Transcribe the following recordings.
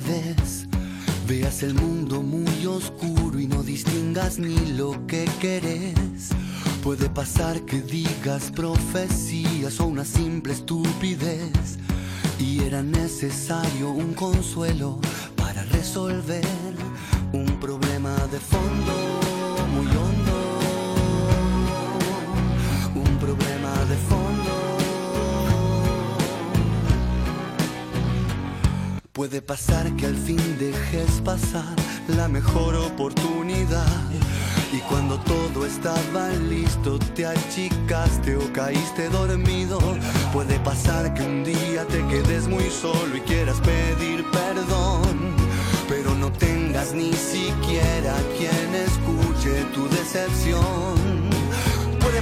Revés. Veas el mundo muy oscuro y no distingas ni lo que querés. Puede pasar que digas profecías o una simple estupidez. Y era necesario un consuelo para resolver un problema de fondo Puede pasar que al fin dejes pasar la mejor oportunidad. Y cuando todo estaba listo te achicaste o caíste dormido. Puede pasar que un día te quedes muy solo y quieras pedir perdón. Pero no tengas ni siquiera quien escuche tu decepción.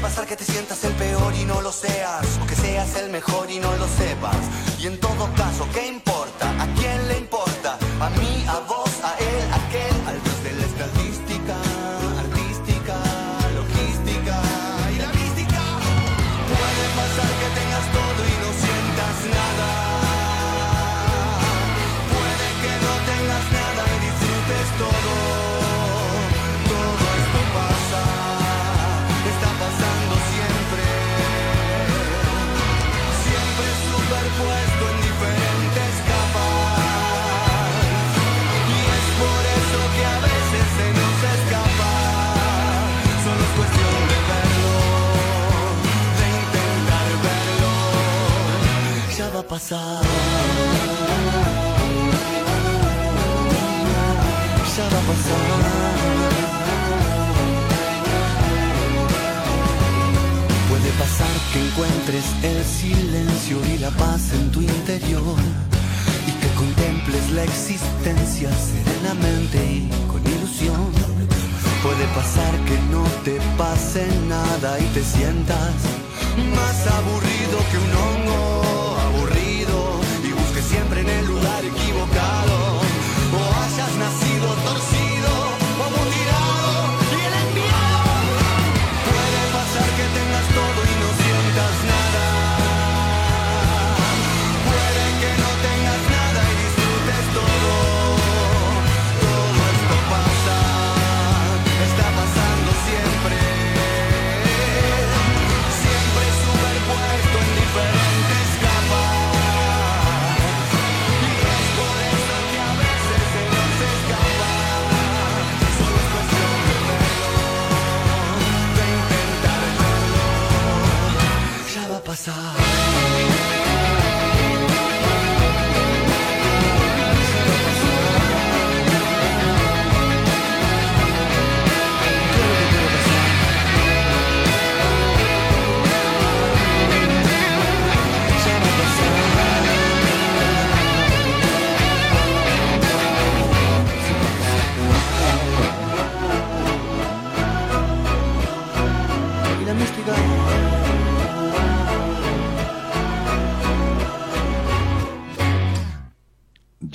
Pasar que te sientas el peor y no lo seas, o que seas el mejor y no lo sepas. Y en todo caso, ¿qué importa? ¿A quién le importa? ¿A mí, a vos, pasar. Ya va a pasar. Puede pasar que encuentres el silencio y la paz en tu interior y que contemples la existencia serenamente y con ilusión. Puede pasar que no te pase nada y te sientas más aburrido que un hongo Ya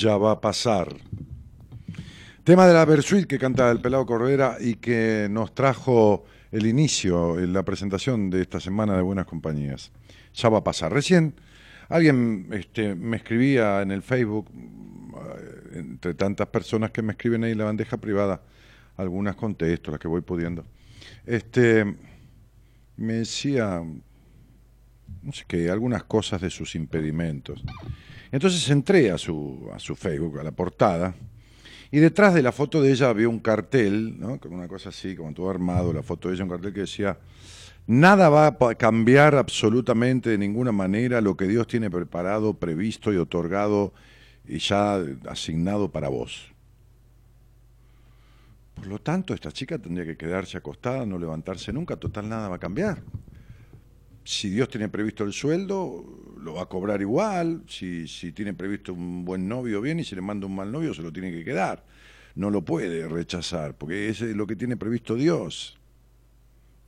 Ya va a pasar. Tema de la Versuit que canta el Pelado Cordera y que nos trajo el inicio, eh, la presentación de esta semana de Buenas Compañías. Ya va a pasar. Recién alguien este, me escribía en el Facebook, eh, entre tantas personas que me escriben ahí la bandeja privada, algunas contesto, las que voy pudiendo. Este, me decía, no qué, algunas cosas de sus impedimentos. Entonces entré a su, a su Facebook, a la portada, y detrás de la foto de ella había un cartel, ¿no? Como una cosa así, como todo armado, la foto de ella, un cartel que decía, nada va a cambiar absolutamente de ninguna manera lo que Dios tiene preparado, previsto y otorgado y ya asignado para vos. Por lo tanto, esta chica tendría que quedarse acostada, no levantarse nunca, total nada va a cambiar. Si Dios tiene previsto el sueldo, lo va a cobrar igual, si, si tiene previsto un buen novio, bien, y si le manda un mal novio, se lo tiene que quedar. No lo puede rechazar, porque es lo que tiene previsto Dios.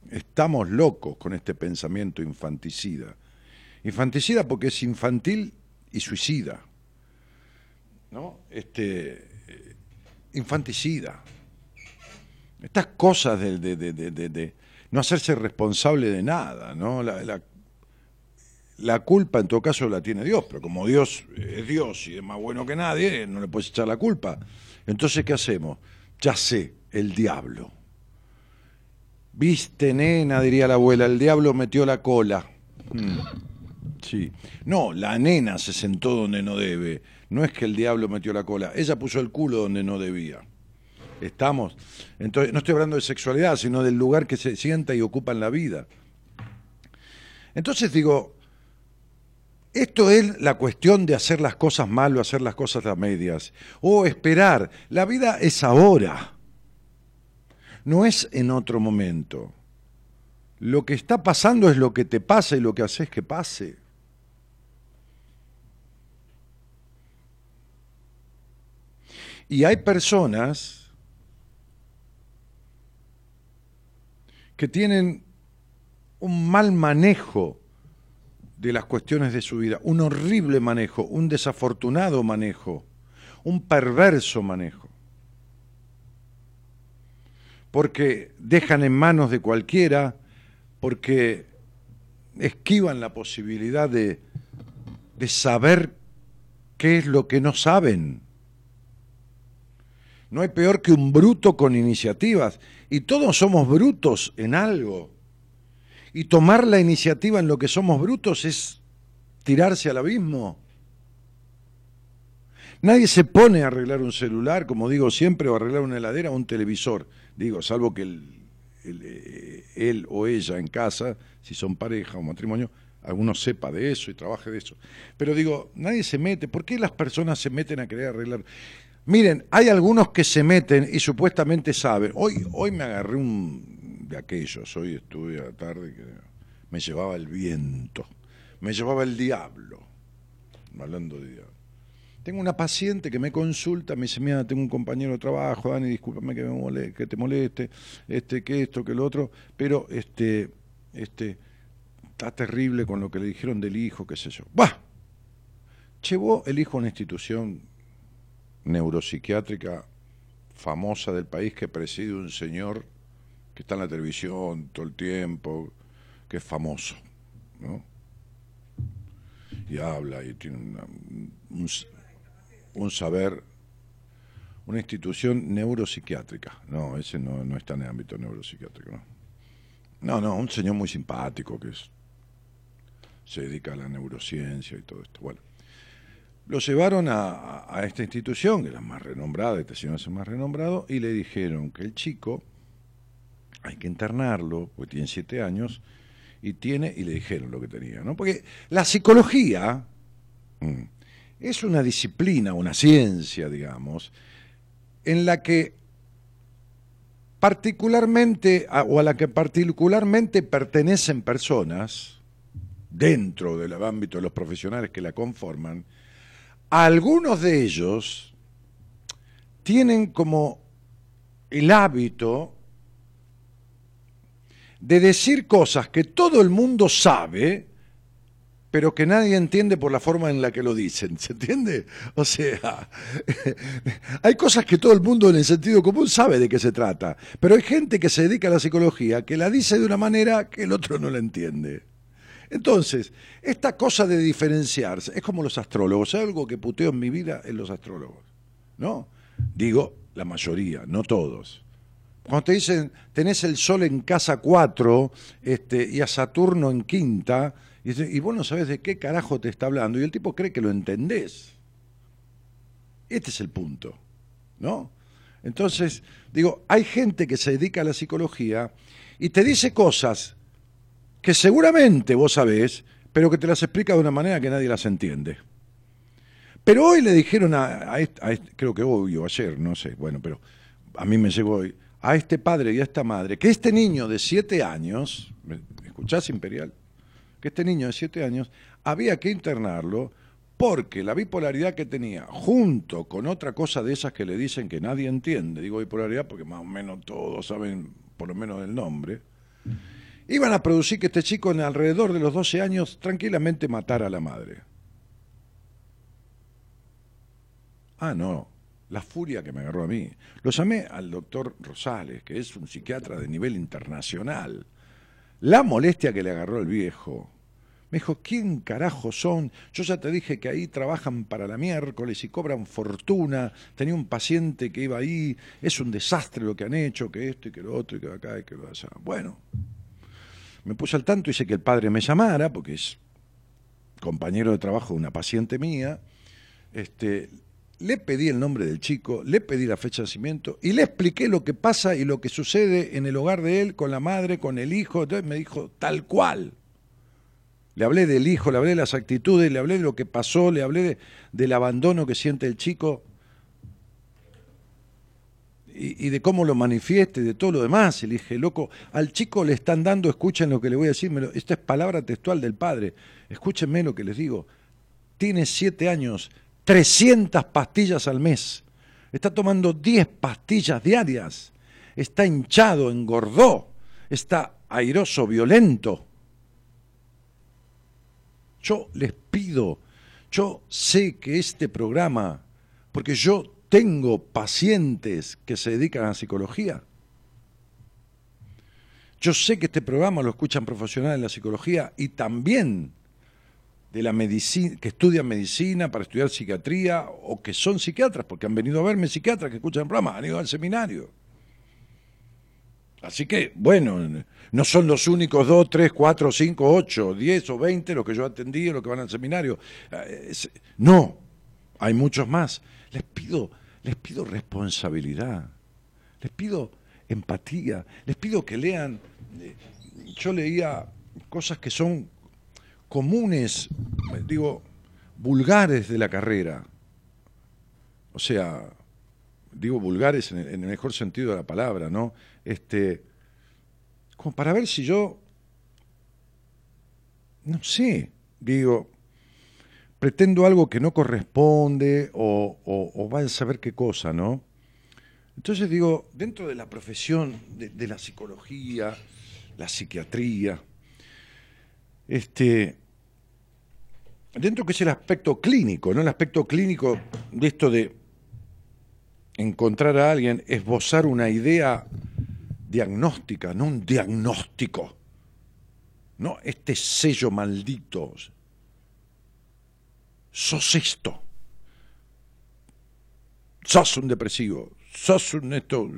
Estamos locos con este pensamiento infanticida. Infanticida porque es infantil y suicida. ¿No? Este, infanticida. Estas cosas de, de, no hacerse responsable de nada, ¿no? La, la, culpa en todo caso la tiene Dios, pero como Dios es Dios y es más bueno que nadie, no le puedes echar la culpa. Entonces, ¿qué hacemos? Ya sé, el diablo. Viste, nena, diría la abuela, el diablo metió la cola. Hmm. Sí. No, la nena se sentó donde no debe. No es que el diablo metió la cola, ella puso el culo donde no debía. Estamos. Entonces, no estoy hablando de sexualidad, sino del lugar que se sienta y ocupa en la vida. Entonces digo, esto es la cuestión de hacer las cosas mal o hacer las cosas a medias. O esperar. La vida es ahora. No es en otro momento. Lo que está pasando es lo que te pasa y lo que haces que pase. Y hay personas que tienen un mal manejo de las cuestiones de su vida, un horrible manejo, un desafortunado manejo, un perverso manejo. Porque dejan en manos de cualquiera, porque esquivan la posibilidad de, de saber qué es lo que no saben. No hay peor que un bruto con iniciativas. Y todos somos brutos en algo. Y tomar la iniciativa en lo que somos brutos es tirarse al abismo. Nadie se pone a arreglar un celular, como digo siempre, o arreglar una heladera o un televisor. Digo, salvo que eh, él o ella en casa, si son pareja o matrimonio, alguno sepa de eso y trabaje de eso. Pero digo, nadie se mete. ¿Por qué las personas se meten a querer arreglar? Miren, hay algunos que se meten y supuestamente saben. Hoy, hoy me agarré un de aquellos, hoy estuve a la tarde que me llevaba el viento, me llevaba el diablo, hablando de diablo. Tengo una paciente que me consulta, me dice, mira, tengo un compañero de trabajo, Dani, discúlpame que, me que te moleste, este, que esto, que lo otro, pero este, este, está terrible con lo que le dijeron del hijo, qué sé yo. ¡Bah! Llevó el hijo a una institución neuropsiquiátrica famosa del país que preside un señor que está en la televisión todo el tiempo, que es famoso, ¿no? Y habla y tiene un, saber, una institución neuropsiquiátrica. No, ese no, no está en el ámbito neuropsiquiátrico, ¿no? No, no, un señor muy simpático que es, se dedica a la neurociencia y todo esto. Bueno, lo llevaron a, esta institución, que es la más renombrada, este señor es más renombrado, y le dijeron que el chico hay que internarlo, porque tiene siete años, y tiene, y le dijeron lo que tenía, ¿no? Porque la psicología mm, es una disciplina, una ciencia, digamos, en la que particularmente, o a la que particularmente pertenecen personas, dentro del ámbito de los profesionales que la conforman, algunos de ellos tienen como el hábito de decir cosas que todo el mundo sabe, pero que nadie entiende por la forma en la que lo dicen. ¿Se entiende? O sea, hay cosas que todo el mundo en el sentido común sabe de qué se trata, pero hay gente que se dedica a la psicología que la dice de una manera que el otro no la entiende. Entonces, esta cosa de diferenciarse es como los astrólogos. ¿Hay algo que puteo en mi vida en los astrólogos? ¿No? Digo, la mayoría, no todos. Cuando te dicen, tenés el sol en casa 4 este, y a Saturno en quinta, y, y vos no sabés de qué carajo te está hablando, y el tipo cree que lo entendés. Este es el punto, ¿no? Entonces, digo, hay gente que se dedica a la psicología y te dice cosas que seguramente vos sabés, pero que te las explica de una manera que nadie las entiende. Pero hoy le dijeron a, creo que hoy o ayer, no sé, bueno, pero a mí me llegó hoy, a este padre y a esta madre, que este niño de siete años, ¿me escuchás, Imperial? Que este niño de siete años había que internarlo porque la bipolaridad que tenía, junto con otra cosa de esas que le dicen que nadie entiende, digo bipolaridad porque más o menos todos saben por lo menos el nombre, iban a producir que este chico en alrededor de los 12 años tranquilamente matara a la madre. Ah, no, la furia que me agarró a mí. Lo llamé al doctor Rosales, que es un psiquiatra de nivel internacional. La molestia que le agarró el viejo me dijo, ¿quién carajo son? Yo ya te dije que ahí trabajan para la miércoles y cobran fortuna. Tenía un paciente que iba ahí, es un desastre lo que han hecho, que esto y que lo otro y que acá y que lo allá. Bueno, me puse al tanto, hice que el padre me llamara, porque es compañero de trabajo de una paciente mía. Este, le pedí el nombre del chico, le pedí la fecha de nacimiento y le expliqué lo que pasa y lo que sucede en el hogar de él, con la madre, con el hijo. Entonces me dijo, tal cual. Le hablé del hijo, le hablé de las actitudes, le hablé de lo que pasó, le hablé del abandono que siente el chico y, de cómo lo manifieste, de todo lo demás. Y dije, loco, al chico le están dando, escuchen lo que le voy a decir, esta es palabra textual del padre, escúchenme lo que les digo. Tiene siete años, 300 pastillas al mes, está tomando 10 pastillas diarias, está hinchado, engordó, está airoso, violento. Yo les pido, yo sé que este programa, porque yo tengo pacientes que se dedican a psicología, yo sé que este programa lo escuchan profesionales de la psicología y también de la medicina, que estudian medicina para estudiar psiquiatría o que son psiquiatras, porque han venido a verme psiquiatras que escuchan el programa, han ido al seminario. Así que, bueno, no son los únicos dos, tres, cuatro, cinco, ocho, diez o veinte los que yo atendí los que van al seminario. Eh, no, hay muchos más. Les pido, les pido responsabilidad, les pido empatía, les pido que lean. Eh, yo leía cosas que son comunes, digo, vulgares de la carrera. O sea, digo vulgares en el, mejor sentido de la palabra, ¿no? Este, como para ver si yo, no sé, digo, pretendo algo que no corresponde o, va a saber qué cosa, ¿no? Entonces digo, dentro de la profesión de, la psicología, la psiquiatría, este, dentro que es el aspecto clínico, ¿no? El aspecto clínico de esto de encontrar a alguien, esbozar una idea diagnóstica, no un diagnóstico, no este sello maldito. Sos esto. Sos un depresivo. Sos un esto.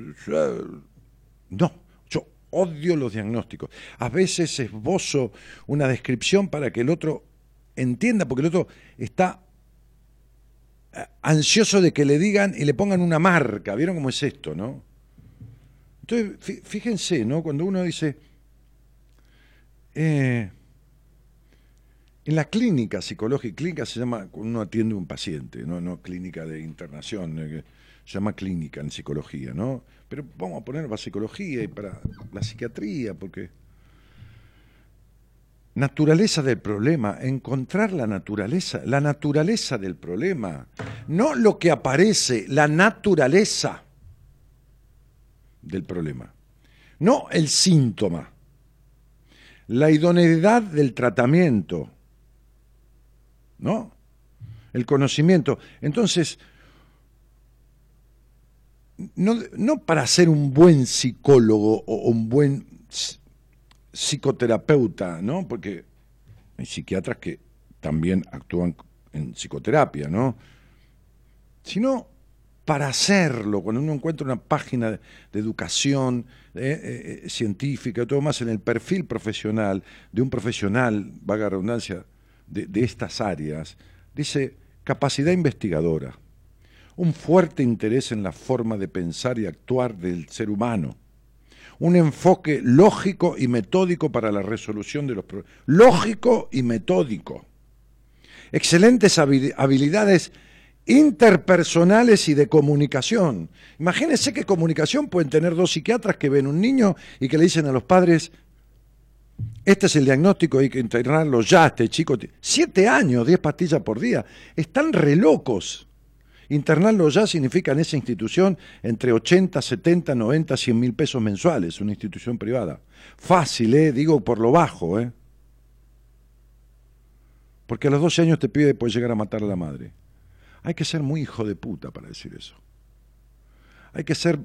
No, yo odio los diagnósticos. A veces esbozo una descripción para que el otro entienda, porque el otro está ansioso de que le digan y le pongan una marca. ¿Vieron cómo es esto, no? Entonces, fíjense, ¿no? Cuando uno dice, eh, en la clínica psicológica, clínica se llama uno atiende a un paciente, no, no clínica de internación, eh, se llama clínica en psicología, ¿no? Pero vamos a poner para psicología y para la psiquiatría, porque naturaleza del problema, encontrar la naturaleza, la naturaleza del problema, no lo que aparece, la naturaleza del problema, no el síntoma, la idoneidad del tratamiento, ¿no? El conocimiento. Entonces, no, no para ser un buen psicólogo o un buen psicoterapeuta, ¿no? Porque hay psiquiatras que también actúan en psicoterapia, ¿no? Sino para hacerlo, cuando uno encuentra una página de, educación eh, eh, científica y todo más en el perfil profesional de un profesional, vaga redundancia, de, estas áreas, dice capacidad investigadora, un fuerte interés en la forma de pensar y actuar del ser humano, un enfoque lógico y metódico para la resolución de los problemas. Lógico y metódico. Excelentes habilidades interpersonales y de comunicación. Imagínense qué comunicación pueden tener dos psiquiatras que ven un niño y que le dicen a los padres, este es el diagnóstico, hay que internarlo ya, este chico. Siete años, diez pastillas por día. Están re locos. Internarlo ya significa en esa institución entre 80, 70, 90, 100 mil pesos mensuales, una institución privada. Fácil, ¿eh? digo por lo bajo. ¿eh? Porque a los 12 años te pide puedes llegar a matar a la madre. Hay que ser muy hijo de puta para decir eso. Hay que ser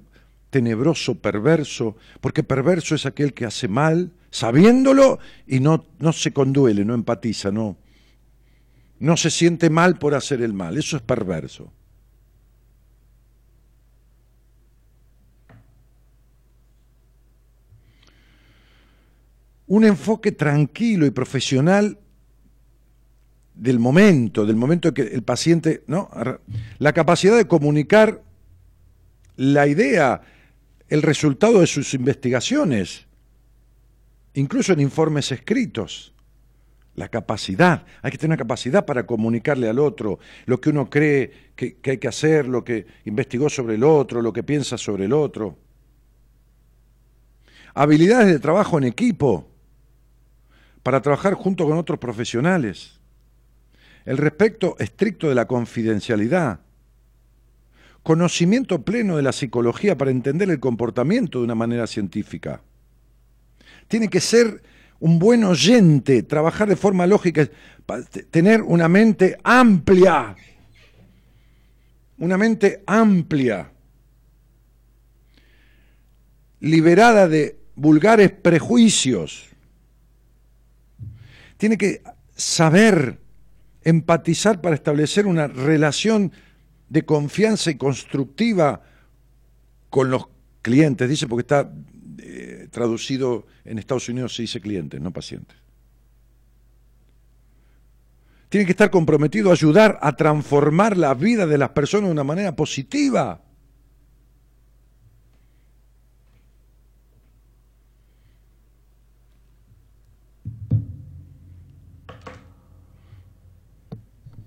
tenebroso, perverso, porque perverso es aquel que hace mal sabiéndolo y no, no se conduele, no empatiza, no, no se siente mal por hacer el mal. Eso es perverso. un enfoque tranquilo y profesional del momento, del momento que el paciente, ¿no? La capacidad de comunicar la idea, el resultado de sus investigaciones, incluso en informes escritos. La capacidad, hay que tener una capacidad para comunicarle al otro lo que uno cree que, que hay que hacer, lo que investigó sobre el otro, lo que piensa sobre el otro. Habilidades de trabajo en equipo para trabajar junto con otros profesionales. El respecto estricto de la confidencialidad. Conocimiento pleno de la psicología para entender el comportamiento de una manera científica. Tiene que ser un buen oyente, trabajar de forma lógica, tener una mente amplia. Una mente amplia. Liberada de vulgares prejuicios tiene que saber empatizar para establecer una relación de confianza y constructiva con los clientes, dice porque está traducido en Estados Unidos se dice clientes, no pacientes. Tiene que estar comprometido a ayudar a transformar la vida de las personas de una manera positiva.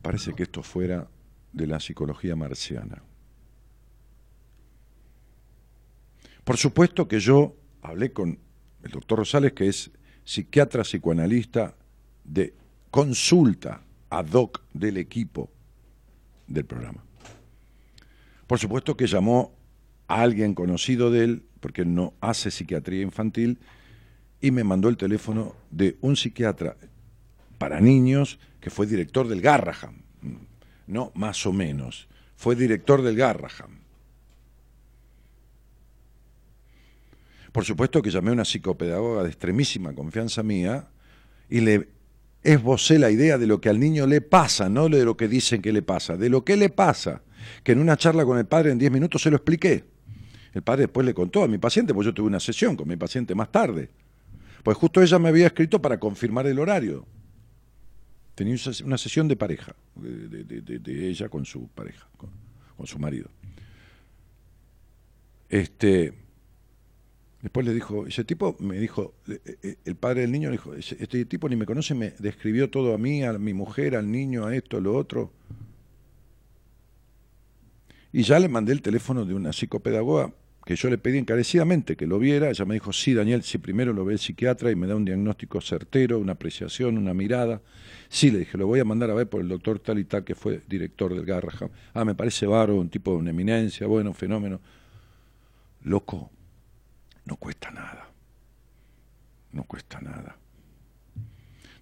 parece que esto fuera de la psicología marciana. Por supuesto que yo hablé con el doctor Rosales, que es psiquiatra psicoanalista de consulta ad hoc del equipo del programa. Por supuesto que llamó a alguien conocido de él, porque no hace psiquiatría infantil, y me mandó el teléfono de un psiquiatra para niños que fue director del Garraham, no más o menos, fue director del Garraham. Por supuesto que llamé a una psicopedagoga de extremísima confianza mía y le esbocé la idea de lo que al niño le pasa, no de lo que dicen que le pasa, de lo que le pasa, que en una charla con el padre en 10 minutos se lo expliqué. El padre después le contó a mi paciente, pues yo tuve una sesión con mi paciente más tarde. Pues justo ella me había escrito para confirmar el horario. Tenía una sesión de pareja, de, ella con su pareja, con, su marido. Este, después le dijo, ese tipo me dijo, eh, eh, el padre del niño le dijo, este tipo ni me conoce, me describió todo a mí, a mi mujer, al niño, a esto, a lo otro. Y ya le mandé el teléfono de una psicopedagoga que yo le pedí encarecidamente que lo viera, ella me dijo, sí, Daniel, si primero lo ve el psiquiatra y me da un diagnóstico certero, una apreciación, una mirada. Sí, le dije, lo voy a mandar a ver por el doctor tal y tal, que fue director del Garraham. Ah, me parece bárbaro, un tipo de una eminencia, bueno, fenómeno. Loco, no cuesta nada. No cuesta nada.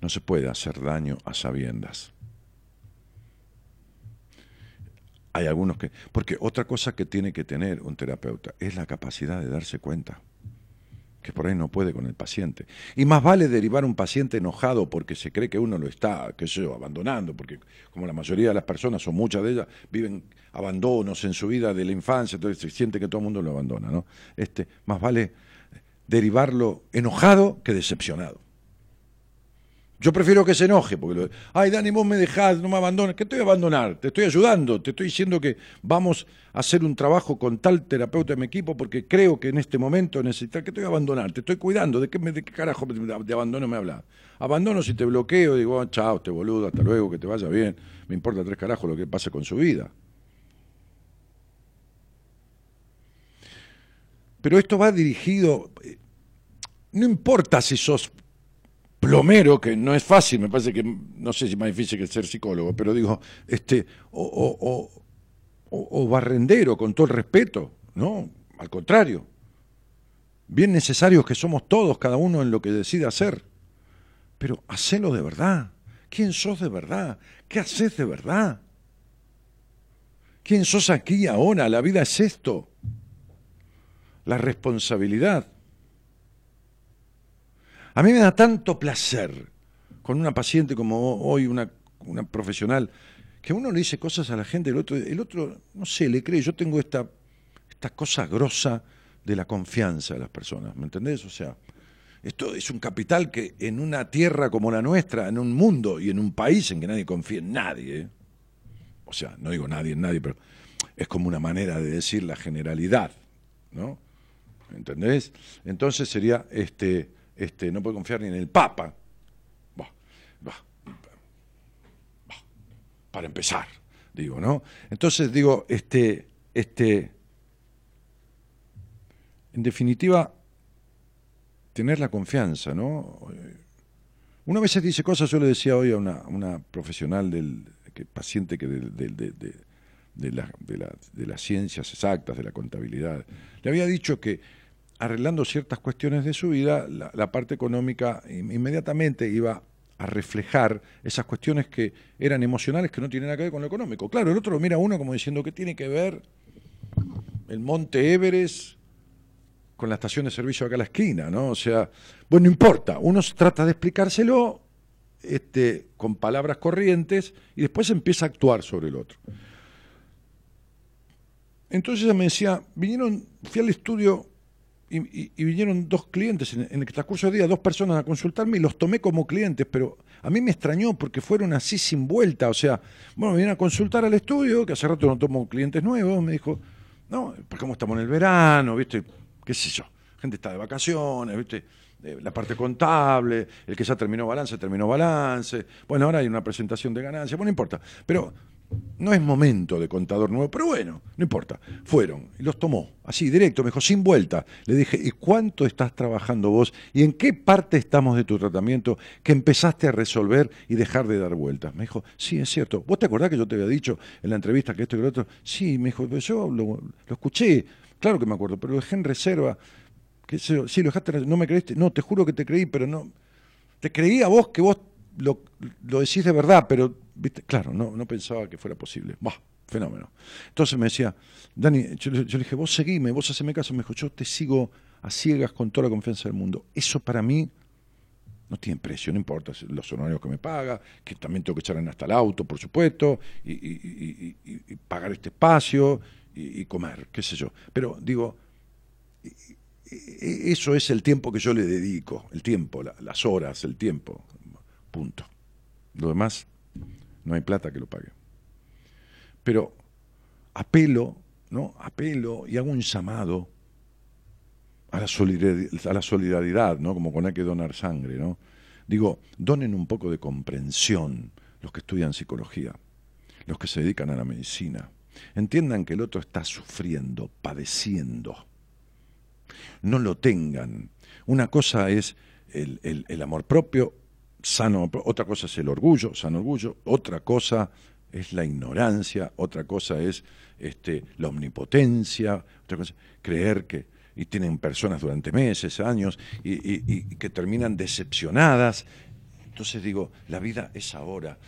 No se puede hacer daño a sabiendas. Hay algunos que... Porque otra cosa que tiene que tener un terapeuta es la capacidad de darse cuenta que por ahí no puede con el paciente. Y más vale derivar un paciente enojado porque se cree que uno lo está, qué sé yo, abandonando, porque como la mayoría de las personas, o muchas de ellas, viven abandonos en su vida de la infancia, entonces se siente que todo el mundo lo abandona, ¿no? Este, más vale derivarlo enojado que decepcionado. Yo prefiero que se enoje, porque, lo, ay, Dani, vos me dejás, no me abandones. ¿Qué te voy a abandonar? Te estoy ayudando, te estoy diciendo que vamos a hacer un trabajo con tal terapeuta de mi equipo porque creo que en este momento necesitas. ¿Qué te voy a abandonar? Te estoy cuidando. ¿De qué, de qué carajo de abandono me hablas? Abandono si te bloqueo, digo, oh, chao, te boludo, hasta luego, que te vaya bien. Me importa tres carajos lo que pase con su vida. Pero esto va dirigido. Eh, no importa si sos plomero, que no es fácil, me parece que no sé si es más difícil que ser psicólogo, pero digo, este, o, o, barrendero, con todo el respeto, no, al contrario. Bien necesarios que somos todos, cada uno en lo que decide hacer. Pero hacelo de verdad. ¿Quién sos de verdad? ¿Qué haces de verdad? ¿Quién sos aquí ahora? La vida es esto. La responsabilidad. A mí me da tanto placer con una paciente como hoy, una, profesional, que uno le dice cosas a la gente, el otro, el otro no sé, le cree. Yo tengo esta, esta cosa grosa de la confianza de las personas, ¿me entendés? O sea, esto es un capital que en una tierra como la nuestra, en un mundo y en un país en que nadie confía en nadie, ¿eh? o sea, no digo nadie en nadie, pero es como una manera de decir la generalidad, ¿no? ¿Entendés? Entonces sería este este, no puede confiar ni en el Papa. para empezar, digo, ¿no? Entonces digo, este, este, en definitiva, tener la confianza, ¿no? Una vez dice cosas, yo le decía hoy a una, profesional del que, paciente que de, de las ciencias exactas, de la contabilidad, le había dicho que arreglando ciertas cuestiones de su vida, la, parte económica inmediatamente iba a reflejar esas cuestiones que eran emocionales que no tienen nada que ver con lo económico. Claro, el otro lo mira uno como diciendo que tiene que ver el monte Everest con la estación de servicio acá a la esquina, ¿no? O sea, bueno, no importa, uno trata de explicárselo este, con palabras corrientes y después empieza a actuar sobre el otro. Entonces ella me decía, vinieron, fui al estudio y, vinieron dos clientes en, el transcurso del día, dos personas a consultarme y los tomé como clientes, pero a mí me extrañó porque fueron así sin vuelta. O sea, bueno, me vienen a consultar al estudio, que hace rato no tomo clientes nuevos, me dijo, no, pues como estamos en el verano, ¿viste? ¿Qué sé yo? Gente está de vacaciones, ¿viste? la parte contable, el que ya terminó balance, terminó balance. Bueno, ahora hay una presentación de ganancias, bueno, no importa. Pero no es momento de contador nuevo, pero bueno, no importa. Fueron y los tomó, así, directo, me dijo, sin vuelta. Le dije, ¿y cuánto estás trabajando vos? ¿Y en qué parte estamos de tu tratamiento que empezaste a resolver y dejar de dar vueltas? Me dijo, sí, es cierto. ¿Vos te acordás que yo te había dicho en la entrevista que esto y lo otro? Sí, me dijo, yo lo, escuché, claro que me acuerdo, pero lo dejé en reserva. ¿Qué sí, lo dejaste, no me creíste. No, te juro que te creí, pero no. Te creí a vos que vos lo, lo decís de verdad, pero Claro, no, no pensaba que fuera posible. Bah, fenómeno. Entonces me decía, Dani, yo, le dije, vos seguime, vos haceme caso. Me dijo, yo te sigo a ciegas con toda la confianza del mundo. Eso para mí no tiene precio, no importa los honorarios que me paga, que también tengo que echar en hasta el auto, por supuesto, y, pagar este espacio y, comer, qué sé yo. Pero digo, eso es el tiempo que yo le dedico, el tiempo, las horas, el tiempo, punto. Lo demás no hay plata que lo pague. Pero apelo, ¿no? Apelo y hago un llamado a la solidaridad, ¿no? Como cuando hay que donar sangre, ¿no? Digo, donen un poco de comprensión los que estudian psicología, los que se dedican a la medicina. Entiendan que el otro está sufriendo, padeciendo. No lo tengan. Una cosa es el amor propio, sano, otra cosa es el orgullo, sano orgullo, otra cosa es la ignorancia, otra cosa es este, la omnipotencia, otra cosa, creer que y tienen personas durante meses, años, y, que terminan decepcionadas. Entonces digo, la vida es ahora.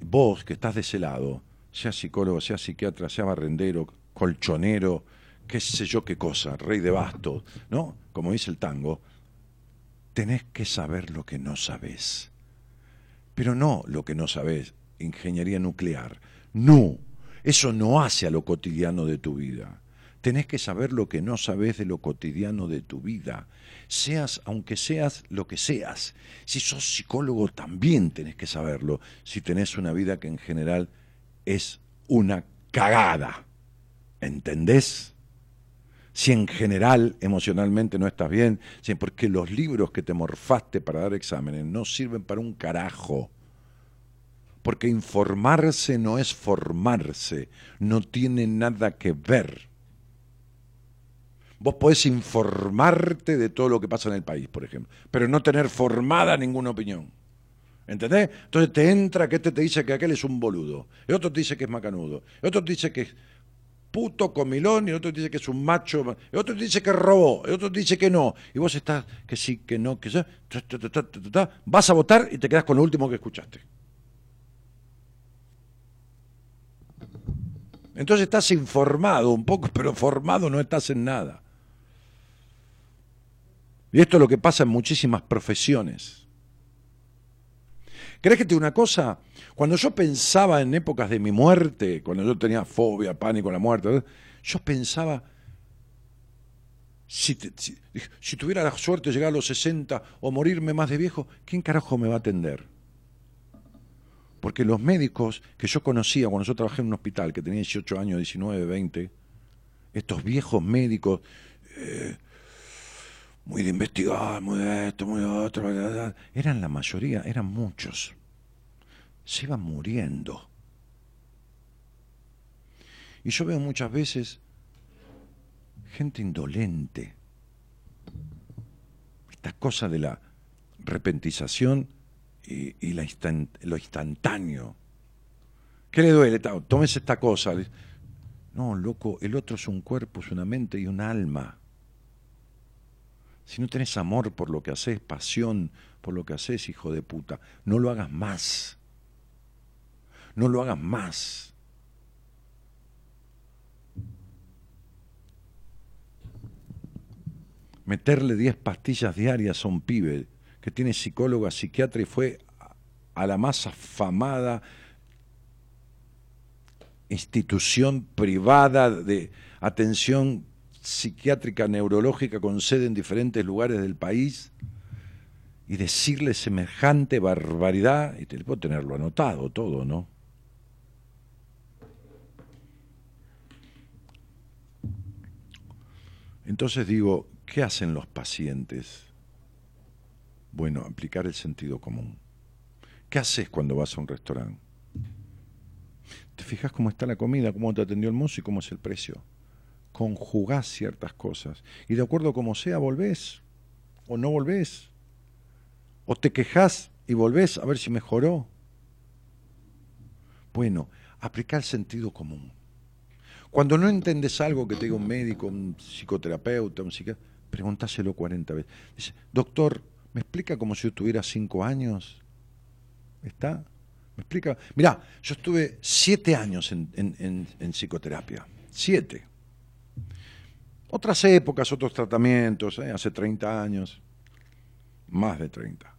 Vos que estás de ese lado, sea psicólogo, sea psiquiatra, sea barrendero, colchonero, qué sé yo qué cosa, rey de bastos, ¿no? Como dice el tango, tenés que saber lo que no sabés. Pero no lo que no sabés, ingeniería nuclear. No, eso no hace a lo cotidiano de tu vida. Tenés que saber lo que no sabés de lo cotidiano de tu vida. Seas, aunque seas lo que seas. Si sos psicólogo, también tenés que saberlo. Si tenés una vida que en general es una cagada. ¿Entendés? Si en general emocionalmente no estás bien, si porque los libros que te morfaste para dar exámenes no sirven para un carajo. Porque informarse no es formarse, no tiene nada que ver. Vos podés informarte de todo lo que pasa en el país, por ejemplo, pero no tener formada ninguna opinión. ¿Entendés? Entonces te entra que este te dice que aquel es un boludo, el otro te dice que es macanudo, el otro te dice que es puto comilón, y el otro dice que es un macho, el otro dice que robó, el otro dice que no, y vos estás que sí, que no, que sí, vas a votar y te quedas con lo último que escuchaste. Entonces estás informado un poco, pero formado no estás en nada. Y esto es lo que pasa en muchísimas profesiones. ¿Crees que te una cosa? Cuando yo pensaba en épocas de mi muerte, cuando yo tenía fobia, pánico la muerte, yo pensaba, si, si, tuviera la suerte de llegar a los 60 o morirme más de viejo, ¿quién carajo me va a atender? Porque los médicos que yo conocía cuando yo trabajé en un hospital, que tenía 18 años, 19, 20, estos viejos médicos, eh, muy de investigar, muy de esto, muy de otro, eran la mayoría, eran muchos. Se iban muriendo. Y yo veo muchas veces gente indolente. Esta cosa de la repentización y, la lo instantáneo. ¿Qué le duele? Tómese esta cosa. No, loco, el otro es un cuerpo, es una mente y un alma. Si no tenés amor por lo que haces, pasión por lo que haces, hijo de puta, no lo hagas más. No lo hagas más. Meterle 10 pastillas diarias a un pibe que tiene psicóloga, psiquiatra y fue a la más afamada institución privada de atención psiquiátrica neurológica con sede en diferentes lugares del país y decirle semejante barbaridad, y te puedo tenerlo anotado todo, ¿no? Entonces digo, ¿qué hacen los pacientes? Bueno, aplicar el sentido común. ¿Qué haces cuando vas a un restaurante? ¿Te fijas cómo está la comida, cómo te atendió el mozo y cómo es el precio? conjugás ciertas cosas. Y de acuerdo como sea, volvés o no volvés. O te quejas y volvés a ver si mejoró. Bueno, aplicar el sentido común. Cuando no entendés algo que te diga un médico, un psicoterapeuta, un psiquiatra, pregúntaselo 40 veces. Dice, doctor, ¿me explica como si yo tuviera 5 años? ¿Está? ¿Me explica? Mirá, yo estuve 7 años en, en, en psicoterapia. 7. Otras épocas, otros tratamientos, ¿eh? hace 30 años, más de 30.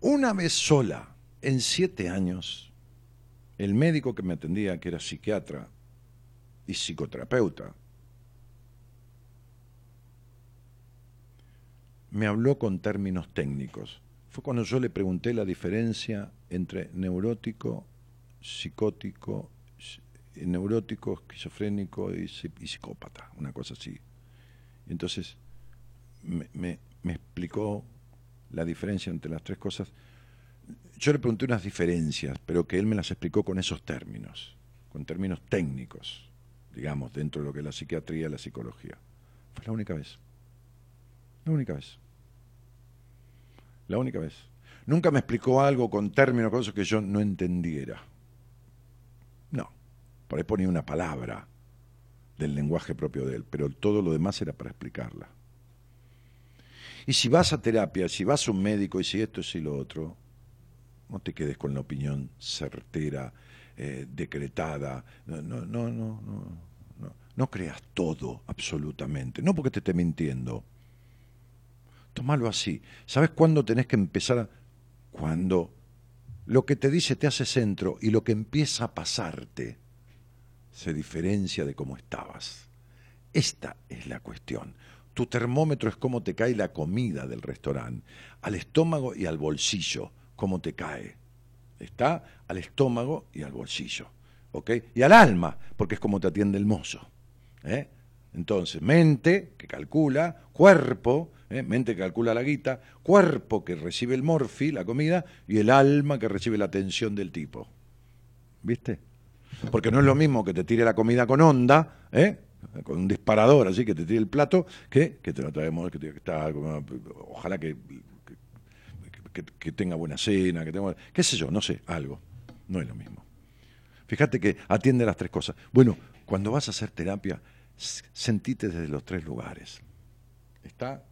Una vez sola, en siete años, el médico que me atendía, que era psiquiatra y psicoterapeuta, me habló con términos técnicos. Fue cuando yo le pregunté la diferencia entre neurótico, psicótico neurótico, esquizofrénico y, psicópata, una cosa así. Entonces me, explicó la diferencia entre las tres cosas. Yo le pregunté unas diferencias, pero que él me las explicó con esos términos, con términos técnicos, digamos, dentro de lo que es la psiquiatría y la psicología. Fue la única vez. La única vez. La única vez. Nunca me explicó algo con términos, cosas que yo no entendiera. No. Por ahí ponía una palabra del lenguaje propio de él, pero todo lo demás era para explicarla. Y si vas a terapia, si vas a un médico y si esto y si lo otro, no te quedes con la opinión certera, eh, decretada. No, no, no, no, no, no. Creas todo absolutamente. No porque te esté mintiendo, Tómalo así. ¿Sabes cuándo tenés que empezar a.? Cuando lo que te dice te hace centro y lo que empieza a pasarte se diferencia de cómo estabas. Esta es la cuestión. Tu termómetro es cómo te cae la comida del restaurante, al estómago y al bolsillo, cómo te cae. Está al estómago y al bolsillo. ¿Ok? Y al alma, porque es como te atiende el mozo. ¿eh? Entonces, mente, que calcula, cuerpo, ¿eh? mente que calcula la guita, cuerpo que recibe el morfi, la comida, y el alma que recibe la atención del tipo. ¿Viste? Porque no es lo mismo que te tire la comida con onda, ¿eh? con un disparador así que te tire el plato, que, que te lo traemos, que, está, ojalá que, que, tenga buena cena, que tenga, qué sé yo, no sé, algo. No es lo mismo. Fíjate que atiende las tres cosas. Bueno, cuando vas a hacer terapia, sentite desde los tres lugares. ¿Está?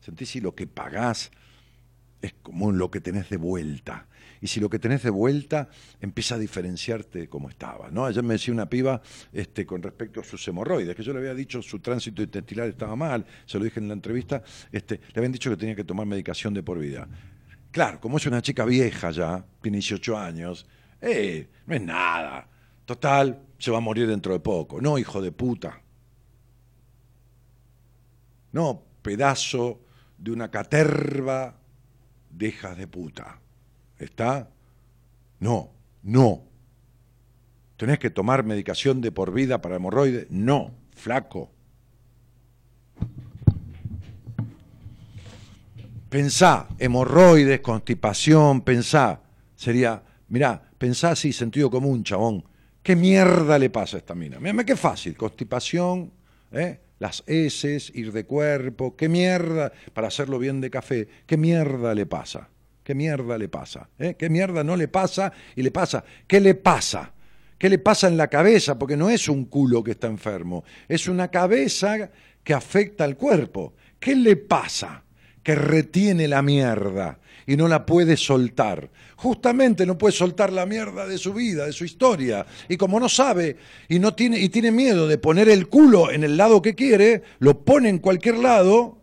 Sentí si lo que pagás es como lo que tenés de vuelta. Y si lo que tenés de vuelta empieza a diferenciarte de cómo estaba. ¿no? Ayer me decía una piba este, con respecto a sus hemorroides, que yo le había dicho su tránsito intestinal estaba mal, se lo dije en la entrevista, este, le habían dicho que tenía que tomar medicación de por vida. Claro, como es una chica vieja ya, tiene 18 años, eh, no es nada. Total, se va a morir dentro de poco. No, hijo de puta. No, pedazo de una caterva de de puta. ¿Está? No, no. ¿Tenés que tomar medicación de por vida para hemorroides? No, flaco. Pensá, hemorroides, constipación, pensá. Sería, mirá, pensá así, sentido común, chabón. ¿Qué mierda le pasa a esta mina? Mira, qué fácil, constipación, ¿eh? las heces, ir de cuerpo, qué mierda, para hacerlo bien de café, qué mierda le pasa, qué mierda le pasa, ¿Eh? qué mierda no le pasa y le pasa, ¿qué le pasa? ¿Qué le pasa en la cabeza? Porque no es un culo que está enfermo, es una cabeza que afecta al cuerpo. ¿Qué le pasa? Que retiene la mierda y no la puede soltar. Justamente no puede soltar la mierda de su vida, de su historia. Y como no sabe y, no tiene, y tiene miedo de poner el culo en el lado que quiere, lo pone en cualquier lado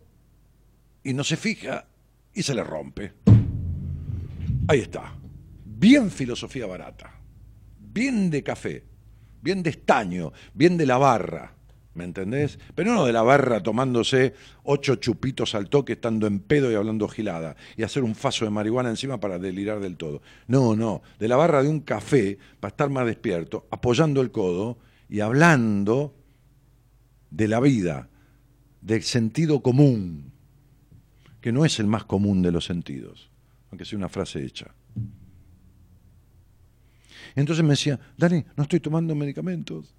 y no se fija y se le rompe. Ahí está. Bien filosofía barata. Bien de café. Bien de estaño. Bien de la barra. ¿Me entendés? Pero no de la barra tomándose ocho chupitos al toque, estando en pedo y hablando gilada, y hacer un faso de marihuana encima para delirar del todo. No, no, de la barra de un café, para estar más despierto, apoyando el codo y hablando de la vida, del sentido común, que no es el más común de los sentidos, aunque sea una frase hecha. Entonces me decía, Dani, no estoy tomando medicamentos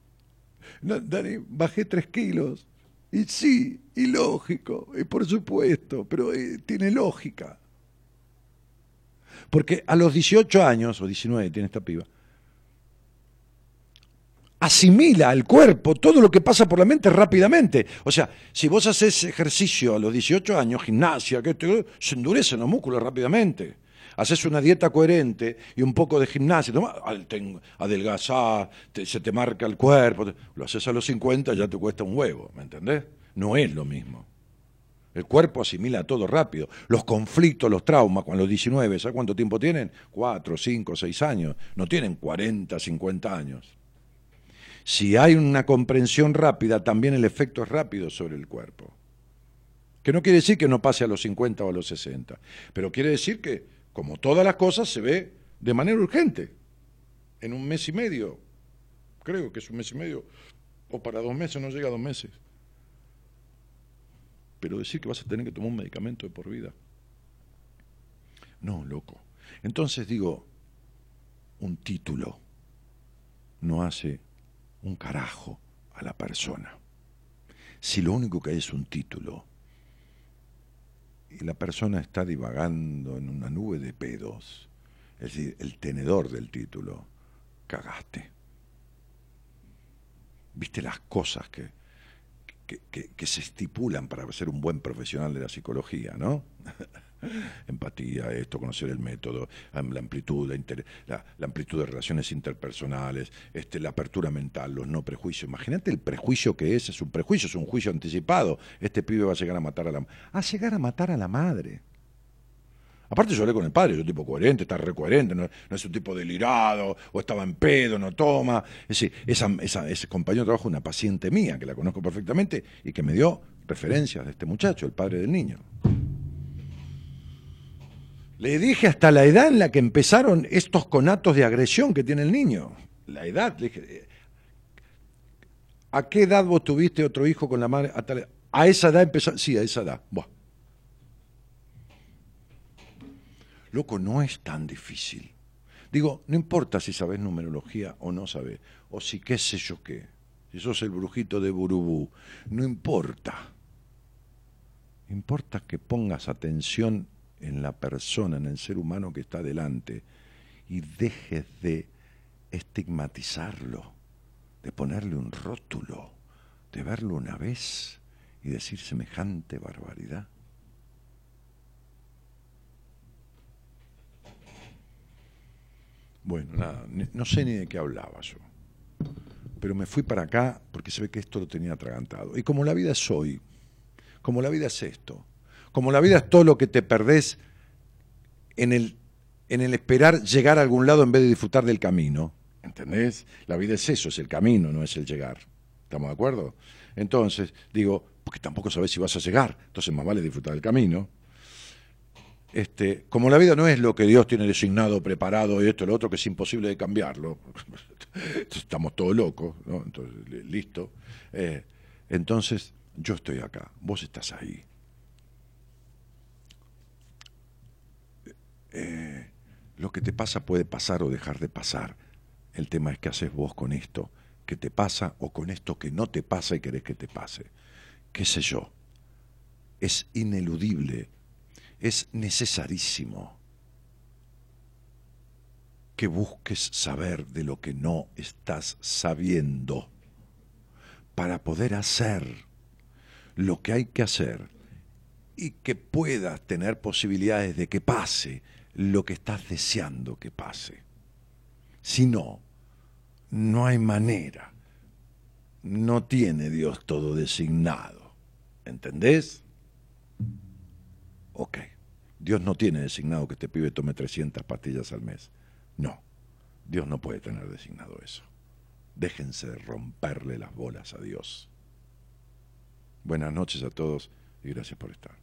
Dani, bajé tres kilos. Y sí, y lógico, y por supuesto, pero eh, tiene lógica. Porque a los 18 años, o 19 tiene esta piba, asimila al cuerpo todo lo que pasa por la mente rápidamente. O sea, si vos haces ejercicio a los 18 años, gimnasia, que se endurecen los músculos rápidamente haces una dieta coherente y un poco de gimnasia, adelgazás, se te marca el cuerpo, lo haces a los 50 ya te cuesta un huevo, ¿me entendés? No es lo mismo. El cuerpo asimila todo rápido. Los conflictos, los traumas, cuando los 19, ¿sabes cuánto tiempo tienen? Cuatro, cinco, seis años. No tienen 40, 50 años. Si hay una comprensión rápida, también el efecto es rápido sobre el cuerpo. Que no quiere decir que no pase a los 50 o a los 60, pero quiere decir que como todas las cosas, se ve de manera urgente, en un mes y medio. Creo que es un mes y medio, o para dos meses, no llega a dos meses. Pero decir que vas a tener que tomar un medicamento de por vida. No, loco. Entonces digo, un título no hace un carajo a la persona. Si lo único que hay es un título, y la persona está divagando en una nube de pedos, es decir, el tenedor del título, cagaste. Viste las cosas que, que, se estipulan para ser un buen profesional de la psicología, ¿no? Empatía, esto, conocer el método, la amplitud, de relaciones interpersonales, este, la apertura mental, los no prejuicios. Imagínate el prejuicio que es, es un prejuicio, es un juicio anticipado. Este pibe va a llegar a matar a la a llegar a matar a la madre. Aparte yo hablé con el padre, es un tipo coherente, está recoherente, no, no es un tipo delirado, o estaba en pedo, no toma. Es ese compañero de trabajo, una paciente mía, que la conozco perfectamente, y que me dio referencias de este muchacho, el padre del niño. Le dije hasta la edad en la que empezaron estos conatos de agresión que tiene el niño. La edad, le dije, ¿a qué edad vos tuviste otro hijo con la madre? A, esa edad empezó, sí, a esa edad. Loco, no es tan difícil. Digo, no importa si sabes numerología o no sabes, o si qué sé yo qué, si sos el brujito de Burubú, no importa. Importa que pongas atención en la persona, en el ser humano que está delante, y dejes de estigmatizarlo, de ponerle un rótulo, de verlo una vez y decir semejante barbaridad. Bueno, nada, no sé ni de qué hablaba yo. Pero me fui para acá porque se ve que esto lo tenía atragantado. Y como la vida es hoy, como la vida es esto, como la vida es todo lo que te perdés en el, en el esperar llegar a algún lado en vez de disfrutar del camino. ¿Entendés? La vida es eso, es el camino, no es el llegar. ¿Estamos de acuerdo? Entonces, digo, porque tampoco sabes si vas a llegar, entonces más vale disfrutar del camino. Este, como la vida no es lo que Dios tiene designado, preparado y esto lo otro, que es imposible de cambiarlo, estamos todos locos, ¿no? Entonces, listo. Eh, entonces, yo estoy acá, vos estás ahí. Eh, lo que te pasa puede pasar o dejar de pasar. El tema es qué haces vos con esto que te pasa o con esto que no te pasa y querés que te pase. ¿Qué sé yo? Es ineludible es necesarísimo que busques saber de lo que no estás sabiendo para poder hacer lo que hay que hacer y que puedas tener posibilidades de que pase lo que estás deseando que pase. Si no, no hay manera. No tiene Dios todo designado. ¿Entendés? Ok. Dios no tiene designado que este pibe tome 300 pastillas al mes. No, Dios no puede tener designado eso. Déjense de romperle las bolas a Dios. Buenas noches a todos y gracias por estar.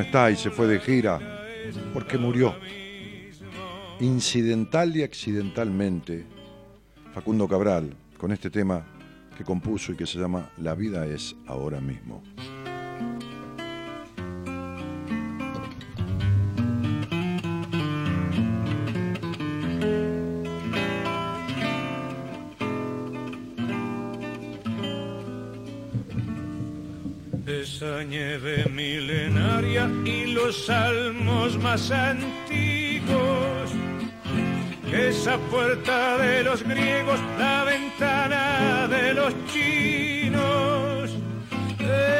Está y se fue de gira porque murió. Incidental y accidentalmente, Facundo Cabral, con este tema que compuso y que se llama La vida es ahora mismo. Y los salmos más antiguos esa puerta de los griegos, la ventana de los chinos,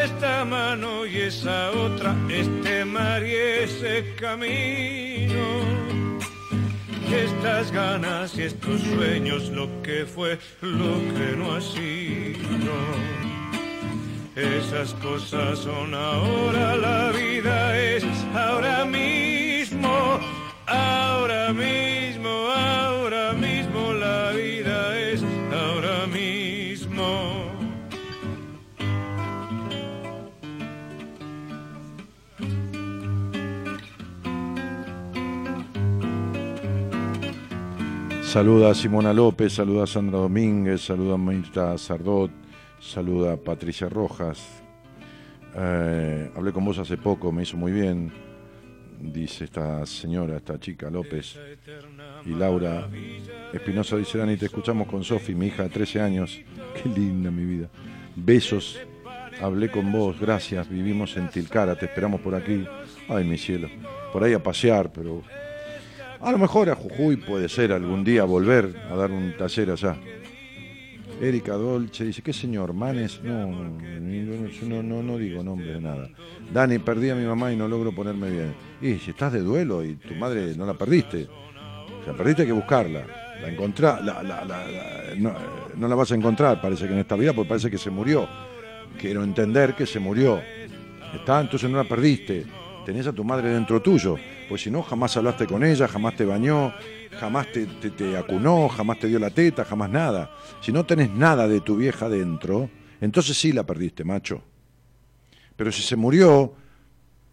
esta mano y esa otra, este mar y ese camino. Estas ganas y estos sueños, lo que fue, lo que no ha sido. Esas cosas son ahora, la vida es ahora mismo, ahora mismo, ahora mismo, la vida es ahora mismo. Saluda a Simona López, saluda a Sandra Domínguez, saluda a Mirta Sardot, saluda Patricia Rojas. Eh, hablé con vos hace poco, me hizo muy bien, dice esta señora, esta chica López. Y Laura Espinosa dice, Dani, te escuchamos con Sofi, mi hija de 13 años. Qué linda mi vida. Besos, hablé con vos, gracias, vivimos en Tilcara, te esperamos por aquí. Ay, mi cielo, por ahí a pasear, pero a lo mejor a Jujuy puede ser algún día volver a dar un taller allá. Erika Dolce dice, ¿qué señor? Manes, no, no, no, digo nombre de nada. Dani, perdí a mi mamá y no logro ponerme bien. Y si estás de duelo y tu madre no la perdiste, la perdiste hay que buscarla. La encontrá, la, la, la, no, no la vas a encontrar, parece que en esta vida, porque parece que se murió. Quiero entender que se murió. Está, entonces no la perdiste. Tenés a tu madre dentro tuyo. Pues si no, jamás hablaste con ella, jamás te bañó, jamás te, acunó, jamás te dio la teta, jamás nada. Si no tenés nada de tu vieja dentro, entonces sí la perdiste, macho. Pero si se murió,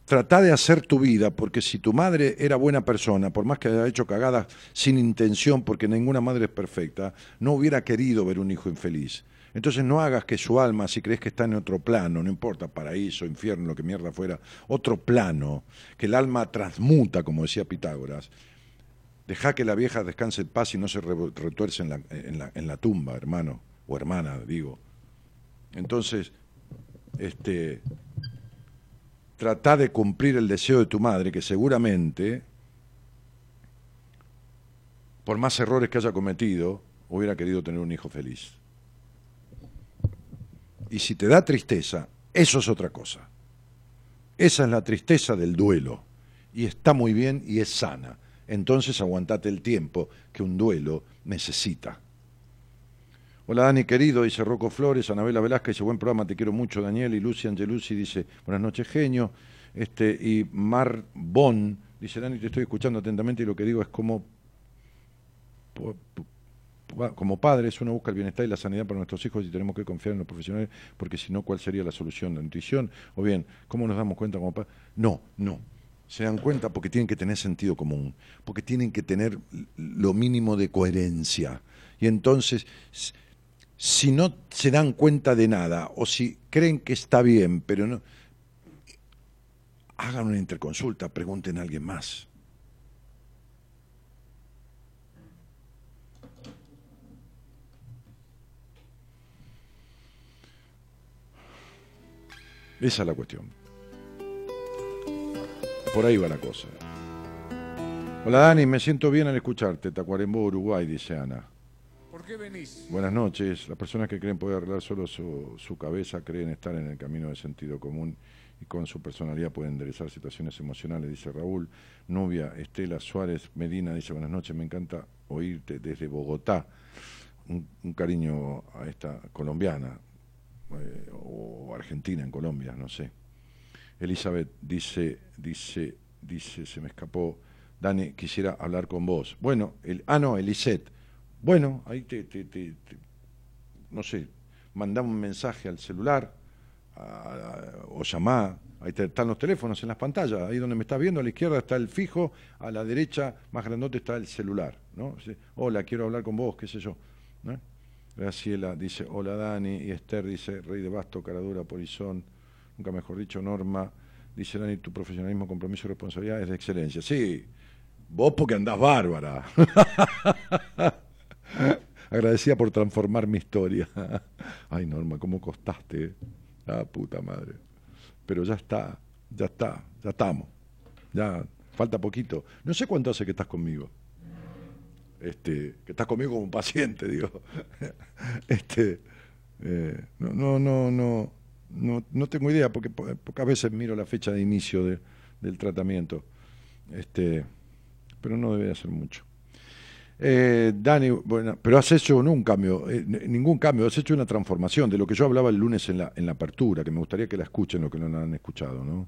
tratá de hacer tu vida, porque si tu madre era buena persona, por más que haya hecho cagadas sin intención, porque ninguna madre es perfecta, no hubiera querido ver un hijo infeliz. Entonces no hagas que su alma, si crees que está en otro plano, no importa, paraíso, infierno, lo que mierda fuera, otro plano, que el alma transmuta, como decía Pitágoras, deja que la vieja descanse en paz y no se retuerce en la, en la, tumba, hermano, o hermana, digo. Entonces, este, trata de cumplir el deseo de tu madre, que seguramente, por más errores que haya cometido, hubiera querido tener un hijo feliz. Y si te da tristeza, eso es otra cosa. Esa es la tristeza del duelo. Y está muy bien y es sana. Entonces aguantate el tiempo que un duelo necesita. Hola Dani querido, dice Rocco Flores, Anabela Velázquez dice buen programa, te quiero mucho Daniel y Lucy Angelucci dice buenas noches genio. Este, y Mar Bon dice Dani te estoy escuchando atentamente y lo que digo es como como padres uno busca el bienestar y la sanidad para nuestros hijos y tenemos que confiar en los profesionales porque si no, ¿cuál sería la solución? ¿La nutrición? O bien, ¿cómo nos damos cuenta como padres? No, no. Se dan cuenta porque tienen que tener sentido común, porque tienen que tener lo mínimo de coherencia. Y entonces, si no se dan cuenta de nada o si creen que está bien, pero no, hagan una interconsulta, pregunten a alguien más. Esa es la cuestión. Por ahí va la cosa. Hola Dani, me siento bien al escucharte. Tacuarembó, Uruguay, dice Ana. ¿Por qué venís? Buenas noches. Las personas que creen poder arreglar solo su, su, cabeza creen estar en el camino de sentido común y con su personalidad pueden enderezar situaciones emocionales, dice Raúl. Nubia Estela Suárez Medina dice buenas noches, me encanta oírte desde Bogotá. Un, un cariño a esta colombiana eh, o Argentina en Colombia, no sé. Elizabeth dice, dice, dice, se me escapó. Dani, quisiera hablar con vos. Bueno, el, ah, no, Elisette. Bueno, ahí te, te, te, no sé, mandá un mensaje al celular o llamá. Ahí están los teléfonos en las pantallas. Ahí donde me estás viendo, a la izquierda está el fijo, a la derecha, más grandote, está el celular. ¿no? Hola, quiero hablar con vos, qué sé yo. ¿no? Graciela dice, hola Dani, y Esther dice, Rey de Basto, Caradura, Polizón, nunca mejor dicho, Norma, dice Dani, tu profesionalismo, compromiso y responsabilidad es de excelencia. Sí, vos porque andás bárbara. Agradecida por transformar mi historia. Ay, Norma, ¿cómo costaste? Ah, puta madre. Pero ya está, ya está, ya estamos. Ya falta poquito. No sé cuánto hace que estás conmigo. este, que estás conmigo como un paciente, digo. este, eh, no, no, no, no, no, no tengo idea, porque pocas veces miro la fecha de inicio de, del tratamiento. Este, pero no debe hacer mucho. Eh, Dani, bueno, pero has hecho un cambio, eh, ningún cambio, has hecho una transformación de lo que yo hablaba el lunes en la, en la apertura, que me gustaría que la escuchen lo que no la han escuchado, ¿no?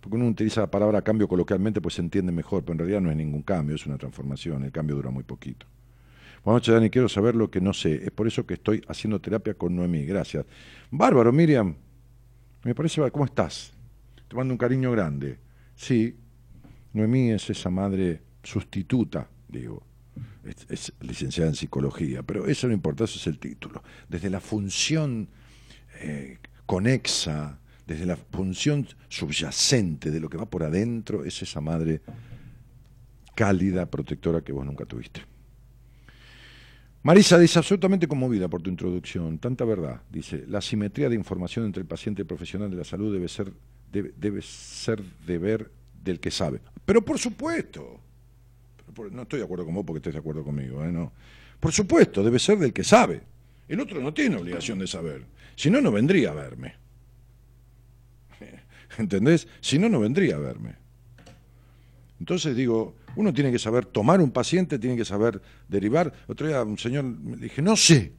Porque uno utiliza la palabra cambio coloquialmente, pues se entiende mejor, pero en realidad no es ningún cambio, es una transformación, el cambio dura muy poquito. Buenas noches, Dani, quiero saber lo que no sé, es por eso que estoy haciendo terapia con Noemí, gracias. Bárbaro, Miriam, me parece, ¿cómo estás? Te mando un cariño grande. Sí, Noemí es esa madre sustituta, digo, es, licenciada en psicología, pero eso no importa, eso es el título. Desde la función eh, conexa, desde la función subyacente de lo que va por adentro, es esa madre cálida, protectora que vos nunca tuviste. Marisa dice absolutamente conmovida por tu introducción, tanta verdad. Dice, la simetría de información entre el paciente y el profesional de la salud debe ser, debe, debe ser deber del que sabe. Pero por supuesto, no estoy de acuerdo con vos porque estés de acuerdo conmigo, ¿eh? no. Por supuesto, debe ser del que sabe. El otro no tiene obligación de saber. Si no, no vendría a verme. ¿Entendés? Si no, no vendría a verme. Entonces digo, uno tiene que saber tomar un paciente, tiene que saber derivar. Otro día un señor me dije, no sé,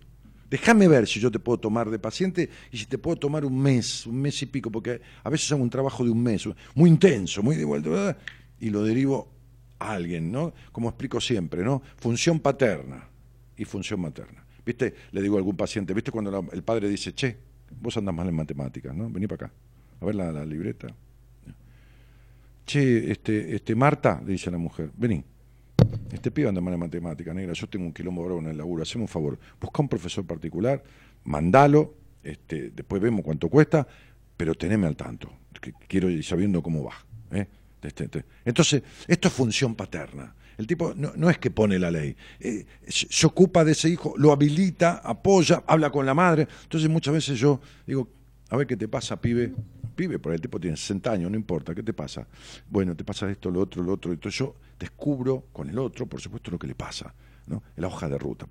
déjame ver si yo te puedo tomar de paciente y si te puedo tomar un mes, un mes y pico, porque a veces hago un trabajo de un mes, muy intenso, muy de vuelta, y lo derivo a alguien, ¿no? Como explico siempre, ¿no? Función paterna y función materna. ¿Viste? Le digo a algún paciente, ¿viste cuando el padre dice, che, vos andás mal en matemáticas, ¿no? Vení para acá, a ver la, la libreta. Che, este, este, Marta, le dice a la mujer, vení. Este pibe anda mal en matemática, negra, yo tengo un quilombo bravo en el laburo, haceme un favor, busca un profesor particular, mandalo, este, después vemos cuánto cuesta, pero teneme al tanto, quiero ir sabiendo cómo va. ¿eh? Este, este. Entonces, esto es función paterna. El tipo no, es que pone la ley, eh, se ocupa de ese hijo, lo habilita, apoya, habla con la madre. Entonces muchas veces yo digo, a ver qué te pasa, pibe, pibe, por el tipo tiene 60 años, no importa, ¿qué te pasa? Bueno, te pasa esto, lo otro, lo otro. Entonces yo descubro con el otro, por supuesto, lo que le pasa. ¿no? La hoja de ruta.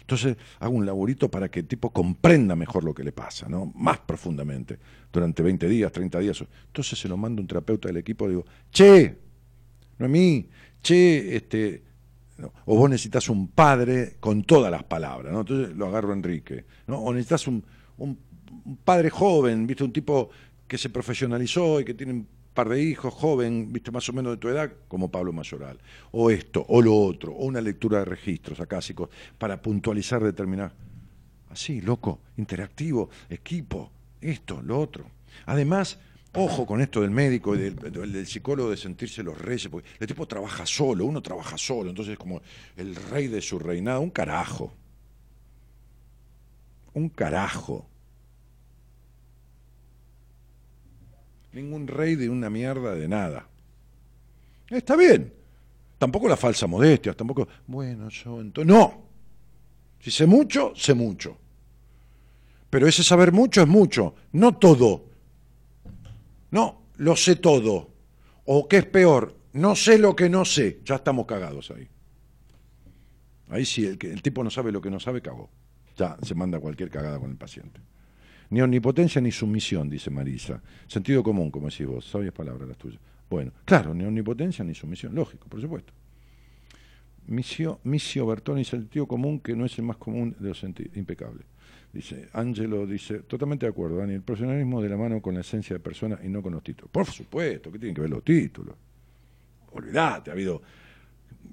Entonces hago un laborito para que el tipo comprenda mejor lo que le pasa, ¿no? más profundamente, durante 20 días, 30 días. Entonces se lo mando un terapeuta del equipo y digo, che, no es mí, che, este, o vos necesitas un padre con todas las palabras, ¿no? entonces lo agarro a Enrique, ¿no? o necesitas un un padre joven, viste, un tipo que se profesionalizó y que tiene un par de hijos, joven, viste, más o menos de tu edad, como Pablo Mayoral. O esto, o lo otro, o una lectura de registros acásicos para puntualizar, determinar. Así, loco, interactivo, equipo, esto, lo otro. Además, ojo con esto del médico y del, psicólogo de sentirse los reyes, porque el tipo trabaja solo, uno trabaja solo, entonces es como el rey de su reinado, un carajo. Un carajo. Ningún rey de una mierda de nada. Está bien. Tampoco la falsa modestia, tampoco, bueno, yo entonces... No. Si sé mucho, sé mucho. Pero ese saber mucho es mucho, no todo. No, lo sé todo. O qué es peor, no sé lo que no sé. Ya estamos cagados ahí. Ahí sí, el, el tipo no sabe lo que no sabe, cagó. Ya se manda cualquier cagada con el paciente. Ni omnipotencia ni sumisión, dice Marisa. Sentido común, como decís vos, sabias palabras las tuyas. Bueno, claro, ni omnipotencia ni sumisión, lógico, por supuesto. Misio, misio Bertoni, sentido común que no es el más común de los sentidos, impecable. Dice, Angelo dice, totalmente de acuerdo, Dani, el profesionalismo de la mano con la esencia de persona y no con los títulos. Por supuesto, ¿qué tienen que ver los títulos? Olvídate, ha habido,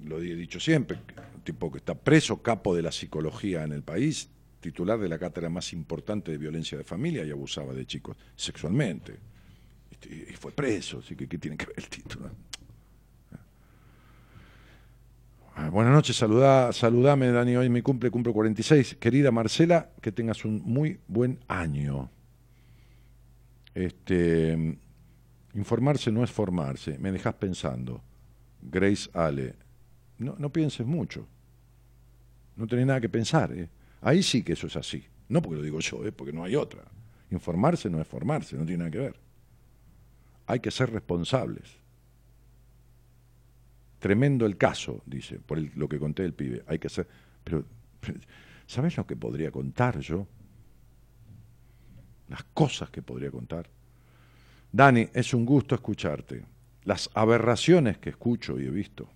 lo he dicho siempre, un tipo que está preso, capo de la psicología en el país, titular de la cátedra más importante de violencia de familia y abusaba de chicos sexualmente. Y fue preso, así que ¿qué tiene que ver el título? Ah, buenas noches, saludá, saludame Dani, hoy mi cumple, cumple 46. Querida Marcela, que tengas un muy buen año. Este, informarse no es formarse, me dejas pensando. Grace Ale, no, no pienses mucho, no tenés nada que pensar. ¿eh? Ahí sí que eso es así. No porque lo digo yo, es porque no hay otra. Informarse no es formarse, no tiene nada que ver. Hay que ser responsables. tremendo el caso, dice, por lo que conté del pibe. Hay que hacer. Pero, ¿sabes lo que podría contar yo? Las cosas que podría contar. Dani, es un gusto escucharte. Las aberraciones que escucho y he visto.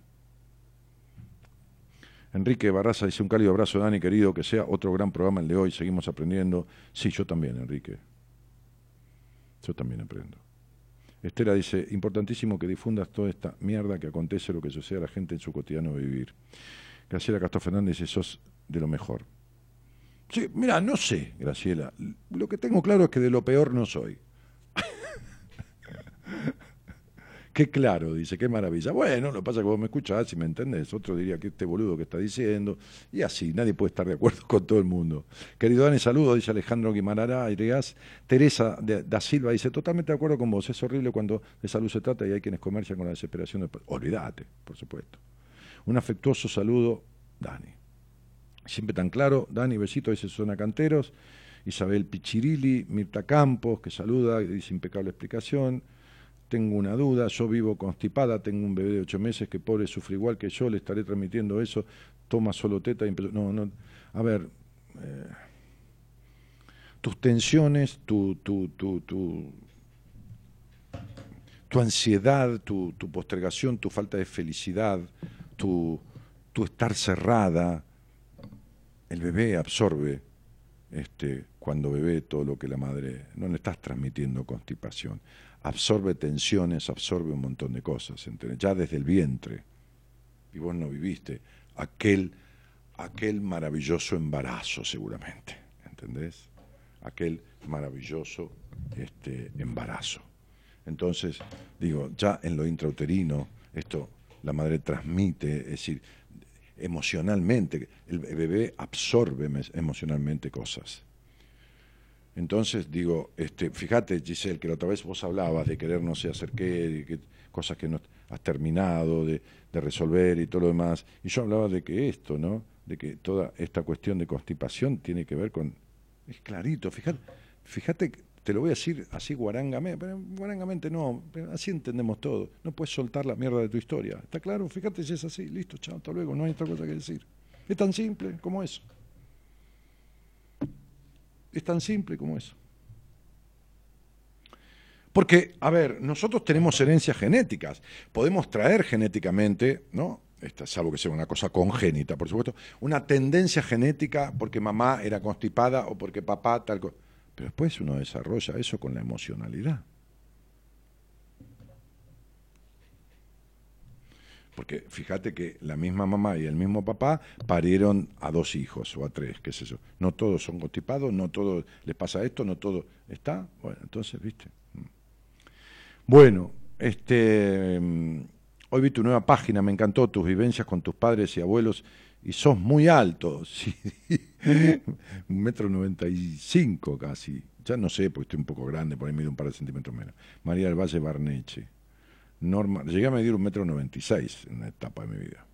Enrique Barraza dice un cálido abrazo, Dani, querido, que sea otro gran programa el de hoy. Seguimos aprendiendo. Sí, yo también, Enrique. Yo también aprendo. Estela dice, importantísimo que difundas toda esta mierda que acontece, lo que sucede a la gente en su cotidiano vivir. Graciela Castro Fernández dice, sos de lo mejor. Sí, mira, no sé, Graciela. Lo que tengo claro es que de lo peor no soy. Qué claro, dice, qué maravilla. Bueno, lo que pasa es que vos me escuchás y me entendés. Otro diría que este boludo que está diciendo. Y así, nadie puede estar de acuerdo con todo el mundo. Querido Dani, saludos, dice Alejandro Guimarara Airegas. Teresa da Silva dice, totalmente de acuerdo con vos. Es horrible cuando de salud se trata y hay quienes comercian con la desesperación. De... Olvídate, por supuesto. Un afectuoso saludo, Dani. Siempre tan claro, Dani, besito, dice Zona Canteros. Isabel Pichirilli, Mirta Campos, que saluda, dice impecable explicación tengo una duda, yo vivo constipada, tengo un bebé de ocho meses que pobre sufre igual que yo, le estaré transmitiendo eso, toma solo teta y No, no, a ver, eh, tus tensiones, tu, tu, tu, tu, ansiedad, tu, tu, postergación, tu falta de felicidad, tu, tu estar cerrada, el bebé absorbe este, cuando bebé todo lo que la madre, no le estás transmitiendo constipación absorbe tensiones, absorbe un montón de cosas, ya desde el vientre. Y vos no viviste aquel, aquel maravilloso embarazo seguramente, ¿entendés? Aquel maravilloso este, embarazo. Entonces, digo, ya en lo intrauterino, esto la madre transmite, es decir, emocionalmente, el bebé absorbe emocionalmente cosas. Entonces digo, este, fíjate Giselle, que la otra vez vos hablabas de querer no sé hacer de que, cosas que no has terminado, de, resolver y todo lo demás. Y yo hablaba de que esto, ¿no? De que toda esta cuestión de constipación tiene que ver con... Es clarito, fíjate, fíjate te lo voy a decir así guarangamente, pero guarangamente no, así entendemos todo. No puedes soltar la mierda de tu historia. ¿Está claro? Fíjate si es así, listo, chao, hasta luego, no hay otra cosa que decir. Es tan simple como eso. Es tan simple como eso. Porque, a ver, nosotros tenemos herencias genéticas, podemos traer genéticamente, ¿no? Esta, salvo que sea una cosa congénita, por supuesto, una tendencia genética porque mamá era constipada o porque papá tal cosa. Pero después uno desarrolla eso con la emocionalidad. Porque fíjate que la misma mamá y el mismo papá parieron a dos hijos o a tres, qué sé yo. No todos son constipados, no todos les pasa esto, no todo está. Bueno, entonces, viste. Mm. Bueno, este, mm, hoy vi tu nueva página, me encantó tus vivencias con tus padres y abuelos y sos muy alto, sí. un metro noventa y cinco casi. Ya no sé, porque estoy un poco grande, por ahí mido un par de centímetros menos. María del Valle Barneche. Norma, llegué a medir un metro noventa y seis en una etapa de mi vida.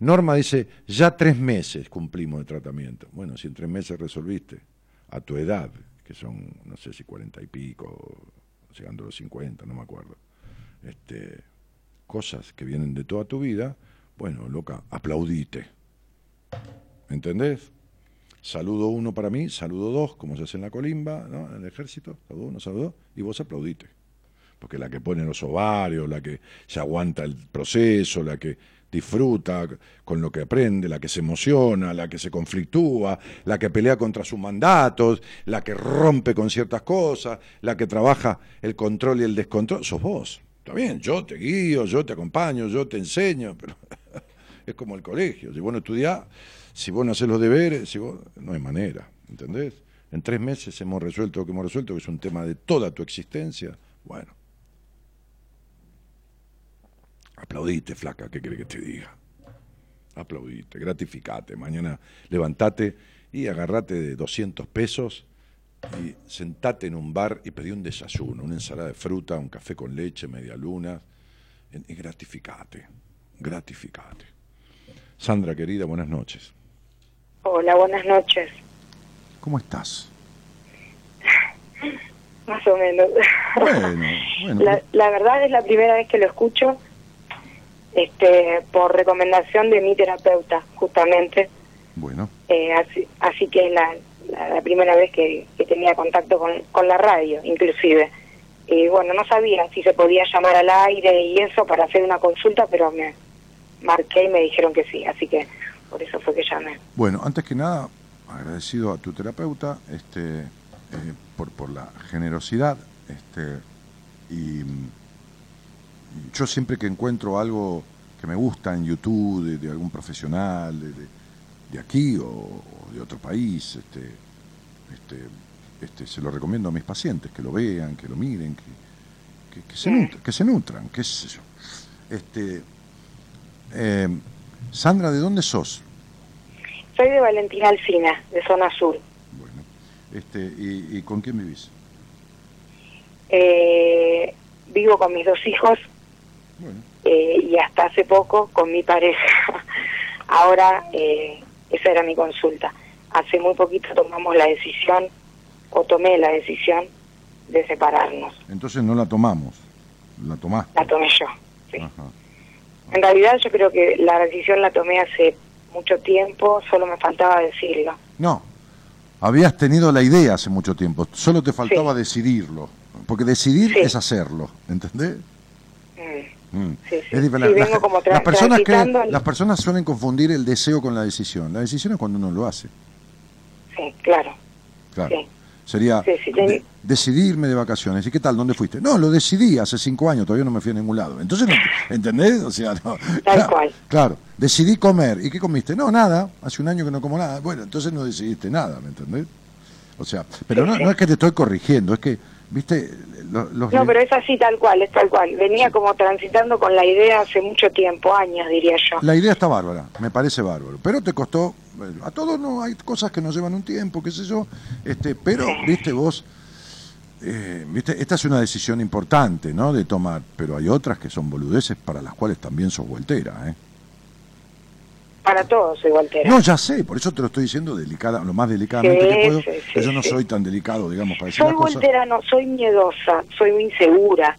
Norma dice, ya tres meses cumplimos de tratamiento. Bueno, si en tres meses resolviste, a tu edad, que son, no sé si cuarenta y pico, llegando a los cincuenta, no me acuerdo, este, cosas que vienen de toda tu vida, bueno, loca, aplaudite. ¿Entendés? Saludo uno para mí, saludo dos, como se hace en la colimba, ¿no? en el ejército, saludo uno, saludo y vos aplaudite porque la que pone los ovarios, la que se aguanta el proceso, la que disfruta con lo que aprende, la que se emociona, la que se conflictúa, la que pelea contra sus mandatos, la que rompe con ciertas cosas, la que trabaja el control y el descontrol, sos vos. Está bien, yo te guío, yo te acompaño, yo te enseño, pero es como el colegio. Si vos no estudiás, si vos no haces los deberes, si vos, no hay manera, ¿entendés? En tres meses hemos resuelto lo que hemos resuelto, que es un tema de toda tu existencia. Bueno, Aplaudite, flaca, ¿qué crees que te diga? Aplaudite, gratificate. Mañana levantate y agarrate de 200 pesos y sentate en un bar y pedí un desayuno, una ensalada de fruta, un café con leche, media luna, y gratificate, gratificate. Sandra, querida, buenas noches. Hola, buenas noches. ¿Cómo estás? Más o menos. Bueno, bueno. La, la verdad es la primera vez que lo escucho este, por recomendación de mi terapeuta, justamente. Bueno. Eh, así, así que es la, la, primera vez que, tenía contacto con, con la radio, inclusive. Y bueno, no sabía si se podía llamar al aire y eso para hacer una consulta, pero me marqué y me dijeron que sí, así que por eso fue que llamé. Bueno, antes que nada, agradecido a tu terapeuta este, eh, por, por la generosidad este, y yo siempre que encuentro algo que me gusta en YouTube de, algún profesional de, aquí o, de otro país, este, este, este, se lo recomiendo a mis pacientes, que lo vean, que lo miren, que, que, se, nutran, que se nutran, qué sé yo. Este, eh, Sandra, ¿de dónde sos? Soy de Valentina Alcina, de zona sur. Bueno, este, ¿y, con quién vivís? Eh, vivo con mis dos hijos eh, y hasta hace poco con mi pareja. Ahora, eh, esa era mi consulta. Hace muy poquito tomamos la decisión, o tomé la decisión, de separarnos. Entonces no la tomamos, la tomaste. La tomé yo, sí. En realidad yo creo que la decisión la tomé hace mucho tiempo, solo me faltaba decirlo. No, habías tenido la idea hace mucho tiempo, solo te faltaba decidirlo, porque decidir es hacerlo, ¿entendés? Mm. las, personas que, las personas suelen confundir el deseo con la decisión. La decisión es cuando uno lo hace. Sí, claro. Claro. Sería decidirme de vacaciones. ¿Y qué tal? ¿Dónde fuiste? No, lo decidí hace cinco años, todavía no me fui a ningún lado. Entonces, ¿entendés? O sea, no. Tal cual. Claro, decidí comer. ¿Y qué comiste? No, nada. Hace un año que no como nada. Bueno, entonces no decidiste nada, ¿me entendés? O sea, pero no, no es que te estoy corrigiendo, es que, viste, no, pero es así tal cual, es tal cual. Venía como transitando con la idea hace mucho tiempo, años diría yo. La idea está bárbara, me parece bárbaro. Pero te costó, a todos no hay cosas que nos llevan un tiempo, qué sé yo, este, pero, viste vos, eh, viste, esta es una decisión importante, ¿no? De tomar, pero hay otras que son boludeces para las cuales también sos voltera, ¿eh? Para todos soy voltera. No, ya sé, por eso te lo estoy diciendo delicada, lo más delicadamente que puedo. que yo no soy tan delicado, digamos, para decir Soy voltera, no, soy miedosa, soy muy insegura.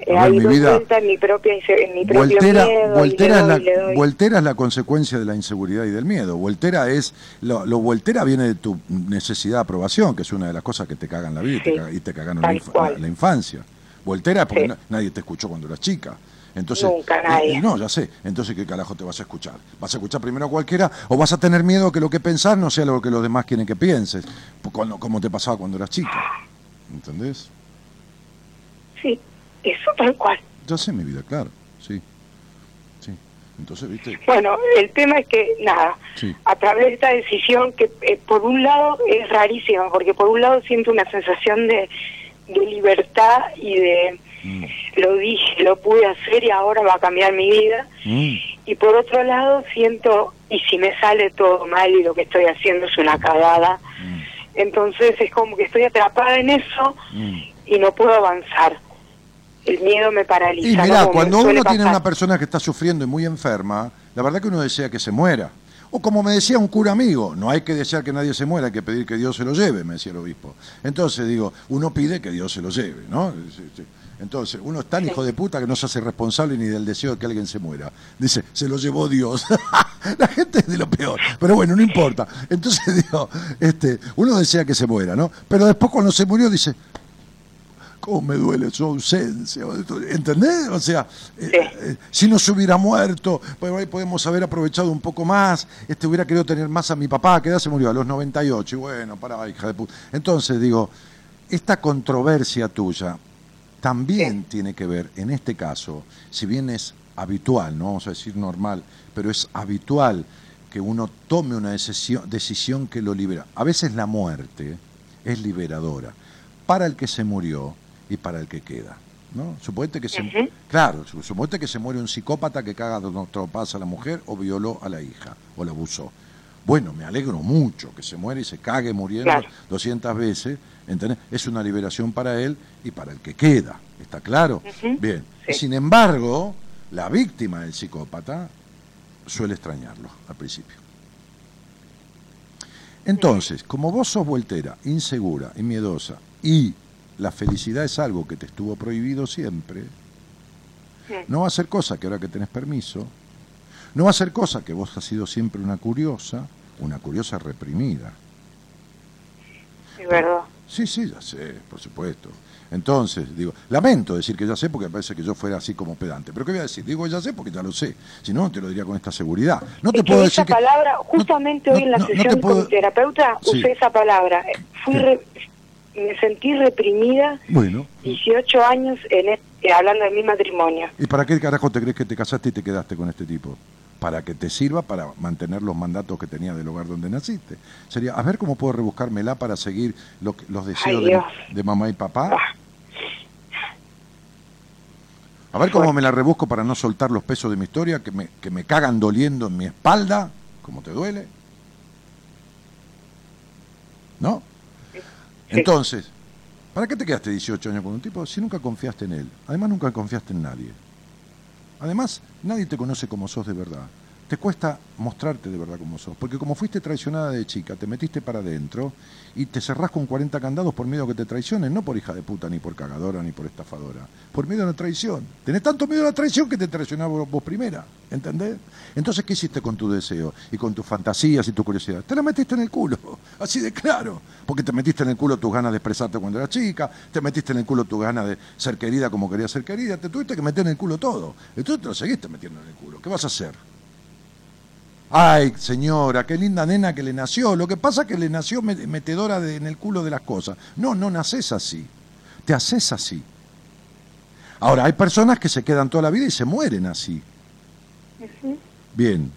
Eh, mi vida, en mi propia en mi voltera, voltera, es la, voltera es la consecuencia de la inseguridad y del miedo. Voltera es lo, lo, voltera viene de tu necesidad de aprobación, que es una de las cosas que te cagan la vida y te cagan la, la, infancia. Voltera porque nadie te escuchó cuando eras chica. Entonces, Nunca nadie. no, ya sé. Entonces, ¿qué carajo te vas a escuchar? ¿Vas a escuchar primero a cualquiera o vas a tener miedo que lo que pensás no sea lo que los demás quieren que pienses? Como te pasaba cuando eras chica. ¿Entendés? Sí, eso tal cual. Ya sé, mi vida, claro. Sí. Sí. Entonces, ¿viste? Bueno, el tema es que, nada, a través de esta decisión que eh, por un lado es rarísima, porque por un lado siento una sensación de, de libertad y de Mm. Lo dije, lo pude hacer y ahora va a cambiar mi vida. Mm. Y por otro lado siento, y si me sale todo mal y lo que estoy haciendo es una cagada, mm. entonces es como que estoy atrapada en eso y no puedo avanzar. El miedo me paraliza. Y mira, cuando uno tiene una persona que está sufriendo y muy enferma, la verdad que uno desea que se muera. O como me decía un cura amigo, no hay que desear que nadie se muera, hay que pedir que Dios se lo lleve, me decía el obispo. Entonces digo, uno pide que Dios se lo lleve, ¿no? Entonces, uno es tan hijo de puta que no se hace responsable ni del deseo de que alguien se muera. Dice, se lo llevó Dios. la gente es de lo peor. Pero bueno, no importa. Entonces, digo, este, uno desea que se muera, ¿no? Pero después cuando se murió dice, ¿cómo me duele su ausencia? ¿Entendés? O sea, eh, eh, si no se hubiera muerto, pues ahí podemos haber aprovechado un poco más, este hubiera querido tener más a mi papá, que ya se murió a los 98, y bueno, para, hija de puta. Entonces, digo, esta controversia tuya, también tiene que ver, en este caso, si bien es habitual, no vamos a decir normal, pero es habitual que uno tome una decisión, decisión que lo libera. A veces la muerte es liberadora para el que se murió y para el que queda. ¿no? Suponete que se, claro, suponete que se muere un psicópata que caga dos tropas a la mujer o violó a la hija o la abusó. Bueno, me alegro mucho que se muere y se cague muriendo 200 veces, ¿entendés? Es una liberación para él y para el que queda, ¿está claro? Bien, sin embargo, la víctima del psicópata suele extrañarlo al principio. Entonces, como vos sos voltera, insegura y miedosa, y la felicidad es algo que te estuvo prohibido siempre, No va a ser cosa que ahora que tenés permiso, no va a ser cosa que vos has sido siempre una curiosa, una curiosa reprimida. Es verdad. Sí, sí, ya sé, por supuesto. Entonces, digo, lamento decir que ya sé porque parece que yo fuera así como pedante. Pero ¿qué voy a decir? Digo ya sé porque ya lo sé. Si no, no te lo diría con esta seguridad. No te puedo decir esa palabra, justamente hoy en la sesión con mi terapeuta usé esa palabra. Fui me sentí reprimida bueno. 18 años en este, hablando de mi matrimonio. ¿Y para qué carajo te crees que te casaste y te quedaste con este tipo? Para que te sirva para mantener los mandatos que tenía del hogar donde naciste. Sería, a ver cómo puedo rebuscármela para seguir los deseos de, mamá y papá. Ah. A ver cómo me la rebusco para no soltar los pesos de mi historia, que me, que me cagan doliendo en mi espalda, como te duele. ¿No? Entonces, ¿para qué te quedaste 18 años con un tipo si nunca confiaste en él? Además, nunca confiaste en nadie. Además, nadie te conoce como sos de verdad te cuesta mostrarte de verdad como sos. Porque como fuiste traicionada de chica, te metiste para adentro y te cerrás con 40 candados por miedo a que te traicionen, no por hija de puta, ni por cagadora, ni por estafadora. Por miedo a la traición. Tenés tanto miedo a la traición que te traicionaba vos primera. ¿Entendés? Entonces, ¿qué hiciste con tu deseo y con tus fantasías y tu curiosidad? Te la metiste en el culo. Así de claro. Porque te metiste en el culo tus ganas de expresarte cuando eras chica, te metiste en el culo tus ganas de ser querida como querías ser querida, te tuviste que meter en el culo todo. Entonces te lo seguiste metiendo en el culo. ¿Qué vas a hacer? Ay, señora, qué linda nena que le nació. Lo que pasa es que le nació metedora en el culo de las cosas. No, no naces así. Te haces así. Ahora, hay personas que se quedan toda la vida y se mueren así. Bien.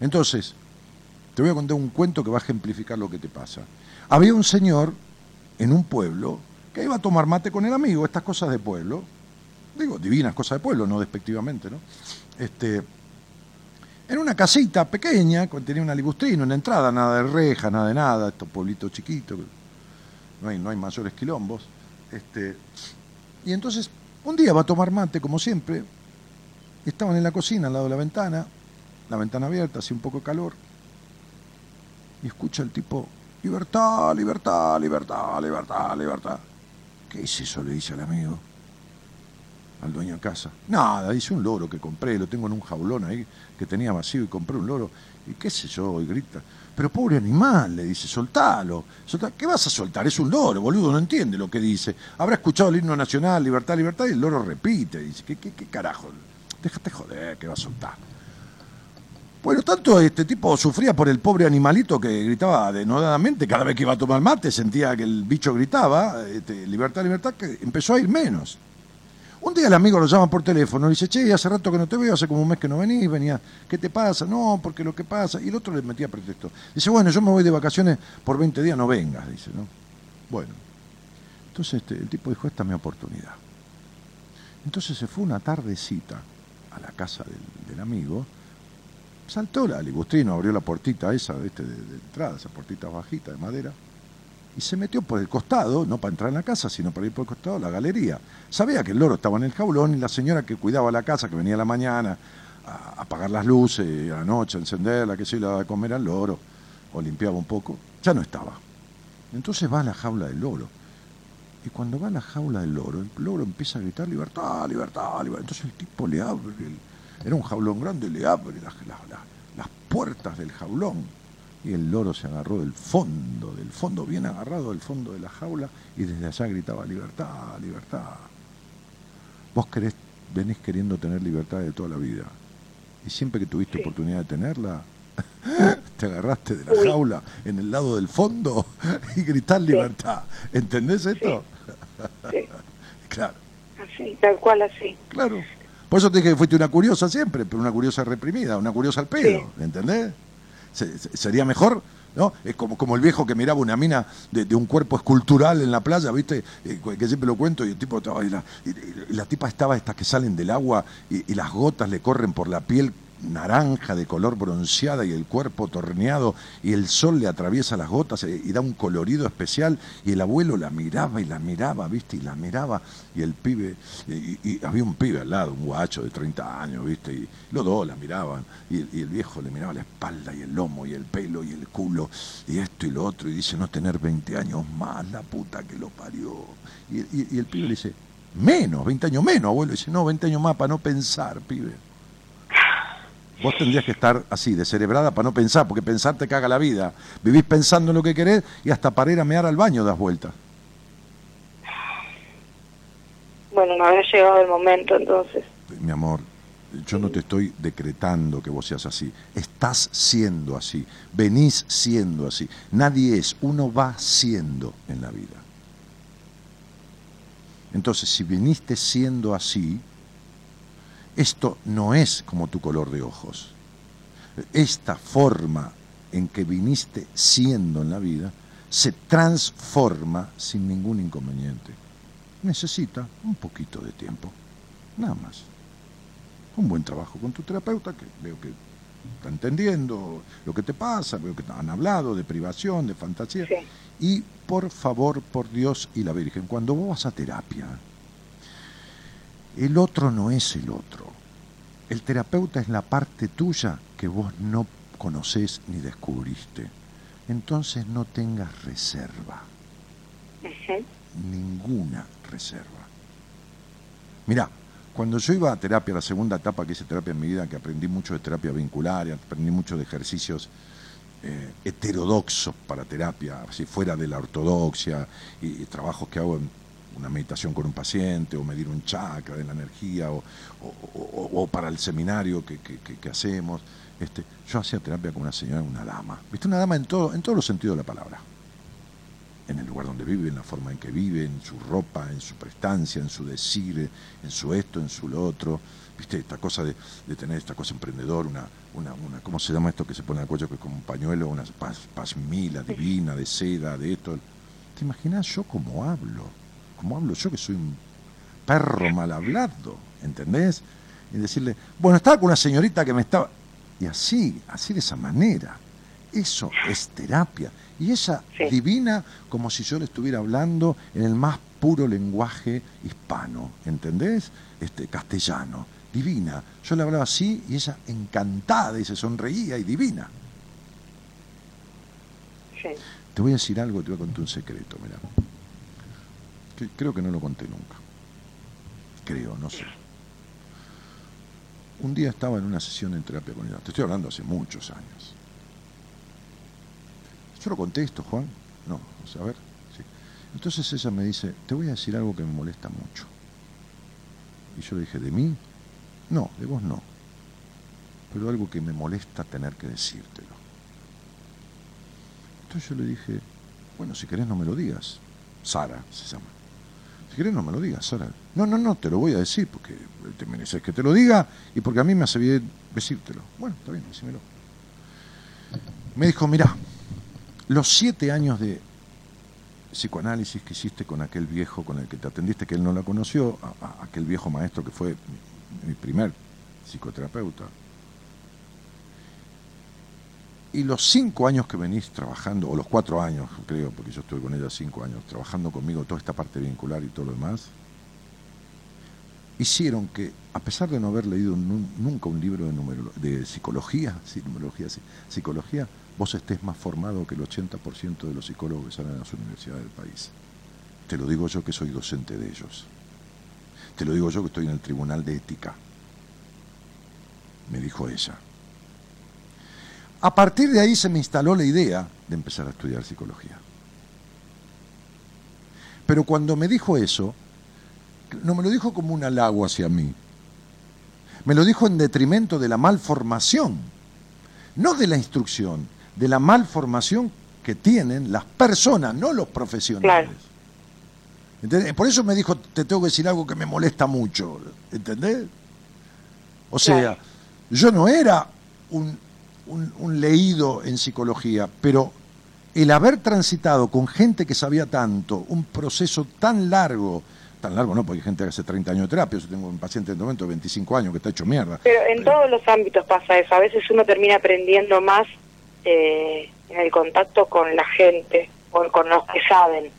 Entonces, te voy a contar un cuento que va a ejemplificar lo que te pasa. Había un señor en un pueblo que iba a tomar mate con el amigo, estas cosas de pueblo. Digo, divinas cosas de pueblo, no despectivamente, ¿no? Este, en una casita pequeña, tenía una libustrina, una entrada, nada de reja, nada de nada, estos pueblitos chiquitos, no hay, no hay mayores quilombos. Este, y entonces, un día va a tomar mate, como siempre, estaban en la cocina, al lado de la ventana, la ventana abierta, hacía un poco de calor, y escucha el tipo, libertad, libertad, libertad, libertad, libertad. ¿Qué es eso? le dice al amigo al dueño de casa. Nada, dice un loro que compré, lo tengo en un jaulón ahí que tenía vacío y compré un loro. Y qué sé yo, y grita. Pero pobre animal, le dice, soltalo. ¿Qué vas a soltar? Es un loro, boludo, no entiende lo que dice. Habrá escuchado el himno nacional, libertad, libertad, y el loro repite. Dice, ¿qué, qué, qué carajo? Déjate joder, que va a soltar. Bueno, tanto este tipo sufría por el pobre animalito que gritaba denodadamente cada vez que iba a tomar mate, sentía que el bicho gritaba, este, libertad, libertad, que empezó a ir menos. Un día el amigo lo llama por teléfono, y dice, che, hace rato que no te veo, hace como un mes que no venís, venía, ¿qué te pasa? No, porque lo que pasa. Y el otro le metía pretexto. Dice, bueno, yo me voy de vacaciones por 20 días, no vengas, dice, ¿no? Bueno. Entonces este, el tipo dijo, esta es mi oportunidad. Entonces se fue una tardecita a la casa del, amigo, saltó la libustrino, abrió la puertita esa este, de, de entrada, esa puertita bajita de madera, y se metió por el costado, no para entrar en la casa, sino para ir por el costado, la galería. Sabía que el loro estaba en el jaulón y la señora que cuidaba la casa, que venía a la mañana a apagar las luces, a la noche, a encenderla, que se iba a comer al loro, o limpiaba un poco, ya no estaba. Entonces va a la jaula del loro. Y cuando va a la jaula del loro, el loro empieza a gritar libertad, libertad, libertad. Entonces el tipo le abre, era un jaulón grande, le abre las puertas del jaulón y el loro se agarró del fondo, del fondo, bien agarrado del fondo de la jaula, y desde allá gritaba, libertad, libertad. Vos querés, venís queriendo tener libertad de toda la vida. Y siempre que tuviste oportunidad de tenerla, te agarraste de la jaula en el lado del fondo y gritás libertad. ¿Entendés esto? Sí. claro. Así, tal cual así. Claro. Por eso te dije que fuiste una curiosa siempre, pero una curiosa reprimida, una curiosa al pedo, ¿entendés? Sería mejor ¿no? Es como, como el viejo que miraba una mina de, un cuerpo escultural en la playa, ¿viste? Eh, que siempre lo cuento, y el tipo y la, la tipa estaba estas que salen del agua y, las gotas le corren por la piel naranja de color bronceada y el cuerpo torneado y el sol le atraviesa las gotas y da un colorido especial y el abuelo la miraba y la miraba, ¿viste? Y la miraba y el pibe, y, había un pibe al lado, un guacho de 30 años, ¿viste? Y los dos la miraban y, el viejo le miraba la espalda y el lomo y el pelo y el culo y esto y lo otro y dice no tener 20 años más, la puta que lo parió. Y, y el pibe le dice, Menos, 20 años menos, abuelo. Dice, no, 20 años más para no pensar, pibe. Vos tendrías que estar así, descerebrada para no pensar, porque pensar te caga la vida. Vivís pensando en lo que querés y hasta para ir a mear al baño das vueltas. Bueno, no había llegado el momento entonces. Mi amor, yo no te estoy decretando que vos seas así. Estás siendo así. Venís siendo así. Nadie es, uno va siendo en la vida. Entonces, si viniste siendo así, esto no es como tu color de ojos. Esta forma en que viniste siendo en la vida se transforma sin ningún inconveniente. Necesita un poquito de tiempo, nada más. Un buen trabajo con tu terapeuta, que veo que está entendiendo lo que te pasa, veo que han hablado de privación, de fantasía. Y por favor, por Dios y la Virgen, cuando vos vas a terapia, el otro no es el otro. El terapeuta es la parte tuya que vos no conoces ni descubriste. Entonces no tengas reserva. Ninguna reserva. Mira, cuando yo iba a terapia, la segunda etapa que hice terapia en mi vida, que aprendí mucho de terapia vincular, aprendí mucho de ejercicios eh, heterodoxos para terapia, así fuera de la ortodoxia, y, trabajos que hago en una meditación con un paciente, o medir un chakra de la energía, o, para el seminario que, hacemos. Este, yo hacía terapia con una señora, una dama. ¿Viste? Una dama en, todo, en todos los sentidos de la palabra. En el lugar donde vive, en la forma en que vive, en su ropa, en su prestancia, en su decir, en su esto, en su lo otro. ¿Viste? Esta cosa de, tener esta cosa emprendedor, una, una, una, ¿cómo se llama esto que se pone al cuello que es como un pañuelo, una pasmila divina de seda, de esto? ¿Te imaginas yo cómo hablo? ¿Cómo hablo yo que soy un perro mal hablado? ¿Entendés? Y decirle, bueno, estaba con una señorita que me estaba... Y así, así de esa manera. Eso es terapia. Y ella divina como si yo le estuviera hablando en el más puro lenguaje hispano, ¿entendés? Este, castellano divina. Yo le hablaba así y ella encantada y se sonreía y divina. Te voy a decir algo, te voy a contar un secreto, mira. Creo que no lo conté nunca. Creo, no sé. Un día estaba en una sesión en terapia con ella. Te estoy hablando hace muchos años. Yo lo conté esto, Juan. No, a ver. Sí. Entonces ella me dice, te voy a decir algo que me molesta mucho. Y yo le dije, ¿de mí? No, de vos no. Pero algo que me molesta tener que decírtelo. Entonces yo le dije, bueno, si querés no me lo digas. Sara se llama. Si querés no me lo digas, Sara. No, no, no, te lo voy a decir porque te mereces que te lo diga y porque a mí me hace bien decírtelo. Bueno, está bien, decímelo. Me dijo, mira, los siete años de psicoanálisis que hiciste con aquel viejo con el que te atendiste, que él no la conoció, aquel viejo maestro que fue mi primer psicoterapeuta. Y los cinco años que venís trabajando, o los cuatro años, creo, porque yo estuve con ella cinco años, trabajando conmigo toda esta parte vincular y todo lo demás, hicieron que, a pesar de no haber leído nunca un libro de, de psicología, psicología, vos estés más formado que el 80% de los psicólogos que salen a las universidades del país. Te lo digo yo que soy docente de ellos. Te lo digo yo que estoy en el Tribunal de Ética. Me dijo ella. A partir de ahí se me instaló la idea de empezar a estudiar psicología. Pero cuando me dijo eso, no me lo dijo como un halago hacia mí. Me lo dijo en detrimento de la malformación, no de la instrucción, de la malformación que tienen las personas, no los profesionales. Por eso me dijo, te tengo que decir algo que me molesta mucho, ¿entendés? O sea, yo no era un, un, leído en psicología, pero el haber transitado con gente que sabía tanto, un proceso tan largo, tan largo no, porque hay gente que hace 30 años de terapia, yo tengo un paciente en este momento de 25 años que está hecho mierda. Pero en todos los ámbitos pasa eso, a veces uno termina aprendiendo más eh, en el contacto con la gente, con, con los que saben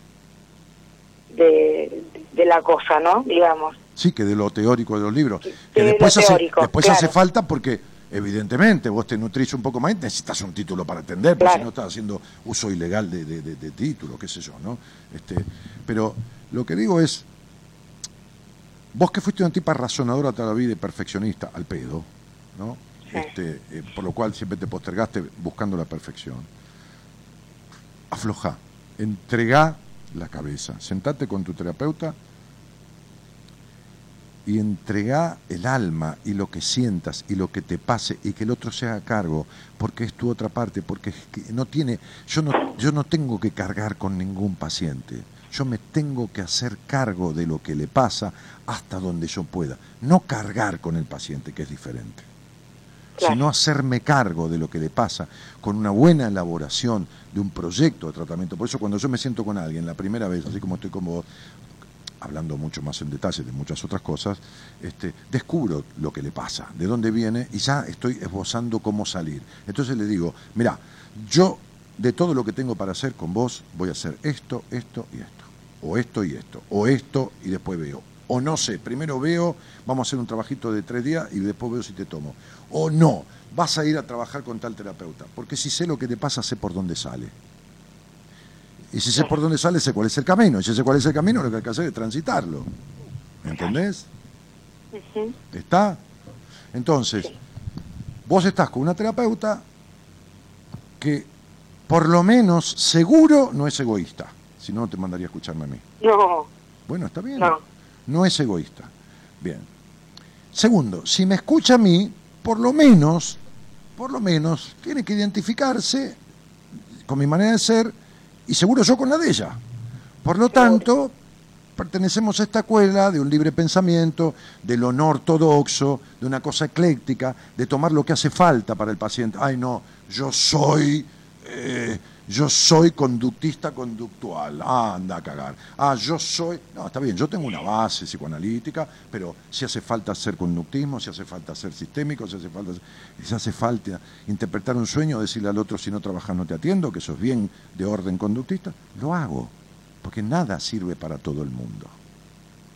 de, la cosa, ¿no? Digamos. Sí, que de lo teórico de los libros. que después, hace, después hace falta porque, evidentemente, vos te nutrís un poco más necesitas un título para atender, porque si no estás haciendo uso ilegal de, de, de, título, qué sé yo, ¿no? Este, pero lo que digo es, Vos que fuiste una tipa razonadora toda la vida y perfeccionista, al pedo, ¿no? Este, eh, por lo cual siempre te postergaste buscando la perfección. Afloja, entregá la cabeza, sentate con tu terapeuta y entregá el alma y lo que sientas y lo que te pase y que el otro se haga cargo, porque es tu otra parte, porque no tiene, yo no, yo no tengo que cargar con ningún paciente, yo me tengo que hacer cargo de lo que le pasa hasta donde yo pueda, no cargar con el paciente, que es diferente, sino hacerme cargo de lo que le pasa con una buena elaboración de un proyecto de tratamiento. Por eso cuando yo me siento con alguien la primera vez, así como estoy con vos, hablando mucho más en detalle de muchas otras cosas, este, descubro lo que le pasa, de dónde viene y ya estoy esbozando cómo salir. Entonces le digo, mira, yo de todo lo que tengo para hacer con vos voy a hacer esto, esto y esto, o esto y esto, o esto y después veo. O no sé, primero veo, vamos a hacer un trabajito de tres días y después veo si te tomo. O no, vas a ir a trabajar con tal terapeuta, porque si sé lo que te pasa, sé por dónde sale. Y si sé por dónde sale, sé cuál es el camino. Y si sé cuál es el camino, lo que hay que hacer es transitarlo. ¿Me entendés? ¿Está? Entonces, vos estás con una terapeuta que por lo menos seguro no es egoísta. Si no, te mandaría a escucharme a mí. No. Bueno, está bien. No. No es egoísta. Bien. Segundo, si me escucha a mí, por lo menos, por lo menos, tiene que identificarse con mi manera de ser y seguro yo con la de ella. Por lo tanto, pertenecemos a esta escuela de un libre pensamiento, de lo no ortodoxo, de una cosa ecléctica, de tomar lo que hace falta para el paciente. Ay, no, yo soy eh, yo soy conductista conductual. Ah, anda a cagar. Ah, yo soy. No, está bien, yo tengo una base psicoanalítica, pero si hace falta hacer conductismo, si hace falta ser sistémico, si hace falta, si hace falta interpretar un sueño, decirle al otro si no trabajas no te atiendo, que eso es bien de orden conductista, lo hago. Porque nada sirve para todo el mundo.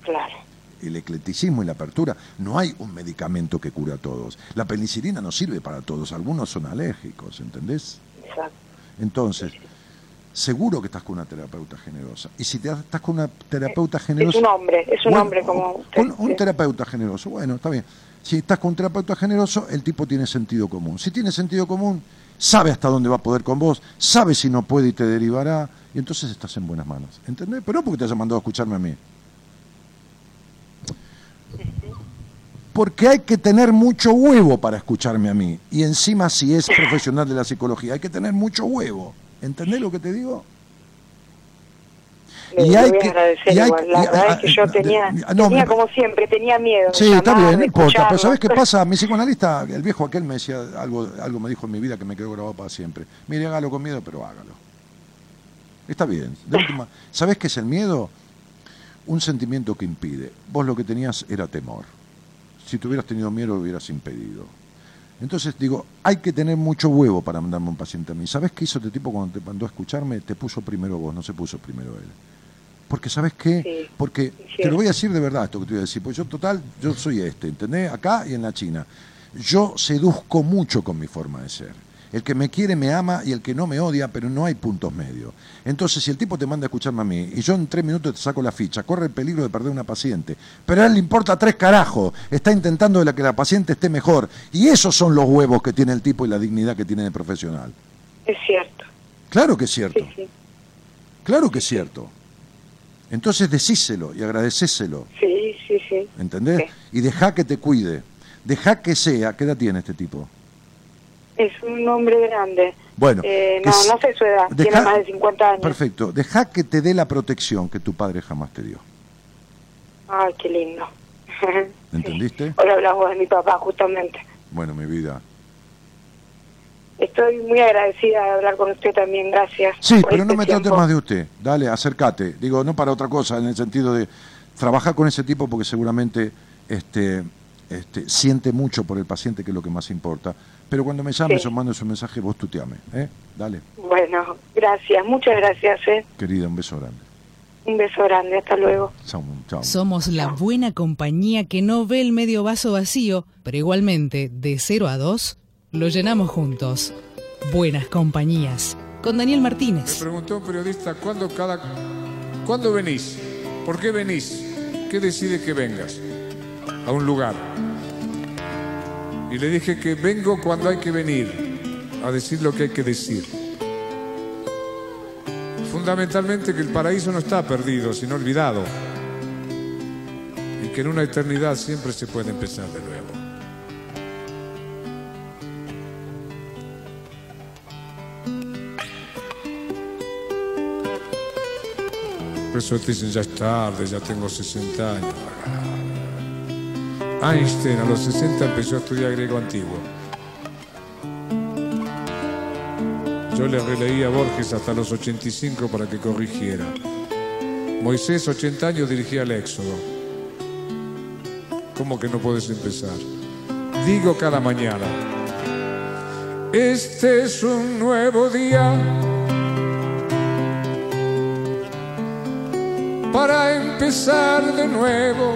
Claro el eclecticismo y la apertura, no hay un medicamento que cura a todos. La penicilina no sirve para todos, algunos son alérgicos, ¿entendés? Exacto. Entonces, seguro que estás con una terapeuta generosa. Y si te, estás con una terapeuta generosa... Es un hombre, es un hombre como usted. Un, terapeuta generoso, bueno, está bien. Si estás con un terapeuta generoso, el tipo tiene sentido común. Si tiene sentido común, sabe hasta dónde va a poder con vos, sabe si no puede y te derivará, y entonces estás en buenas manos. ¿Entendés? Pero no porque te haya mandado a escucharme a mí. Porque hay que tener mucho huevo para escucharme a mí. Y encima si es profesional de la psicología, hay que tener mucho huevo. ¿Entendés lo que te digo? y hay que, y hay, la verdad es que yo tenía, tenía como siempre, tenía miedo. Sí, está bien, no importa. Pero ¿sabes qué pasa? Mi psicoanalista, el viejo aquel me decía algo, algo me dijo en mi vida que me quedó grabado para siempre. Mire, hágalo con miedo, pero hágalo. Está bien. De última, ¿sabes qué es el miedo? Un sentimiento que impide. Vos lo que tenías era temor si tú hubieras tenido miedo lo hubieras impedido. Entonces digo, hay que tener mucho huevo para mandarme un paciente a mí. ¿Sabes qué hizo este tipo cuando te mandó a escucharme? Te puso primero vos, no se puso primero él. Porque ¿sabes qué? Porque te lo voy a decir de verdad esto que te voy a decir, porque yo total, yo soy este, ¿entendés? Acá y en la China. Yo seduzco mucho con mi forma de ser. El que me quiere me ama y el que no me odia, pero no hay puntos medios. Entonces, si el tipo te manda a escucharme a mí y yo en tres minutos te saco la ficha, corre el peligro de perder una paciente. Pero a él le importa tres carajos. Está intentando de que la paciente esté mejor. Y esos son los huevos que tiene el tipo y la dignidad que tiene el profesional. Es cierto. Claro que es cierto. Claro que es cierto. Entonces decíselo y agradecéselo. Sí, sí, sí. ¿Entendés? Y deja que te cuide. Deja que sea. ¿Qué edad tiene este tipo? Es un hombre grande. Bueno. Eh, no, no sé su edad, tiene más de 50 años. Perfecto. Deja que te dé la protección que tu padre jamás te dio. Ay, qué lindo. ¿Entendiste? Hoy hablamos de mi papá, justamente. Bueno, mi vida. Estoy muy agradecida de hablar con usted también, gracias. Sí, pero no este me trates más de usted. Dale, acércate. Digo, no para otra cosa, en el sentido de trabajar con ese tipo porque seguramente este, este, siente mucho por el paciente, que es lo que más importa. Pero cuando me llames o mandes un mensaje, vos tuteame. ¿eh? Dale. Bueno, gracias, muchas gracias. ¿eh? Querida, un beso grande. Un beso grande, hasta luego. Chao, chao. Somos la buena compañía que no ve el medio vaso vacío, pero igualmente, de 0 a 2, lo llenamos juntos. Buenas compañías. Con Daniel Martínez. Me preguntó un periodista, ¿cuándo, cada... ¿cuándo venís? ¿Por qué venís? ¿Qué decide que vengas? a un lugar. Y le dije que vengo cuando hay que venir, a decir lo que hay que decir. Fundamentalmente que el paraíso no está perdido, sino olvidado. Y que en una eternidad siempre se puede empezar de nuevo. Por eso te dicen, ya es tarde, ya tengo 60 años. Einstein a los 60 empezó a estudiar griego antiguo. Yo le releí a Borges hasta los 85 para que corrigiera. Moisés, 80 años, dirigía el Éxodo. ¿Cómo que no puedes empezar? Digo cada mañana, este es un nuevo día para empezar de nuevo.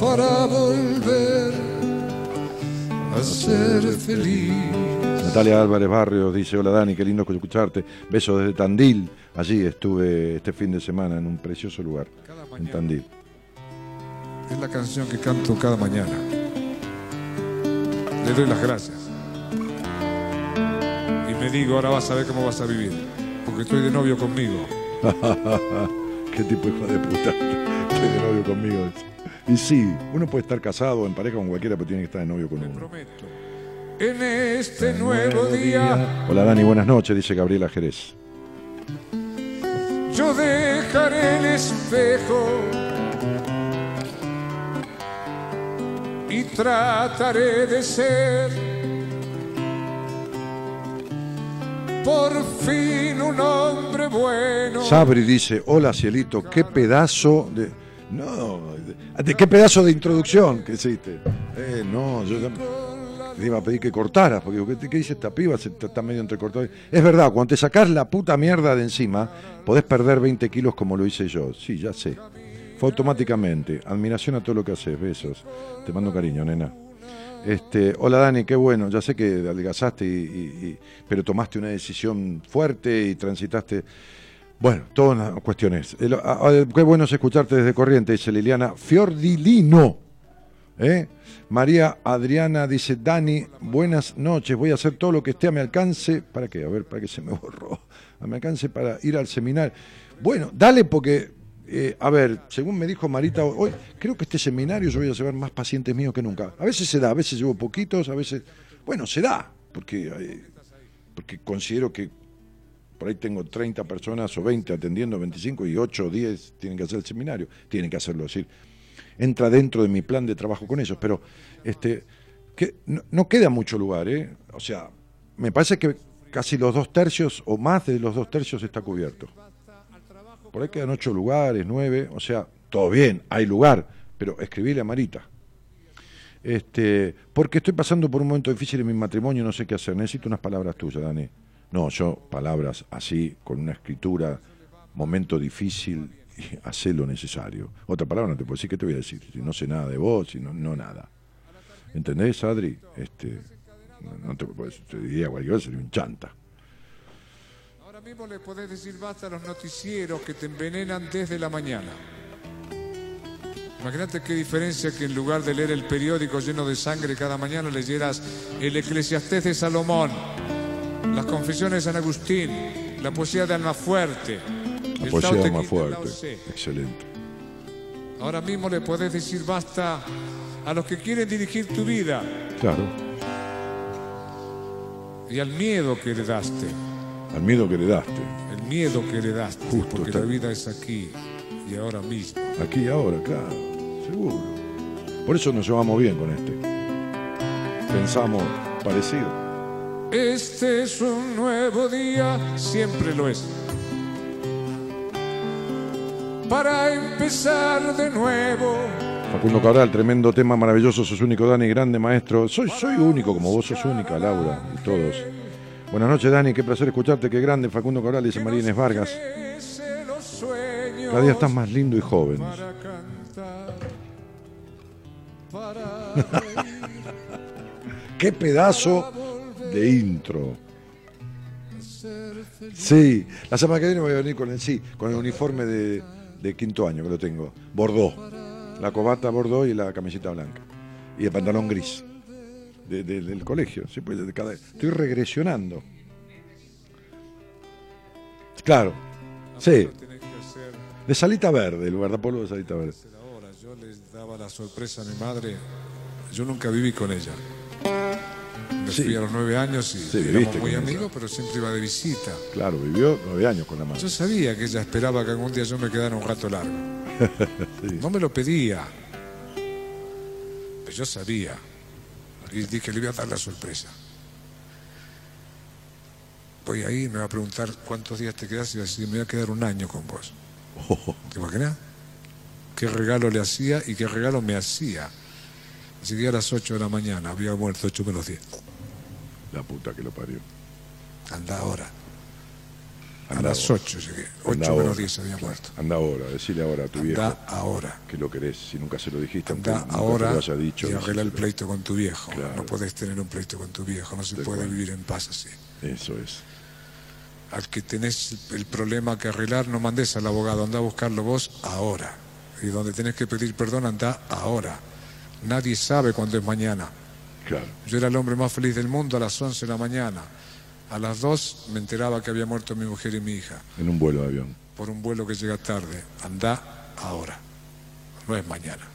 para volver a ser feliz. Natalia Álvarez Barrios dice, hola Dani, qué lindo escucharte. Besos desde Tandil. Allí estuve este fin de semana en un precioso lugar, en Tandil. Es la canción que canto cada mañana. Le doy las gracias. Y me digo, ahora vas a ver cómo vas a vivir. Porque estoy de novio conmigo. qué tipo hijo de puta. Estoy de novio conmigo. Y sí, uno puede estar casado o en pareja con cualquiera, pero tiene que estar de novio con uno. Prometo. En este nuevo día, Hola Dani, buenas noches, dice Gabriela Jerez. yo dejaré el espejo y trataré de ser por fin un hombre bueno. Sabri dice, hola Cielito, qué pedazo de... No, de, qué pedazo de introducción que hiciste. Eh, no, yo ya- te iba a pedir que cortaras, porque ¿qué, qué dice esta piba? Se está medio entrecortado. Es verdad, cuando te sacás la puta mierda de encima, podés perder 20 kilos como lo hice yo. Sí, ya sé. Fue automáticamente. Admiración a todo lo que haces. Besos. Te mando cariño, nena. Este, hola Dani, qué bueno. Ya sé que adelgazaste, y- pero tomaste una decisión fuerte y transitaste. Bueno, todas las cuestiones. Qué bueno es escucharte desde Corriente, dice Liliana Fiordilino. ¿Eh? María Adriana dice, Dani, buenas noches, voy a hacer todo lo que esté a mi alcance. ¿Para qué? A ver, para que se me borró. A mi alcance para ir al seminario. Bueno, dale porque, eh, a ver, según me dijo Marita hoy, creo que este seminario yo voy a llevar más pacientes míos que nunca. A veces se da, a veces llevo poquitos, a veces... Bueno, se da, porque, eh, porque considero que por ahí tengo 30 personas o 20 atendiendo, 25 y 8 o 10 tienen que hacer el seminario. Tienen que hacerlo, es decir, entra dentro de mi plan de trabajo con ellos, pero este, que no, no queda mucho lugar, ¿eh? O sea, me parece que casi los dos tercios o más de los dos tercios está cubierto. Por ahí quedan ocho lugares, nueve, o sea, todo bien, hay lugar, pero escribile a Marita. Este, porque estoy pasando por un momento difícil en mi matrimonio, no sé qué hacer, necesito unas palabras tuyas, Dani. No, yo palabras así, con una escritura, momento difícil, y hacer lo necesario. Otra palabra no te puedo decir, ¿qué te voy a decir? Si no sé nada de vos, si no, no nada. ¿Entendés, Adri? Este, no, te, pues, te diría cualquier cosa, sería un chanta. Ahora mismo le podés decir basta a los noticieros que te envenenan desde la mañana. Imagínate qué diferencia que en lugar de leer el periódico lleno de sangre cada mañana leyeras el Eclesiastés de Salomón, las confesiones de San Agustín, la poesía de Almafuerte, La poesía de Te más Ching de Lao fuerte. Tse. Excelente. Ahora mismo le podés decir basta a los que quieren dirigir tu vida Claro. y al miedo que heredaste. Al miedo que le daste. El miedo que heredaste, Justo porque está- la vida es aquí y ahora mismo. Aquí y ahora, claro. Seguro. Por eso nos llevamos bien con este. Pensamos parecido. Este es un nuevo día, siempre lo es. para empezar de nuevo. Facundo Cabral, tremendo tema, maravilloso, sos único, Dani, grande maestro. Soy, soy único, como vos sos única, Laura, y todos. Buenas noches, Dani, qué placer escucharte, qué grande, Facundo Cabral, dice Marínez Vargas. Cada día estás más lindo y joven. qué pedazo de intro. Sí, la semana que viene voy a venir con el sí, con el uniforme de, quinto año que lo tengo. Bordeaux. La cobata Bordeaux y la camiseta blanca. Y el pantalón gris. del colegio. Sí, pues, de cada, estoy regresionando. Claro. Sí. De salita verde, el guardapolvo de salita verde. Yo les daba la sorpresa a mi madre. Yo nunca viví con ella. Me fui a los nueve años y sí, éramos muy amigos, pero siempre iba de visita. Claro, vivió nueve años con la madre. Yo sabía que ella esperaba que algún día yo me quedara un rato largo. No me lo pedía. Pero yo sabía. Y dije, le voy a dar la sorpresa. Voy ahí me va a preguntar cuántos días te quedas y decir, me voy a quedar un año con vos. ¿Te imaginas? ¿Qué regalo le hacía y qué regalo me hacía? Así que a las 8 de la mañana había muerto 8 menos 10. La puta que lo parió. Anda ahora. a las 8 llegué. 8 menos 10 había muerto. Anda ahora, decile ahora a tu viejo. Anda ahora. Que lo querés, si nunca se lo dijiste. Anda ahora lo haya dicho, y arregla el pleito con tu viejo. No podés tener un pleito con tu viejo, no se puede vivir en paz así. Eso es. Al que tenés el problema que arreglar, no mandes al abogado, anda a buscarlo vos ahora. Y donde tenés que pedir perdón, anda ahora. Nadie sabe cuándo es mañana. Yo era el hombre más feliz del mundo a las 11 de la mañana. A las 2 me enteraba que había muerto mi mujer y mi hija. En un vuelo de avión. Por un vuelo que llega tarde. Anda ahora. No es mañana.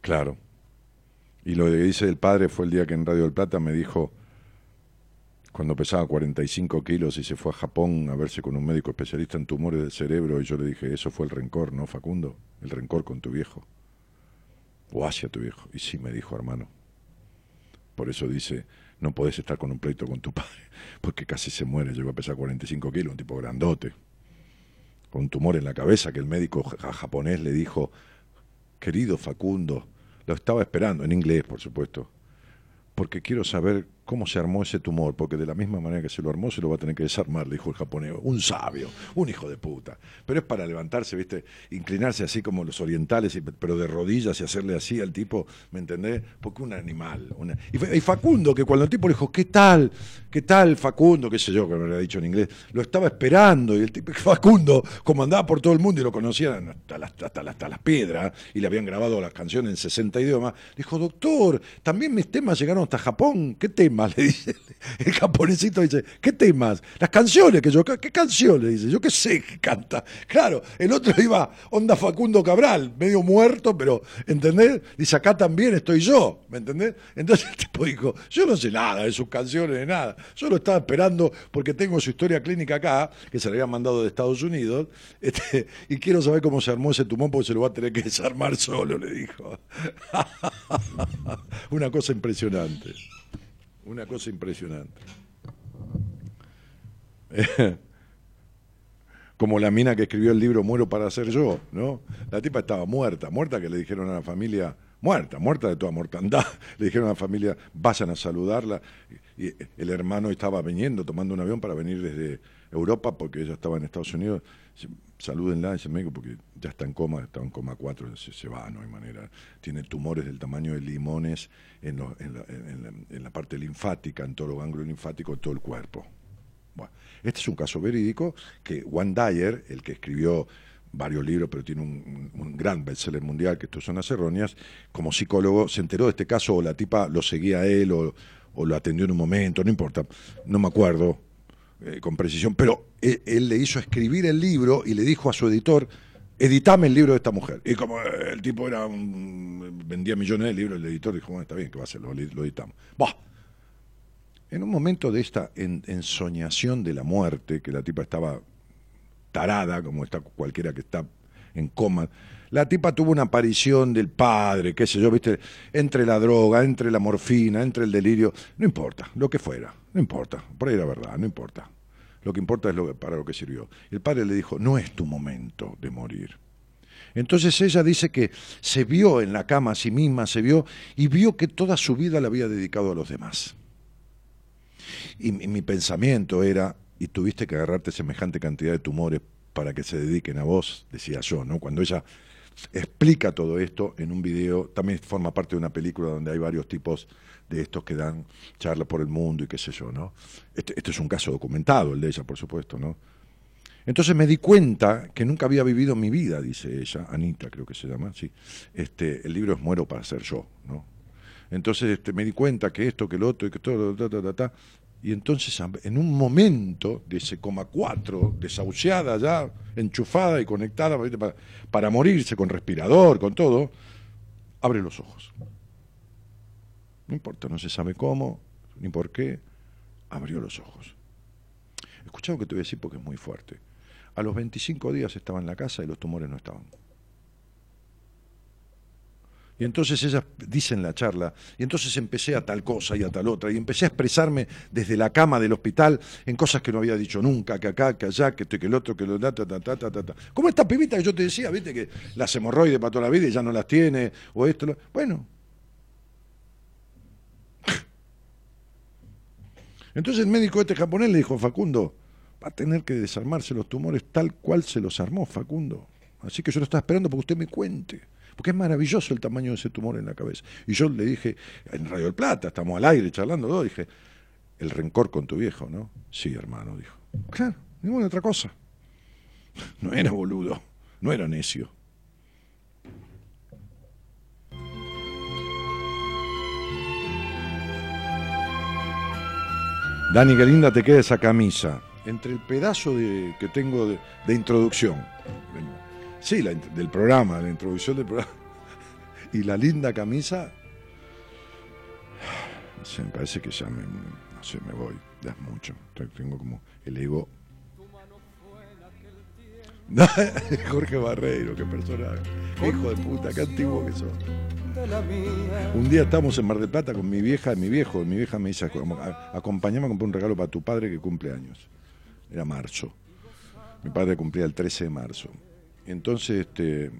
Claro. Y lo que dice el padre fue el día que en Radio del Plata me dijo, cuando pesaba 45 kilos y se fue a Japón a verse con un médico especialista en tumores del cerebro, y yo le dije, eso fue el rencor, ¿no, Facundo? El rencor con tu viejo. O hacia tu viejo. Y sí, me dijo, hermano. Por eso dice, no podés estar con un pleito con tu padre, porque casi se muere, llegó a pesar 45 kilos, un tipo grandote, con un tumor en la cabeza, que el médico japonés le dijo, querido Facundo, lo estaba esperando, en inglés, por supuesto, porque quiero saber cómo se armó ese tumor, porque de la misma manera que se lo armó, se lo va a tener que desarmar, le dijo el japonés. Un sabio, un hijo de puta. Pero es para levantarse, ¿viste? Inclinarse así como los orientales, pero de rodillas y hacerle así al tipo, ¿me entendés? Porque un animal. Y, Facundo, que cuando el tipo le dijo, ¿qué tal? ¿Qué tal, Facundo? Qué sé yo, que me lo había dicho en inglés. Lo estaba esperando y el tipo, Facundo, como andaba por todo el mundo y lo conocían hasta las, hasta hasta las piedras y le habían grabado las canciones en 60 idiomas, dijo, doctor, también mis temas llegaron hasta Japón. ¿Qué tema? le dice el japonesito, dice, ¿qué temas? Las canciones que yo, ¿qué canciones? Dice, yo qué sé que canta. Claro, el otro iba, onda Facundo Cabral, medio muerto, pero, ¿entendés? Dice, acá también estoy yo, ¿me entendés? Entonces el tipo dijo, yo no sé nada de sus canciones, de nada. Yo lo estaba esperando porque tengo su historia clínica acá, que se le había mandado de Estados Unidos, este, y quiero saber cómo se armó ese tumor porque se lo va a tener que desarmar solo, le dijo. Una cosa impresionante. Una cosa impresionante. Como la mina que escribió el libro Muero para ser yo, ¿no? La tipa estaba muerta, muerta que le dijeron a la familia, muerta, muerta de toda mortandad. Le dijeron a la familia, vayan a saludarla. Y el hermano estaba viniendo, tomando un avión para venir desde Europa, porque ella estaba en Estados Unidos salúdenla, ese médico, porque ya está en coma, está en coma 4, se, va, no hay manera. Tiene tumores del tamaño de limones en, la, parte linfática, en todo el ganglio linfático, en todo el cuerpo. Bueno, este es un caso verídico que Juan Dyer, el que escribió varios libros, pero tiene un, gran bestseller mundial, que estos son las erróneas, como psicólogo se enteró de este caso, o la tipa lo seguía a él, o, o lo atendió en un momento, no importa, no me acuerdo, eh, con precisión, pero él, le hizo escribir el libro y le dijo a su editor, editame el libro de esta mujer. Y como el tipo era un, vendía millones de libros, el editor dijo, bueno, está bien, que va a hacer? Lo, editamos. En un momento de esta ensoñación de la muerte, que la tipa estaba tarada, como está cualquiera que está en coma, la tipa tuvo una aparición del padre, qué sé yo, viste, entre la droga, entre la morfina, entre el delirio, no importa, lo que fuera, no importa, por ahí la verdad, no importa. Lo que importa es lo, para lo que sirvió. El padre le dijo, no es tu momento de morir. Entonces ella dice que se vio en la cama a sí misma, se vio y vio que toda su vida la había dedicado a los demás. Y, mi pensamiento era, y tuviste que agarrarte semejante cantidad de tumores para que se dediquen a vos, decía yo, ¿no? Cuando ella explica todo esto en un video, también forma parte de una película donde hay varios tipos de estos que dan charlas por el mundo y qué sé yo, ¿no? Este, este, es un caso documentado, el de ella, por supuesto, ¿no? Entonces me di cuenta que nunca había vivido mi vida, dice ella, Anita creo que se llama, sí. Este, el libro es Muero para ser yo, ¿no? Entonces este, me di cuenta que esto, que lo otro, y que todo, ta, ta, ta, ta, y entonces en un momento de ese coma cuatro, desahuciada ya, enchufada y conectada para, para morirse con respirador, con todo, abre los ojos. No importa, no se sabe cómo, ni por qué, abrió los ojos. Escucha lo que te voy a decir porque es muy fuerte. A los 25 días estaba en la casa y los tumores no estaban. Y entonces ella dice en la charla, y entonces empecé a tal cosa y a tal otra, y empecé a expresarme desde la cama del hospital en cosas que no había dicho nunca, que acá, que allá, que esto que el otro, que lo da, ta, ta, ta, ta, ta. Como esta pibita que yo te decía, viste, que las hemorroides para toda la vida y ya no las tiene, o esto, lo... bueno. Entonces el médico este japonés le dijo, Facundo, va a tener que desarmarse los tumores tal cual se los armó Facundo. Así que yo lo estaba esperando porque usted me cuente porque es maravilloso el tamaño de ese tumor en la cabeza. Y yo le dije, en Radio del Plata, estamos al aire charlando, todo, dije, el rencor con tu viejo, ¿no? Sí, hermano, dijo. Claro, ninguna otra cosa. No era boludo, no era necio. Dani, qué linda te queda esa camisa. Entre el pedazo de, que tengo de introducción, Sí, del programa, la introducción del programa. Y la linda camisa. No sé, me parece que ya me, no sé, me voy. Ya es mucho. Tengo como el ego. Jorge Barreiro, qué personaje. hijo de puta, qué antiguo que sos. Un día estamos en Mar del Plata con mi vieja y mi viejo. Mi vieja me dice, acompañame a comprar un regalo para tu padre que cumple años. Era marzo. Mi padre cumplía el 13 de marzo. Entonces, este,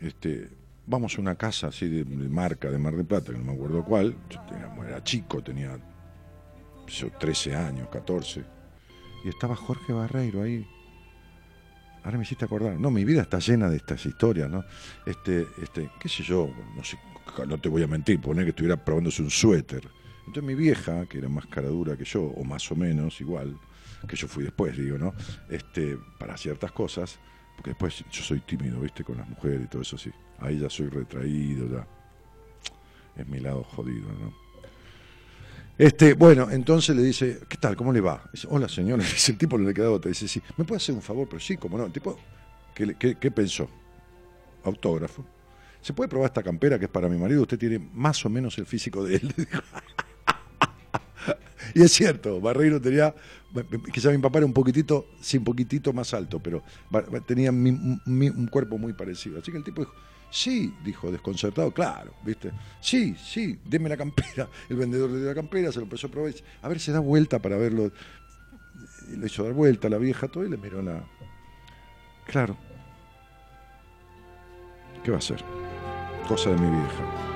este, vamos a una casa así de, marca de Mar del Plata, que no me acuerdo cuál, yo era chico, tenía 13 años, 14, y estaba Jorge Barreiro ahí. Ahora me hiciste acordar. No, mi vida está llena de estas historias, ¿no? Este, este, qué sé yo, no sé, no te voy a mentir, poner que estuviera probándose un suéter. Entonces mi vieja, que era más cara dura que yo, o más o menos igual, que yo fui después, digo, ¿no? Este, para ciertas cosas, porque después yo soy tímido, ¿viste? Con las mujeres y todo eso, sí. Ahí ya soy retraído, ya. Es mi lado jodido, ¿no? Este, bueno, entonces le dice, ¿qué tal? ¿Cómo le va? Dice, Hola, señora. El tipo no le queda otra. Dice, sí, ¿me puede hacer un favor? Pero sí, como no. El tipo, ¿qué, qué, qué pensó? Autógrafo. ¿Se puede probar esta campera que es para mi marido? Usted tiene más o menos el físico de él. y es cierto, Barreiro tenía, quizá mi papá era un poquitito, sí, un poquitito más alto, pero tenía un cuerpo muy parecido. Así que el tipo dijo, sí, dijo, desconcertado, claro, ¿viste? Sí, sí, deme la campera. El vendedor le dio la campera, se lo empezó a probar, a ver, se da vuelta para verlo. Le hizo dar vuelta a la vieja todo y le miró la... Claro. ¿Qué va a hacer? Cosa de mi vieja.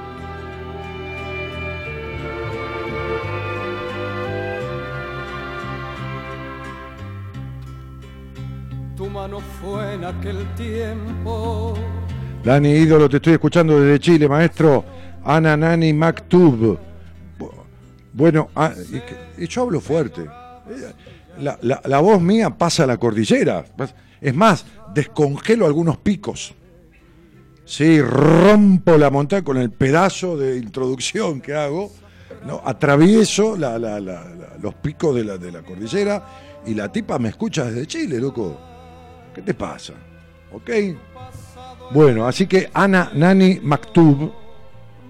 Mano fue en aquel tiempo. Dani Ídolo, te estoy escuchando desde Chile, maestro. Ana Nani Maktub. Bueno, ah, y, yo hablo fuerte. La, voz mía pasa a la cordillera. Es más, descongelo algunos picos. Sí, rompo la montaña con el pedazo de introducción que hago. ¿no? Atravieso los picos de la, de la cordillera y la tipa me escucha desde Chile, loco. ¿Qué te pasa? ¿Ok? Bueno, así que Ana Nani Maktub,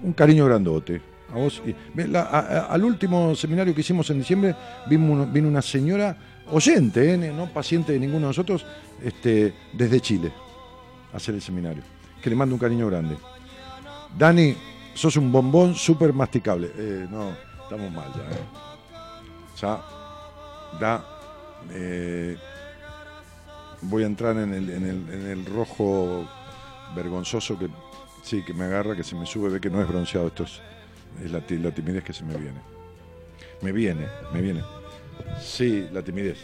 un cariño grandote. A vos, al último seminario que hicimos en diciembre vino, vino una señora oyente, ¿eh? no paciente de ninguno de nosotros, este, desde Chile, a hacer el seminario. Que le mando un cariño grande. Dani, sos un bombón súper masticable. Eh, no, estamos mal ya. ¿eh? Ya, da eh, voy a entrar en el, en, el, en el rojo vergonzoso que sí, que me agarra, que se me sube, ve que no es bronceado, esto es, la, la timidez que se me viene. Me viene, me viene. Sí, la timidez.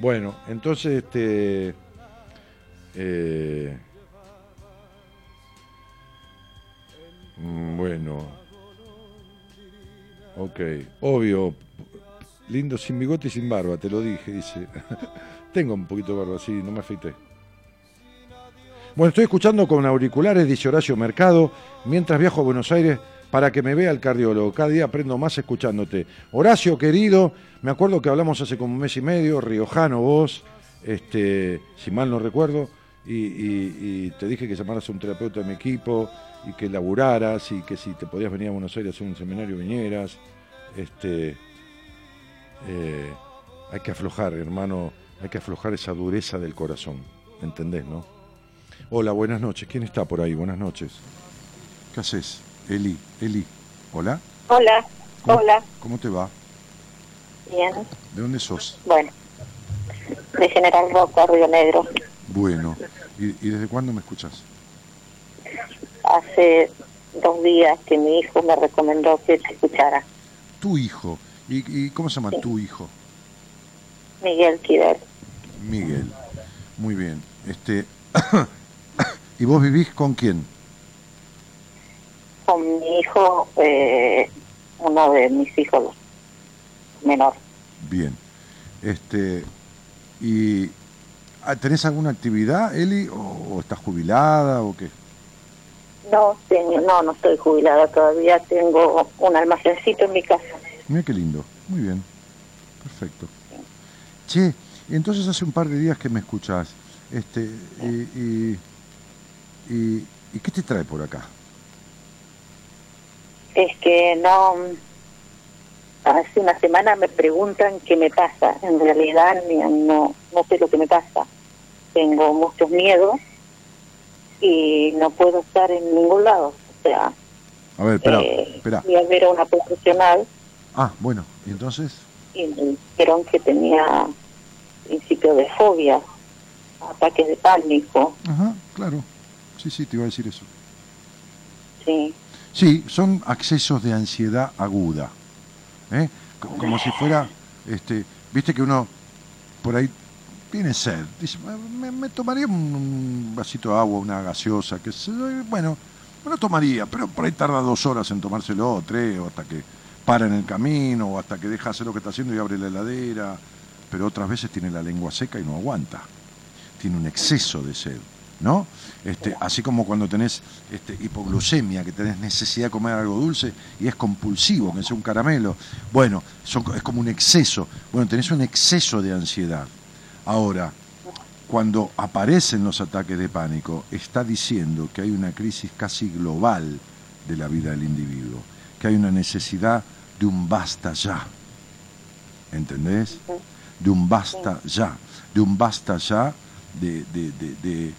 Bueno, entonces este eh, mm, bueno. Ok, obvio. Lindo sin bigote y sin barba, te lo dije, dice. Tengo un poquito de barba, sí, no me afeité. Bueno, estoy escuchando con auriculares, dice Horacio Mercado, mientras viajo a Buenos Aires para que me vea el cardiólogo. Cada día aprendo más escuchándote. Horacio, querido, me acuerdo que hablamos hace como un mes y medio, riojano vos, este, si mal no recuerdo, y, te dije que llamaras a un terapeuta de mi equipo y que laburaras y que si te podías venir a Buenos Aires a hacer un seminario vinieras. Este, eh, hay que aflojar, hermano, hay que aflojar esa dureza del corazón, ¿entendés, no? Hola, buenas noches. ¿Quién está por ahí? Buenas noches. ¿Qué haces? Eli, Eli. Hola. Hola, hola. ¿Cómo te va? Bien. ¿De dónde sos? Bueno, de General Roca, Río Negro. Bueno, ¿Y, desde cuándo me escuchas? Hace dos días que mi hijo me recomendó que te escuchara. ¿Tu hijo? ¿Y, cómo se llama tu hijo? Miguel Kidel. Miguel, muy bien. Este, ¿Y vos vivís con quién? Con mi hijo, eh, uno de mis hijos menor. Bien. Este, ¿Y Ah, ¿Tenés alguna actividad, Eli? ¿O, estás jubilada o qué? No, no, no estoy jubilada todavía. Tengo un almacencito en mi casa. Mira qué lindo. Muy bien. Perfecto. Che, entonces hace un par de días que me escuchás. Este, y, y, y, qué te trae por acá? Es que no... Hace una semana me preguntan qué me pasa. En realidad no, no sé lo que me pasa. Tengo muchos miedos y no puedo estar en ningún lado. O sea, a ver, espera, eh, espera. Fui a ver a una profesional. Ah, bueno, ¿y entonces? Y me dijeron que tenía principio de fobia, ataques de pánico. Ajá, claro. Sí, sí, te iba a decir eso. Sí. Sí, son accesos de ansiedad aguda. ¿eh? Como si fuera, este, viste que uno por ahí tiene sed, dice, me, tomaría un, vasito de agua, una gaseosa, que bueno, me lo tomaría, pero por ahí tarda dos horas en tomárselo, o tres, o hasta que para en el camino, o hasta que deja hacer lo que está haciendo y abre la heladera, pero otras veces tiene la lengua seca y no aguanta, tiene un exceso de sed. ¿no? Este, así como cuando tenés este, hipoglucemia, que tenés necesidad de comer algo dulce y es compulsivo, que es un caramelo. Bueno, es como un exceso. Bueno, tenés un exceso de ansiedad. Ahora, cuando aparecen los ataques de pánico, está diciendo que hay una crisis casi global de la vida del individuo, que hay una necesidad de un basta ya. ¿Entendés? De un basta ya, de un basta ya de, de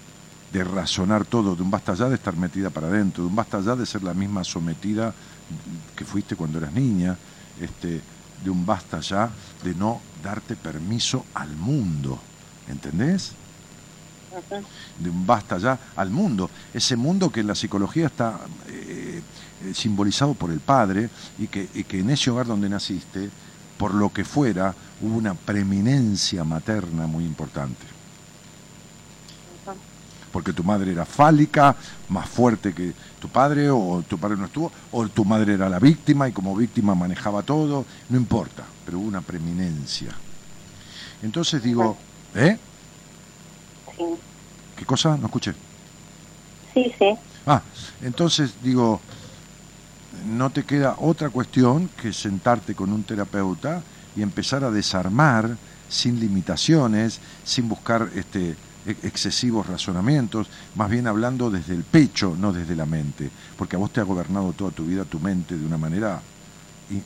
de razonar todo, de un basta ya de estar metida para adentro, de un basta ya de ser la misma sometida que fuiste cuando eras niña, este, de un basta ya de no darte permiso al mundo, ¿entendés? De un basta ya al mundo, ese mundo que en la psicología está eh, eh, simbolizado por el padre y que, y que en ese hogar donde naciste, por lo que fuera, hubo una preeminencia materna muy importante porque tu madre era fálica, más fuerte que tu padre, o tu padre no estuvo, o tu madre era la víctima y como víctima manejaba todo, no importa, pero hubo una preeminencia. Entonces digo, ¿eh? Sí. ¿Qué cosa? No escuché. Sí, sí. Ah, entonces digo, no te queda otra cuestión que sentarte con un terapeuta y empezar a desarmar sin limitaciones, sin buscar este excesivos razonamientos, más bien hablando desde el pecho, no desde la mente, porque a vos te ha gobernado toda tu vida tu mente de una manera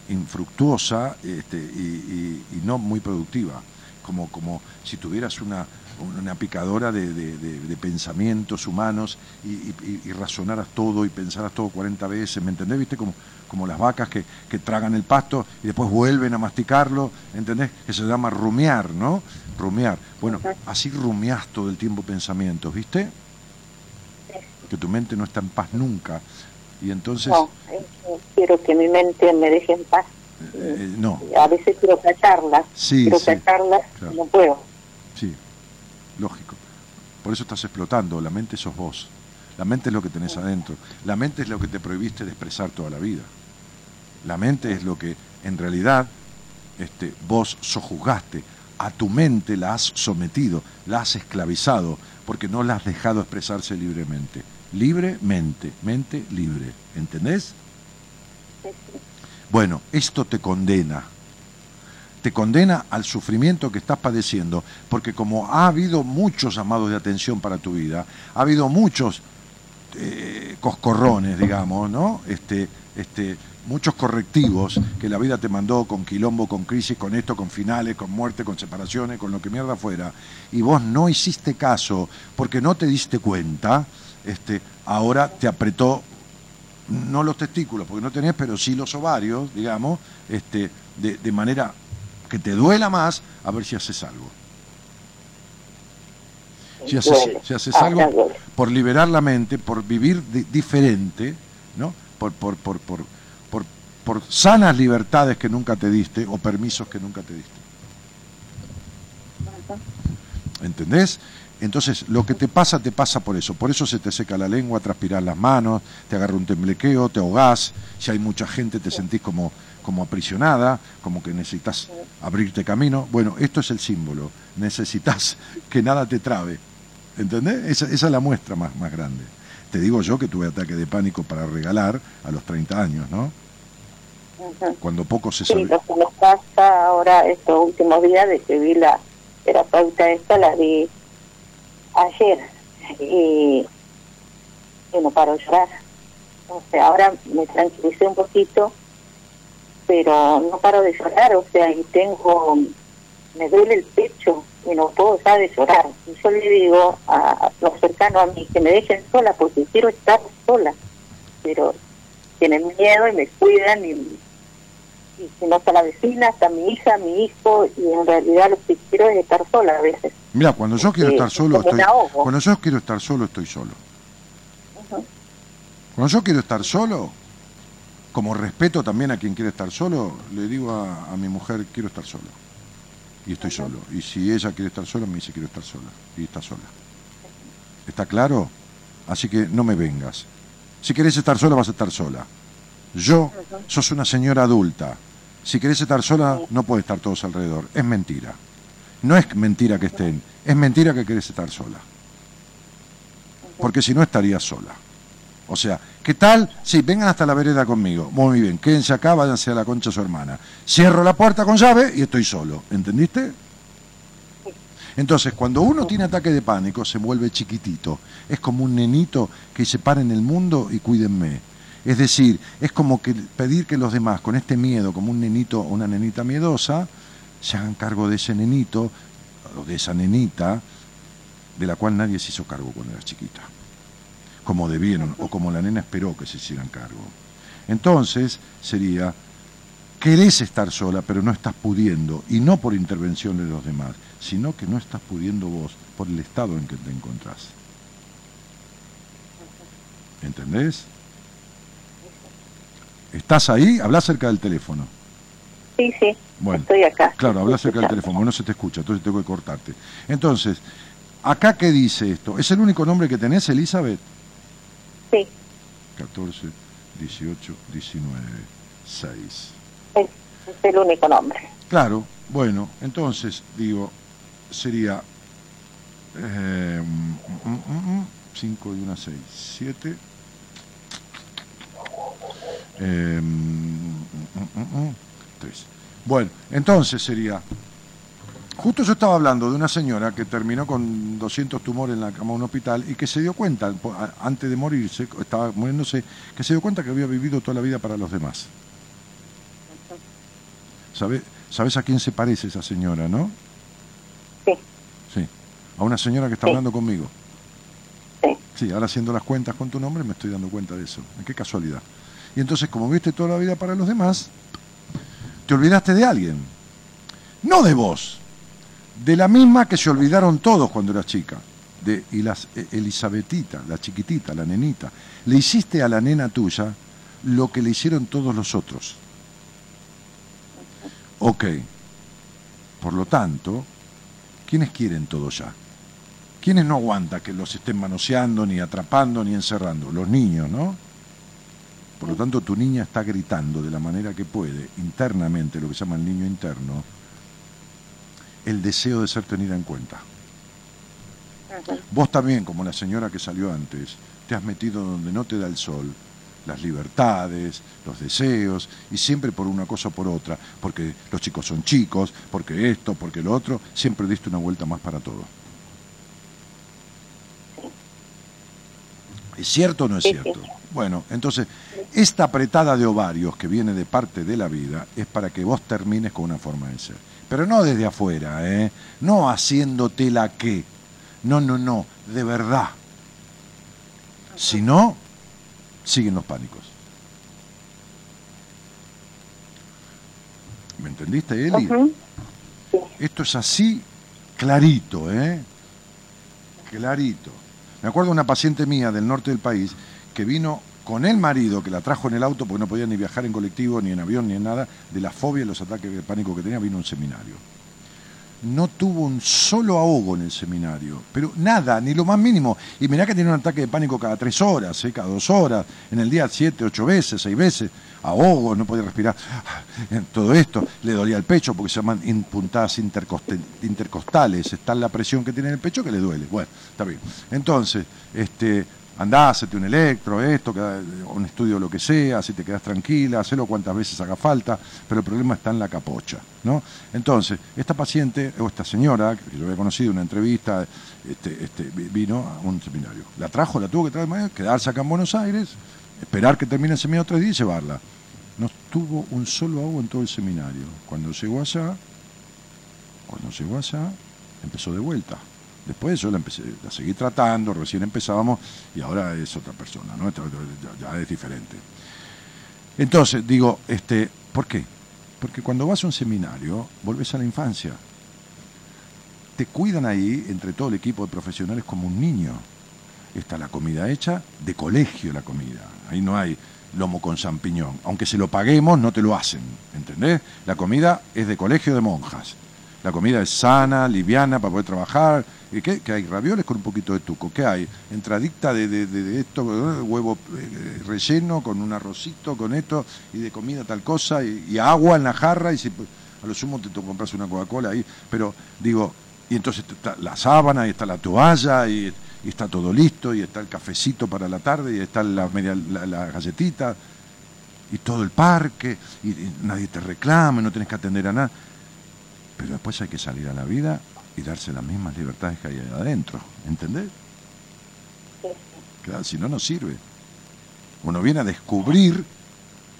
infructuosa este, y, no muy productiva, como, como si tuvieras una, una picadora de, pensamientos humanos y, razonaras todo y pensaras todo 40 veces, ¿me entendés? ¿Viste? Como, como las vacas que, tragan el pasto y después vuelven a masticarlo, ¿entendés? Que se llama rumiar, ¿no? Rumiar. Bueno, así rumias todo el tiempo pensamientos, ¿viste? Que tu mente no está en paz nunca. Y entonces... No, quiero que mi mente me deje en paz. Eh, eh, no. A veces quiero cacharla, sí, quiero cacharla, no puedo. Lógico. Por eso estás explotando, la mente sos vos. La mente es lo que tenés adentro. La mente es lo que te prohibiste de expresar toda la vida. La mente es lo que en realidad este, vos sojuzgaste. A tu mente la has sometido, la has esclavizado, porque no la has dejado expresarse libremente. Libremente, mente libre. ¿Entendés? Bueno, esto te condena. Te condena al sufrimiento que estás padeciendo, porque como ha habido muchos llamados de atención para tu vida, ha habido muchos eh, coscorrones, digamos, ¿no? Este, este, muchos correctivos que la vida te mandó con quilombo, con crisis, con esto, con finales, con muerte, con separaciones, con lo que mierda fuera, y vos no hiciste caso porque no te diste cuenta, este, ahora te apretó no los testículos, porque no tenés, pero sí los ovarios, digamos, este, de manera que te duela más, a ver si haces algo. Si haces, ah, algo por liberar la mente, por vivir diferente, ¿no? Por, por, por, por, por, por sanas libertades que nunca te diste o permisos que nunca te diste. ¿Entendés? Entonces, lo que te pasa, te pasa por eso. Por eso se te seca la lengua, transpiras las manos, te agarra un temblequeo, te ahogás. Si hay mucha gente, te sentís como, como aprisionada, como que necesitas abrirte camino. Bueno, esto es el símbolo. Necesitas que nada te trabe. ¿Entendés? Esa, esa es la muestra más, más grande. Te digo yo que tuve ataque de pánico para regalar a los 30 años, ¿no? Cuando poco se sabe. Sí, lo que nos pasa ahora estos últimos días de que vi la terapeuta esta, la vi ayer y, no paro de llorar. O sea, ahora me tranquilicé un poquito, pero no paro de llorar, o sea, y tengo, me duele el pecho y no puedo dejar de llorar. Y yo le digo a, los cercanos a mí que me dejen sola porque quiero estar sola, pero tienen miedo y me cuidan y, y si no está la vecina, está mi hija, mi hijo, y en realidad lo que quiero es estar sola a veces. Mira, cuando yo quiero estar solo, estoy, cuando yo quiero estar solo, estoy solo. Cuando yo quiero estar solo, como respeto también a quien quiere estar solo, le digo a, mi mujer, quiero estar solo. Y estoy solo. Y si ella quiere estar sola, me dice, quiero estar sola. Y está sola. ¿Está claro? Así que no me vengas. Si querés estar sola, vas a estar sola. Yo, sos una señora adulta. Si querés estar sola, no puede estar todos alrededor. Es mentira. No es mentira que estén, es mentira que querés estar sola. Porque si no estarías sola. O sea, ¿qué tal? Sí, vengan hasta la vereda conmigo. Muy bien, quédense acá, váyanse a la concha su hermana. Cierro la puerta con llave y estoy solo. ¿Entendiste? Entonces, cuando uno tiene ataque de pánico, se vuelve chiquitito. Es como un nenito que se para en el mundo y cuídenme. Es decir, es como que pedir que los demás, con este miedo, como un nenito o una nenita miedosa, se hagan cargo de ese nenito o de esa nenita de la cual nadie se hizo cargo cuando era chiquita, como debieron o como la nena esperó que se hicieran cargo. Entonces sería, querés estar sola, pero no estás pudiendo, y no por intervención de los demás, sino que no estás pudiendo vos por el estado en que te encontrás. ¿Entendés? ¿Estás ahí? Habla cerca del teléfono. Sí, sí. Bueno, estoy acá. Claro, habla cerca del teléfono, no se te escucha, entonces tengo que cortarte. Entonces, ¿acá qué dice esto? ¿Es el único nombre que tenés, Elizabeth? Sí. 14, 18, 19, 6. Es, el único nombre. Claro, bueno, entonces, digo, sería 5 eh, mm, mm, mm, y una 6, 7. Eh, bueno, entonces sería, justo yo estaba hablando de una señora que terminó con 200 tumores en la cama de un hospital y que se dio cuenta, antes de morirse, estaba muriéndose, que se dio cuenta que había vivido toda la vida para los demás. ¿Sabes, ¿Sabes a quién se parece esa señora, no? Sí. Sí. a una señora que está hablando conmigo. Sí. Sí, ahora haciendo las cuentas con tu nombre me estoy dando cuenta de eso. Qué casualidad. Y entonces, como viste toda la vida para los demás, te olvidaste de alguien. No de vos, de la misma que se olvidaron todos cuando eras chica. De, y las e, Elisabetita, la chiquitita, la nenita. Le hiciste a la nena tuya lo que le hicieron todos los otros. Ok. Por lo tanto, ¿quiénes quieren todo ya? ¿Quiénes no aguantan que los estén manoseando, ni atrapando, ni encerrando? Los niños, ¿no? Por lo tanto, tu niña está gritando de la manera que puede, internamente, lo que se llama el niño interno, el deseo de ser tenida en cuenta. Vos también, como la señora que salió antes, te has metido donde no te da el sol, las libertades, los deseos, y siempre por una cosa o por otra, porque los chicos son chicos, porque esto, porque lo otro, siempre diste una vuelta más para todo. ¿Es cierto o no es cierto? Bueno, entonces, esta apretada de ovarios que viene de parte de la vida es para que vos termines con una forma de ser. Pero no desde afuera, ¿eh? No haciéndote la que. No, no, no, de verdad. Si no, siguen los pánicos. ¿Me entendiste, Eli? Esto es así clarito, ¿eh? Clarito. Me acuerdo de una paciente mía del norte del país que vino con el marido que la trajo en el auto porque no podía ni viajar en colectivo, ni en avión, ni en nada, de la fobia y los ataques de pánico que tenía, vino un seminario. No tuvo un solo ahogo en el seminario, pero nada, ni lo más mínimo. Y mirá que tiene un ataque de pánico cada tres horas, ¿eh? cada dos horas, en el día siete, ocho veces, seis veces, ahogo, no podía respirar. Todo esto, le dolía el pecho porque se llaman puntadas intercostales, está la presión que tiene en el pecho que le duele. Bueno, está bien. Entonces, este, andá, hacete un electro, esto, un estudio, lo que sea, si te quedas tranquila, hacelo cuantas veces haga falta, pero el problema está en la capocha, ¿no? Entonces, esta paciente, o esta señora, que yo había conocido en una entrevista, este, este, vino a un seminario. La trajo, la tuvo que traer, quedarse acá en Buenos Aires, esperar que termine el seminario tres días y llevarla. No tuvo un solo agua en todo el seminario. Cuando llegó allá, cuando llegó allá, empezó de vuelta. Después yo la, empecé, la seguí tratando, recién empezábamos y ahora es otra persona, ¿no? ya, es diferente. Entonces, digo, este, ¿por qué? Porque cuando vas a un seminario, vuelves a la infancia. Te cuidan ahí, entre todo el equipo de profesionales, como un niño. Está la comida hecha, de colegio la comida. Ahí no hay lomo con champiñón. Aunque se lo paguemos, no te lo hacen. ¿Entendés? La comida es de colegio de monjas. La comida es sana, liviana para poder trabajar. ¿Y qué? ¿Qué hay? Ravioles con un poquito de tuco. ¿Qué hay? Entradicta de, de, esto, huevo eh, relleno con un arrocito, con esto, y de comida tal cosa, y, agua en la jarra, y si, a lo sumo te compras una Coca-Cola ahí. Pero digo, y entonces está la sábana, y está la toalla, y, está todo listo, y está el cafecito para la tarde, y está la, media, la, galletita, y todo el parque, y, y nadie te reclama, no tienes que atender a nada pero después hay que salir a la vida y darse las mismas libertades que hay adentro, ¿entendés? Claro, si no, no sirve. Uno viene a descubrir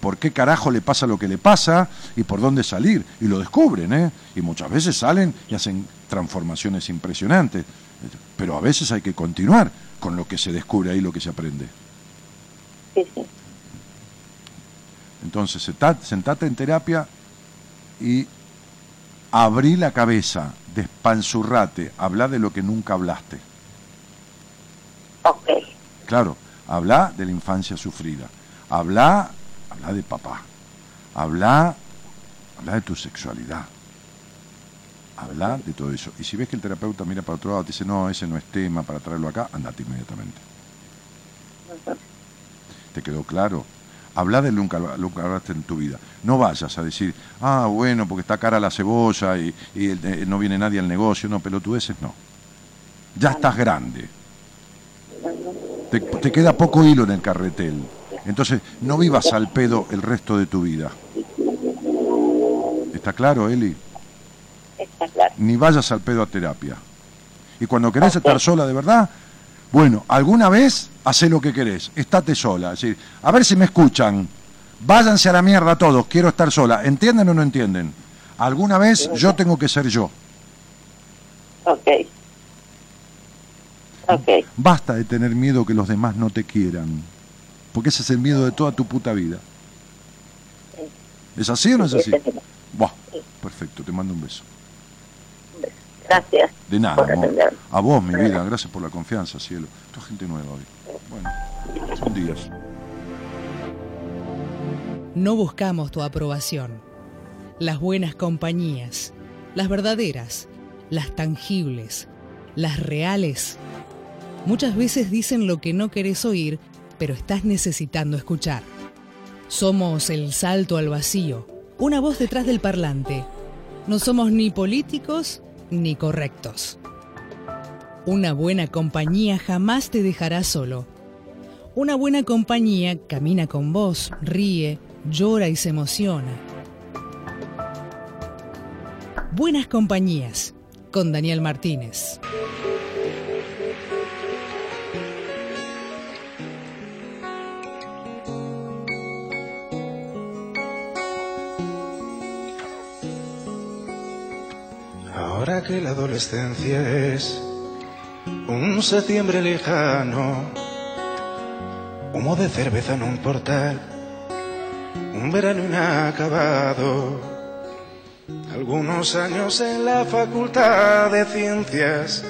por qué carajo le pasa lo que le pasa y por dónde salir. Y lo descubren, ¿eh? Y muchas veces salen y hacen transformaciones impresionantes. Pero a veces hay que continuar con lo que se descubre ahí, lo que se aprende. Sí, sí. Entonces, sentate en terapia y abrí la cabeza, despanzurrate, habla de lo que nunca hablaste. Ok. Claro, habla de la infancia sufrida, habla, habla de papá, habla, habla de tu sexualidad, habla de todo eso. Y si ves que el terapeuta mira para otro lado y te dice, no, ese no es tema para traerlo acá, andate inmediatamente. ¿Te quedó claro? Habla de nunca lo que hablaste en tu vida. No vayas a decir, ah, bueno, porque está cara la cebolla y, eh, no viene nadie al negocio. No, pelotudeces no. Ya estás grande. Te, te, queda poco hilo en el carretel. Entonces, no vivas al pedo el resto de tu vida. ¿Está claro, Eli? Está claro. Ni vayas al pedo a terapia. Y cuando querés estar sola de verdad, bueno, alguna vez hace lo que querés, estate sola. Es decir, a ver si me escuchan. Váyanse a la mierda todos, quiero estar sola. ¿Entienden o no entienden? Alguna vez yo tengo que ser yo. Ok. Basta de tener miedo que los demás no te quieran. Porque ese es el miedo de toda tu puta vida. ¿Es así o no es así? Buah, perfecto, te mando un beso. Gracias. De nada, A vos, mi vida, gracias por la confianza, cielo. Esto es gente nueva hoy. Bueno, son días. No buscamos tu aprobación. Las buenas compañías, las verdaderas, las tangibles, las reales, muchas veces dicen lo que no querés oír, pero estás necesitando escuchar. Somos el salto al vacío, una voz detrás del parlante. No somos ni políticos ni correctos. Una buena compañía jamás te dejará solo. Una buena compañía camina con vos, ríe, llora y se emociona. Buenas compañías con Daniel Martínez. Que la adolescencia es un septiembre lejano, humo de cerveza en un portal, un verano inacabado, algunos años en la facultad de ciencias,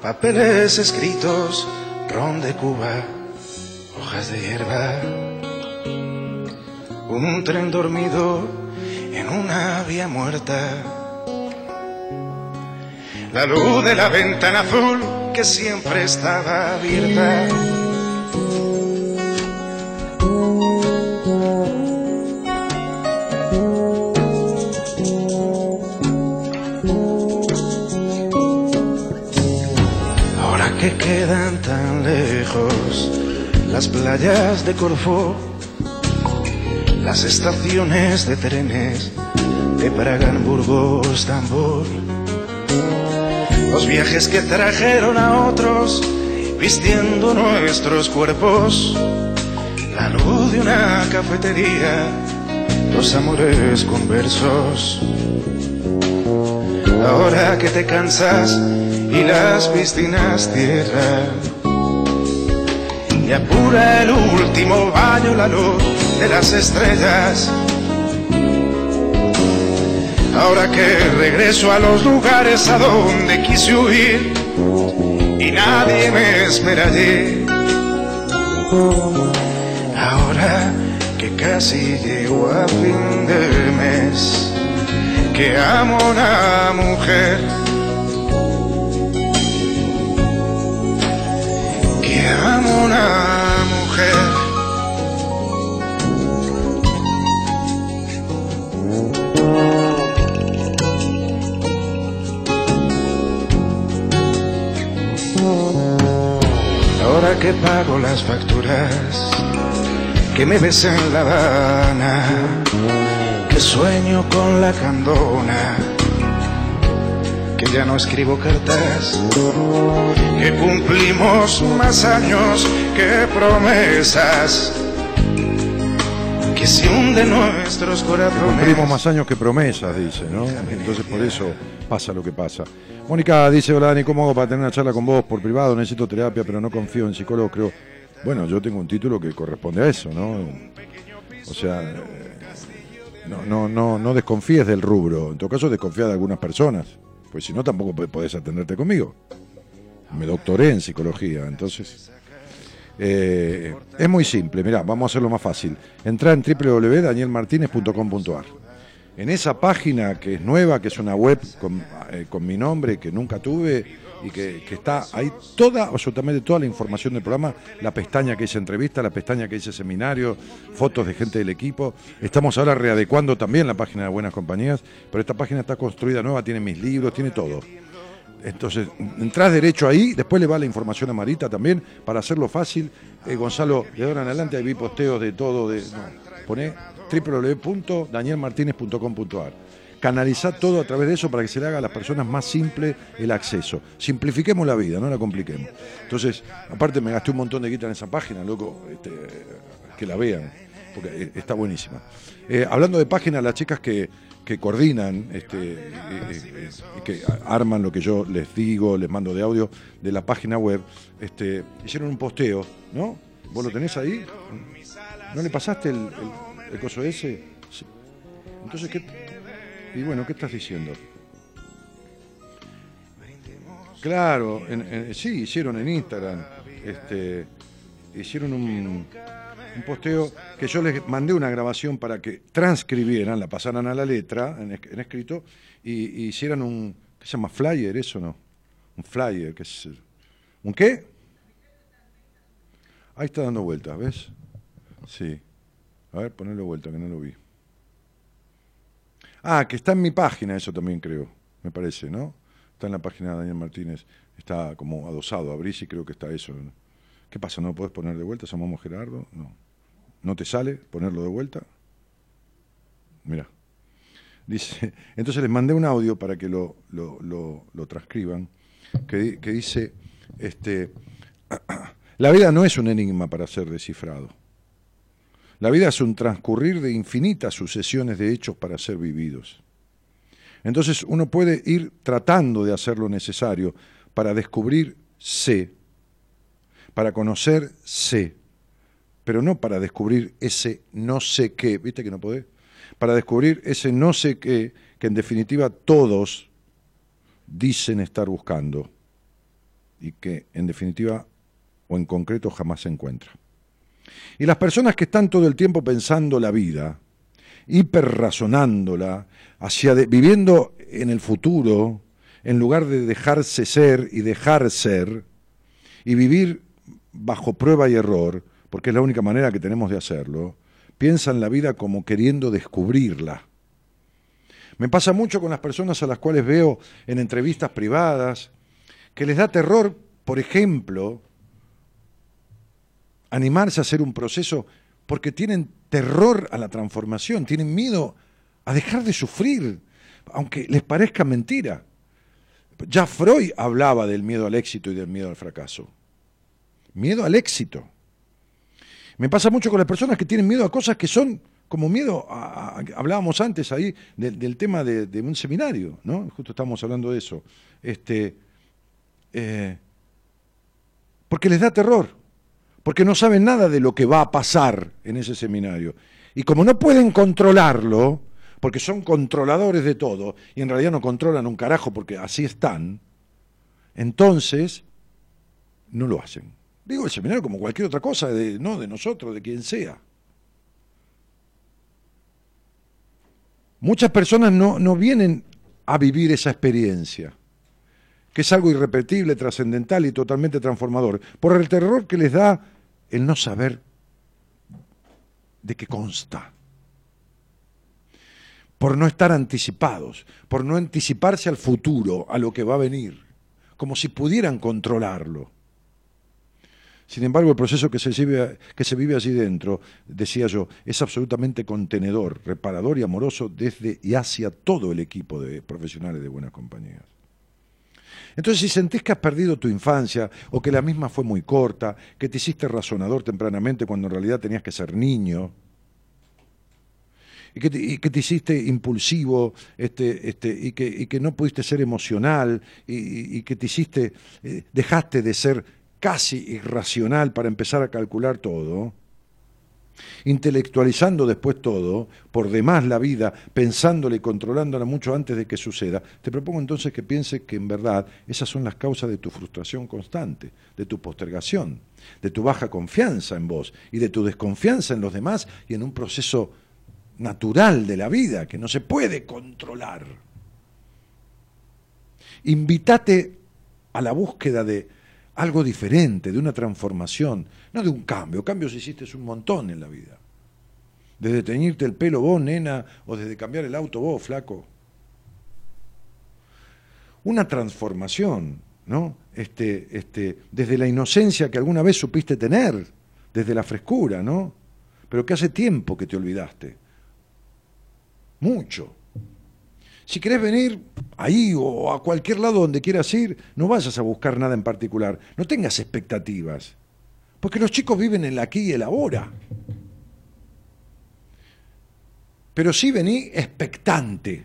papeles escritos, ron de Cuba, hojas de hierba, un tren dormido en una vía muerta. La luz de la ventana azul que siempre estaba abierta. Ahora que quedan tan lejos las playas de Corfú las estaciones de trenes de Praga, Hamburgo, Estambul. Los viajes que trajeron a otros vistiendo nuestros cuerpos. La luz de una cafetería, los amores conversos. Ahora que te cansas y las piscinas cierran. Y apura el último baño la luz de las estrellas. Ahora que regreso a los lugares a donde quise huir y nadie me espera allí. Ahora que casi llego a fin de mes, que amo una mujer. Que amo a una Que pago las facturas, que me ves en La Habana, que sueño con la candona, que ya no escribo cartas, que cumplimos más años que promesas que se hunde nuestros corazones. Cumplimos más años que promesas, dice, ¿no? Entonces por eso pasa lo que pasa. Mónica dice, hola Dani, ¿cómo hago para tener una charla con vos por privado? Necesito terapia, pero no confío en psicólogo, creo. Bueno, yo tengo un título que corresponde a eso, ¿no? O sea, no, no, no, no desconfíes del rubro. En todo caso, desconfía de algunas personas. Pues si no, tampoco podés atenderte conmigo. Me doctoré en psicología, entonces... Eh, es muy simple, mirá, vamos a hacerlo más fácil. Entra en www.danielmartinez.com.ar. En esa página que es nueva, que es una web con, eh, mi nombre, que nunca tuve, y que, está ahí toda, absolutamente toda la información del programa, la pestaña que dice entrevista, la pestaña que dice seminario, fotos de gente del equipo. Estamos ahora readecuando también la página de Buenas Compañías, pero esta página está construida nueva, tiene mis libros, tiene todo. Entonces, entras derecho ahí, después le va la información a Marita también, para hacerlo fácil. Eh, Gonzalo, de ahora en adelante ahí vi posteos de todo, de, no, pone www.danielmartinez.com.ar. Canalizar todo a través de eso para que se le haga a las personas más simple el acceso. Simplifiquemos la vida, no la compliquemos. Entonces, aparte me gasté un montón de guita en esa página, loco, este, que la vean, porque eh, está buenísima. Eh, hablando de páginas, las chicas que, que coordinan este, eh, que arman lo que yo les digo, les mando de audio de la página web, este, hicieron un posteo, ¿no? ¿Vos lo tenés ahí? ¿No le pasaste el, coso ese? Entonces, ¿qué? Y bueno, ¿qué estás diciendo? Claro, sí, hicieron en Instagram, este, hicieron un, un posteo que yo les mandé una grabación para que transcribieran, la pasaran a la letra en, escrito y, hicieran un, ¿qué se llama? Flyer, eso no, un flyer, que es, ¿un qué? Ahí está dando vueltas, ¿ves? Sí. A ver, ponerlo vuelta, que no lo vi. Ah, que está en mi página, eso también creo, me parece, ¿no? Está en la página de Daniel Martínez, está como adosado, abrís y creo que está eso. ¿Qué pasa? ¿No puedes poner de vuelta? ¿Llamamos Gerardo? No. ¿No te sale ponerlo de vuelta? Mira. Dice, entonces les mandé un audio para que lo, lo, transcriban, que, que, dice, este, la vida no es un enigma para ser descifrado. La vida es un transcurrir de infinitas sucesiones de hechos para ser vividos. Entonces uno puede ir tratando de hacer lo necesario para descubrir sé, para conocer sé, pero no para descubrir ese no sé qué, ¿viste que no podés? Para descubrir ese no sé qué que en definitiva todos dicen estar buscando y que en definitiva o en concreto jamás se encuentra. Y las personas que están todo el tiempo pensando la vida, hiperrazonándola, hacia viviendo en el futuro, en lugar de dejarse ser y dejar ser, y vivir bajo prueba y error, porque es la única manera que tenemos de hacerlo, piensan la vida como queriendo descubrirla. Me pasa mucho con las personas a las cuales veo en entrevistas privadas que les da terror, por ejemplo, animarse a hacer un proceso porque tienen terror a la transformación, tienen miedo a dejar de sufrir, aunque les parezca mentira. Ya Freud hablaba del miedo al éxito y del miedo al fracaso. Miedo al éxito. Me pasa mucho con las personas que tienen miedo a cosas que son como miedo, hablábamos antes ahí del tema de, un seminario, ¿no? Justo estábamos hablando de eso. Este, eh, porque les da terror, porque no saben nada de lo que va a pasar en ese seminario. Y como no pueden controlarlo, porque son controladores de todo, y en realidad no controlan un carajo porque así están, entonces no lo hacen. Digo el seminario como cualquier otra cosa, de, no de nosotros, de quien sea. Muchas personas no, no vienen a vivir esa experiencia, que es algo irrepetible, trascendental y totalmente transformador, por el terror que les da el no saber de qué consta, por no estar anticipados, por no anticiparse al futuro, a lo que va a venir, como si pudieran controlarlo. Sin embargo, el proceso que se, vive, que se vive allí dentro, decía yo, es absolutamente contenedor, reparador y amoroso desde y hacia todo el equipo de profesionales de buenas compañías. Entonces, si sentís que has perdido tu infancia o que la misma fue muy corta, que te hiciste razonador tempranamente cuando en realidad tenías que ser niño, y que te, hiciste impulsivo este, este, y, que, no pudiste ser emocional y, que te hiciste, eh, dejaste de ser casi irracional para empezar a calcular todo, intelectualizando después todo, por demás la vida, pensándola y controlándola mucho antes de que suceda, te propongo entonces que pienses que en verdad esas son las causas de tu frustración constante, de tu postergación, de tu baja confianza en vos y de tu desconfianza en los demás y en un proceso natural de la vida que no se puede controlar. Invítate a la búsqueda de algo diferente, de una transformación, no de un cambio. Cambios hiciste un montón en la vida. Desde teñirte el pelo vos, nena, o desde cambiar el auto vos, flaco. Una transformación, ¿no? Este, este, desde la inocencia que alguna vez supiste tener, desde la frescura, ¿no? Pero que hace tiempo que te olvidaste. Mucho. Si querés venir ahí o a cualquier lado donde quieras ir, no vayas a buscar nada en particular. No tengas expectativas. Porque los chicos viven en el aquí y el ahora. Pero sí vení expectante.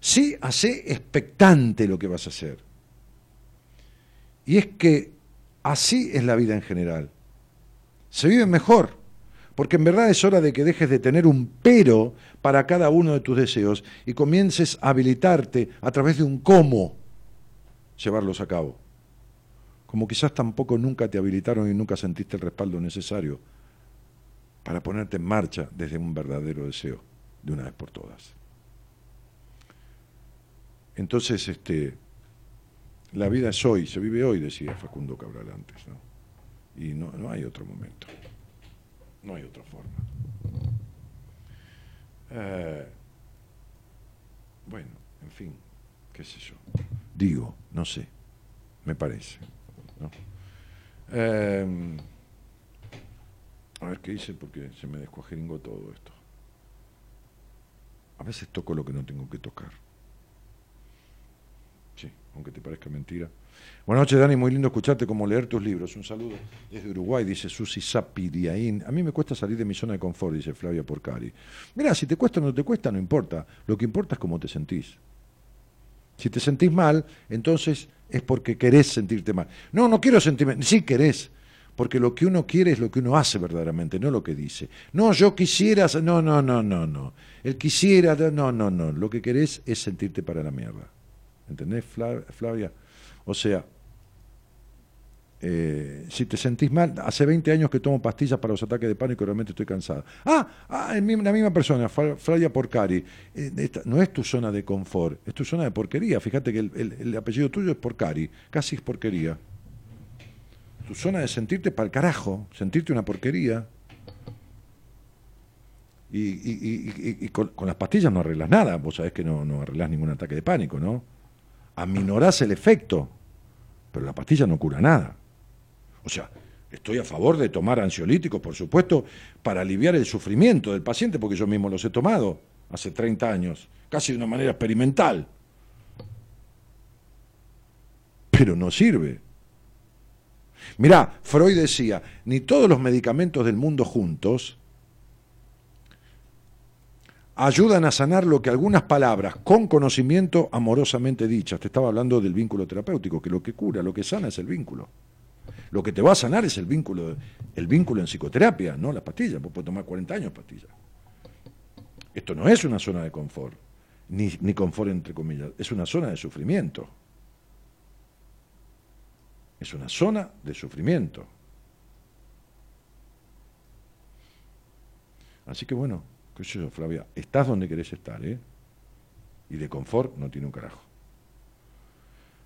Sí hace expectante lo que vas a hacer. Y es que así es la vida en general. Se vive mejor, porque en verdad es hora de que dejes de tener un pero para cada uno de tus deseos y comiences a habilitarte a través de un cómo llevarlos a cabo. Como quizás tampoco nunca te habilitaron y nunca sentiste el respaldo necesario para ponerte en marcha desde un verdadero deseo, de una vez por todas. Entonces, este, la vida es hoy, se vive hoy, decía Facundo Cabral antes, ¿no? Y no, no hay otro momento, no hay otra forma. Eh, bueno, en fin, qué sé yo. Digo, no sé, me parece. Eh, a ver qué hice porque se me descuajeringó todo esto. A veces toco lo que no tengo que tocar. Sí, aunque te parezca mentira. Buenas noches, Dani. Muy lindo escucharte como leer tus libros. Un saludo desde Uruguay, dice Susi Sapiriaín. A mí me cuesta salir de mi zona de confort, dice Flavia Porcari. Mira, si te cuesta o no te cuesta, no importa. Lo que importa es cómo te sentís. Si te sentís mal, entonces es porque querés sentirte mal. No, no quiero sentirme. Sí querés porque lo que uno quiere es lo que uno hace verdaderamente, no lo que dice. No, yo quisiera, no, no, no, no, no. El quisiera, no, no, no. Lo que querés es sentirte para la mierda. ¿Entendés, Flavia? O sea, eh, si te sentís mal, hace 20 años que tomo pastillas para los ataques de pánico y realmente estoy cansado. Ah, ah la misma persona, Flavia Porcari. Eh, no es tu zona de confort, es tu zona de porquería. Fíjate que el, el apellido tuyo es Porcari, casi es porquería tu zona de sentirte para el carajo, sentirte una porquería. Y, con, las pastillas no arreglas nada, vos sabés que no, arreglás ningún ataque de pánico, ¿no? Aminorás el efecto, pero la pastilla no cura nada. O sea, estoy a favor de tomar ansiolíticos, por supuesto, para aliviar el sufrimiento del paciente, porque yo mismo los he tomado hace 30 años, casi de una manera experimental. Pero no sirve. Mirá, Freud decía, ni todos los medicamentos del mundo juntos ayudan a sanar lo que algunas palabras con conocimiento amorosamente dichas, te estaba hablando del vínculo terapéutico, que lo que cura, lo que sana es el vínculo. Lo que te va a sanar es el vínculo, el vínculo en psicoterapia, no las pastillas. Vos tomar 40 años pastillas. Esto no es una zona de confort, ni, ni confort entre comillas, es una zona de sufrimiento. Es una zona de sufrimiento. Así que bueno, qué sé yo, Flavia, estás donde querés estar, ¿eh? Y de confort no tiene un carajo.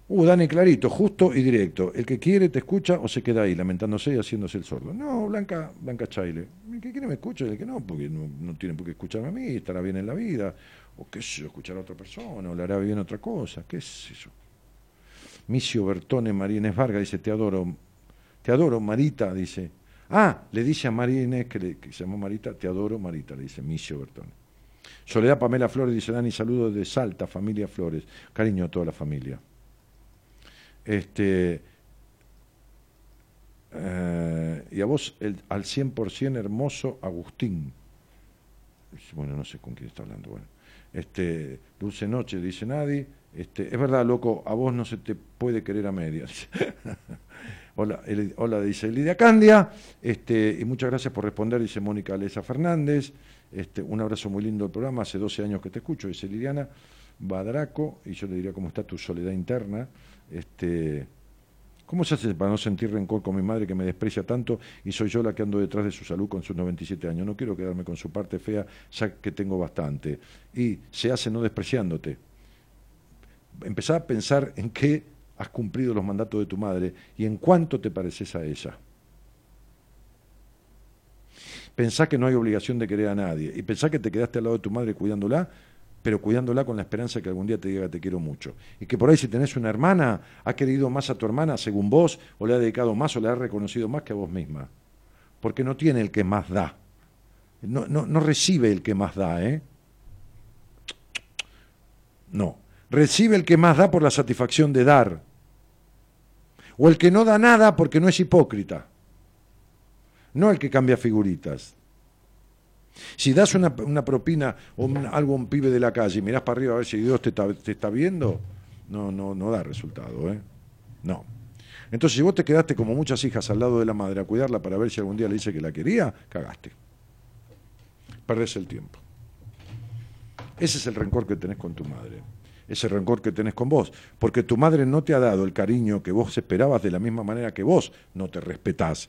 Uh, Dani, clarito, justo y directo. El que quiere te escucha o se queda ahí, lamentándose y haciéndose el sordo. No, Blanca, Blanca Chaile. El quiere me escucha, el que no, porque no, tiene por qué escucharme a mí, estará bien en la vida. O qué sé yo, escuchar a otra persona, o le hará bien otra cosa, qué es eso. Micio Bertone Marínez Vargas dice, te adoro, te adoro, Marita, dice. Ah, le dice a Marínez, que, se llamó Marita, te adoro, Marita, le dice Micio Bertone. Soledad Pamela Flores dice, Dani, saludos de Salta, familia Flores. Cariño a toda la familia. Este, eh, y a vos, el, al 100% hermoso Agustín. Bueno, no sé con quién está hablando. Bueno, este, Dulce Noche, dice nadie. Este, es verdad, loco, a vos no se te puede querer a medias. hola, hola, dice Lidia Candia, este, y muchas gracias por responder, dice Mónica Alesa Fernández. Este, un abrazo muy lindo del programa, hace 12 años que te escucho, dice Liliana Badraco, y yo le diría cómo está tu soledad interna. Este, ¿Cómo se hace para no sentir rencor con mi madre que me desprecia tanto y soy yo la que ando detrás de su salud con sus 97 años? No quiero quedarme con su parte fea, ya que tengo bastante. Y se hace no despreciándote, empezá a pensar en qué has cumplido los mandatos de tu madre y en cuánto te pareces a ella. Pensá que no hay obligación de querer a nadie y pensá que te quedaste al lado de tu madre cuidándola, pero cuidándola con la esperanza de que algún día te diga te quiero mucho. Y que por ahí si tenés una hermana, ha querido más a tu hermana según vos, o le ha dedicado más o le ha reconocido más que a vos misma. Porque no tiene el que más da. No, no, no recibe el que más da, ¿eh? No, recibe el que más da por la satisfacción de dar, o el que no da nada porque no es hipócrita, no el que cambia figuritas. Si das una, propina o algo a un pibe de la calle y mirás para arriba a ver si Dios te está, te está viendo, no, no, no da resultado, ¿eh? No. Entonces, si vos te quedaste como muchas hijas al lado de la madre a cuidarla para ver si algún día le dice que la quería, cagaste. Perdés el tiempo. Ese es el rencor que tenés con tu madre. Ese rencor que tenés con vos. Porque tu madre no te ha dado el cariño que vos esperabas de la misma manera que vos no te respetás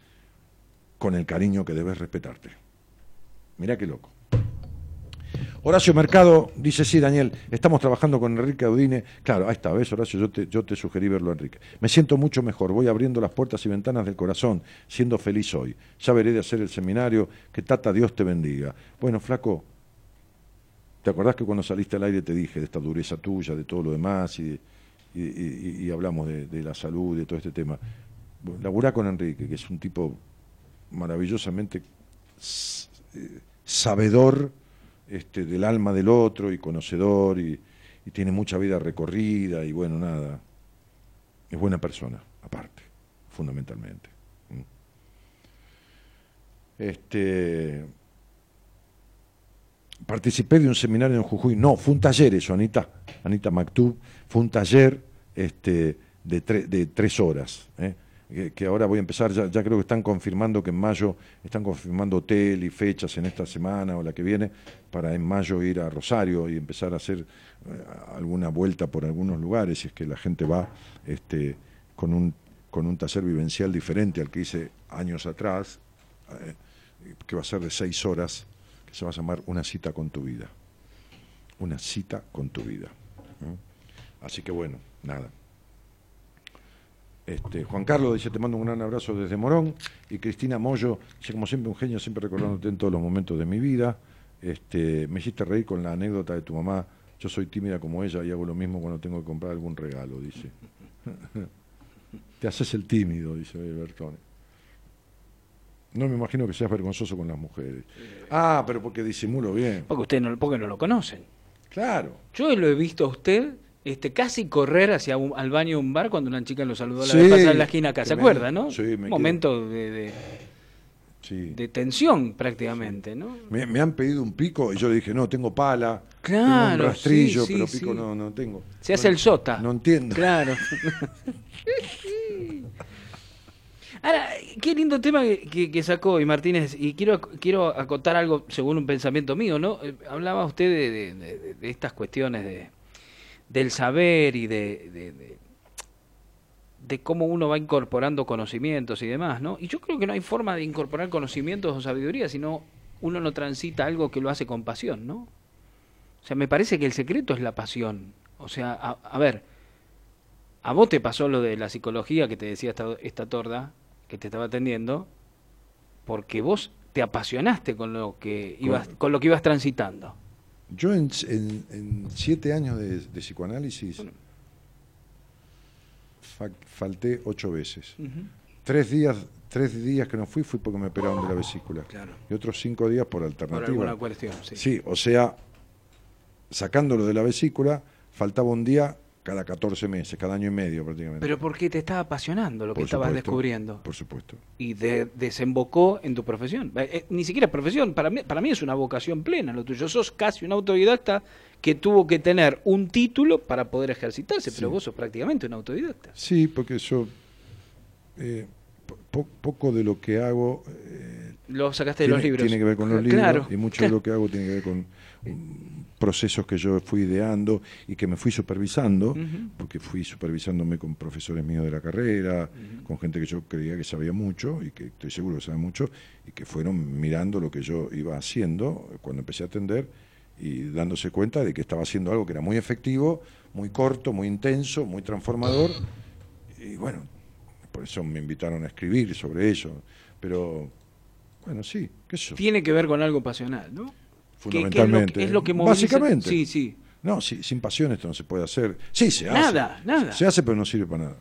con el cariño que debes respetarte. Mirá qué loco. Horacio Mercado dice, sí, Daniel, estamos trabajando con Enrique Audine. Claro, ahí está, ¿ves, Horacio? Yo te, yo te sugerí verlo, Enrique. Me siento mucho mejor, voy abriendo las puertas y ventanas del corazón, siendo feliz hoy. Ya veré de hacer el seminario, que Tata Dios te bendiga. Bueno, flaco, ¿te acordás que cuando saliste al aire te dije de esta dureza tuya, de todo lo demás, y, hablamos de, la salud, de todo este tema? Laburá con Enrique, que es un tipo maravillosamente eh, sabedor este, del alma del otro y conocedor y, y tiene mucha vida recorrida y bueno, nada, es buena persona, aparte, fundamentalmente. ¿Mm? Este, participé de un seminario en Jujuy, no, fue un taller eso, Anita, Anita Maktub, fue un taller este, de, tre- de tres horas, ¿eh? que, ahora voy a empezar, ya, ya creo que están confirmando que en mayo, están confirmando hotel y fechas en esta semana o la que viene, para en mayo ir a Rosario y empezar a hacer eh, alguna vuelta por algunos lugares, si es que la gente va este, con, un, con un taller vivencial diferente al que hice años atrás, eh, que va a ser de seis horas, se va a llamar Una cita con tu vida. Una cita con tu vida. Así que bueno, nada. Este, Juan Carlos dice, te mando un gran abrazo desde Morón. Y Cristina Moyo dice, como siempre, un genio, siempre recordándote en todos los momentos de mi vida. Este, me hiciste reír con la anécdota de tu mamá. Yo soy tímida como ella y hago lo mismo cuando tengo que comprar algún regalo, dice. te haces el tímido, dice Bertone. No me imagino que seas vergonzoso con las mujeres. Ah, pero porque disimulo bien. Porque usted no, porque no lo conocen. Claro. Yo lo he visto a usted este, casi correr hacia un- al baño de un bar cuando una chica lo saludó la Sí, vez pasada en la esquina acá. ¿Se me- acuerda, no? sí, me un momento de, de, Sí. de tensión prácticamente, ¿no? Me, me han pedido un pico y yo le dije, no, tengo pala, tengo Claro, un rastrillo, pero pico no, no tengo. Se hace No- el sota. No entiendo. Claro. Ahora, qué lindo tema que, sacó hoy Martínez, y quiero, quiero acotar algo según un pensamiento mío, ¿no? Eh, Hablaba usted de, de- estas cuestiones de, del saber y de- de cómo uno va incorporando conocimientos y demás, ¿no? Y yo creo que no hay forma de incorporar conocimientos o sabiduría, sino uno no transita algo que lo hace con pasión, ¿no? O sea, me parece que el secreto es la pasión. O sea, a, a ver, a vos te pasó lo de la psicología que te decía esta, esta torda que te estaba atendiendo, porque vos te apasionaste con lo que ibas, con lo que ibas transitando. Yo en, en- en siete años de, de psicoanálisis fa- falté ocho veces. Tres días, tres días que no fui fui porque me operaron de la vesícula. Claro. Y otros cinco días por Por alternativa. alguna cuestión, sí. Sí, o sea, sacándolo de la vesícula, faltaba un día cada 14 meses, cada año y medio prácticamente. Pero porque te estaba apasionando lo que estabas supuesto, descubriendo. Por supuesto. Y de- desembocó en tu profesión. Eh, eh, ni siquiera es profesión, para mí, para mí es una vocación plena lo tuyo. Sos casi un autodidacta que tuvo que tener un título para poder ejercitarse, pero vos sos prácticamente un autodidacta. Sí, porque yo eh, po- po- poco de lo que hago eh, Lo sacaste de los libros. tiene que ver con los libros Claro, y mucho claro. de lo que hago tiene que ver con procesos que yo fui ideando y que me fui supervisando, porque fui supervisándome con profesores míos de la carrera, con gente que yo creía que sabía mucho y que estoy seguro que sabe mucho y que fueron mirando lo que yo iba haciendo cuando empecé a atender y dándose cuenta de que estaba haciendo algo que era muy efectivo, muy corto, muy intenso, muy transformador y bueno, por eso me invitaron a escribir sobre ello, pero bueno, sí, qué sé yo. Tiene que ver con algo pasional, ¿no? Que- que es lo que- Fundamentalmente. es lo que moviliza- Básicamente. Sí, sí. No, sí, sin pasión esto no se puede hacer. Sí, se hace. Nada, nada. Se hace, pero no sirve para nada.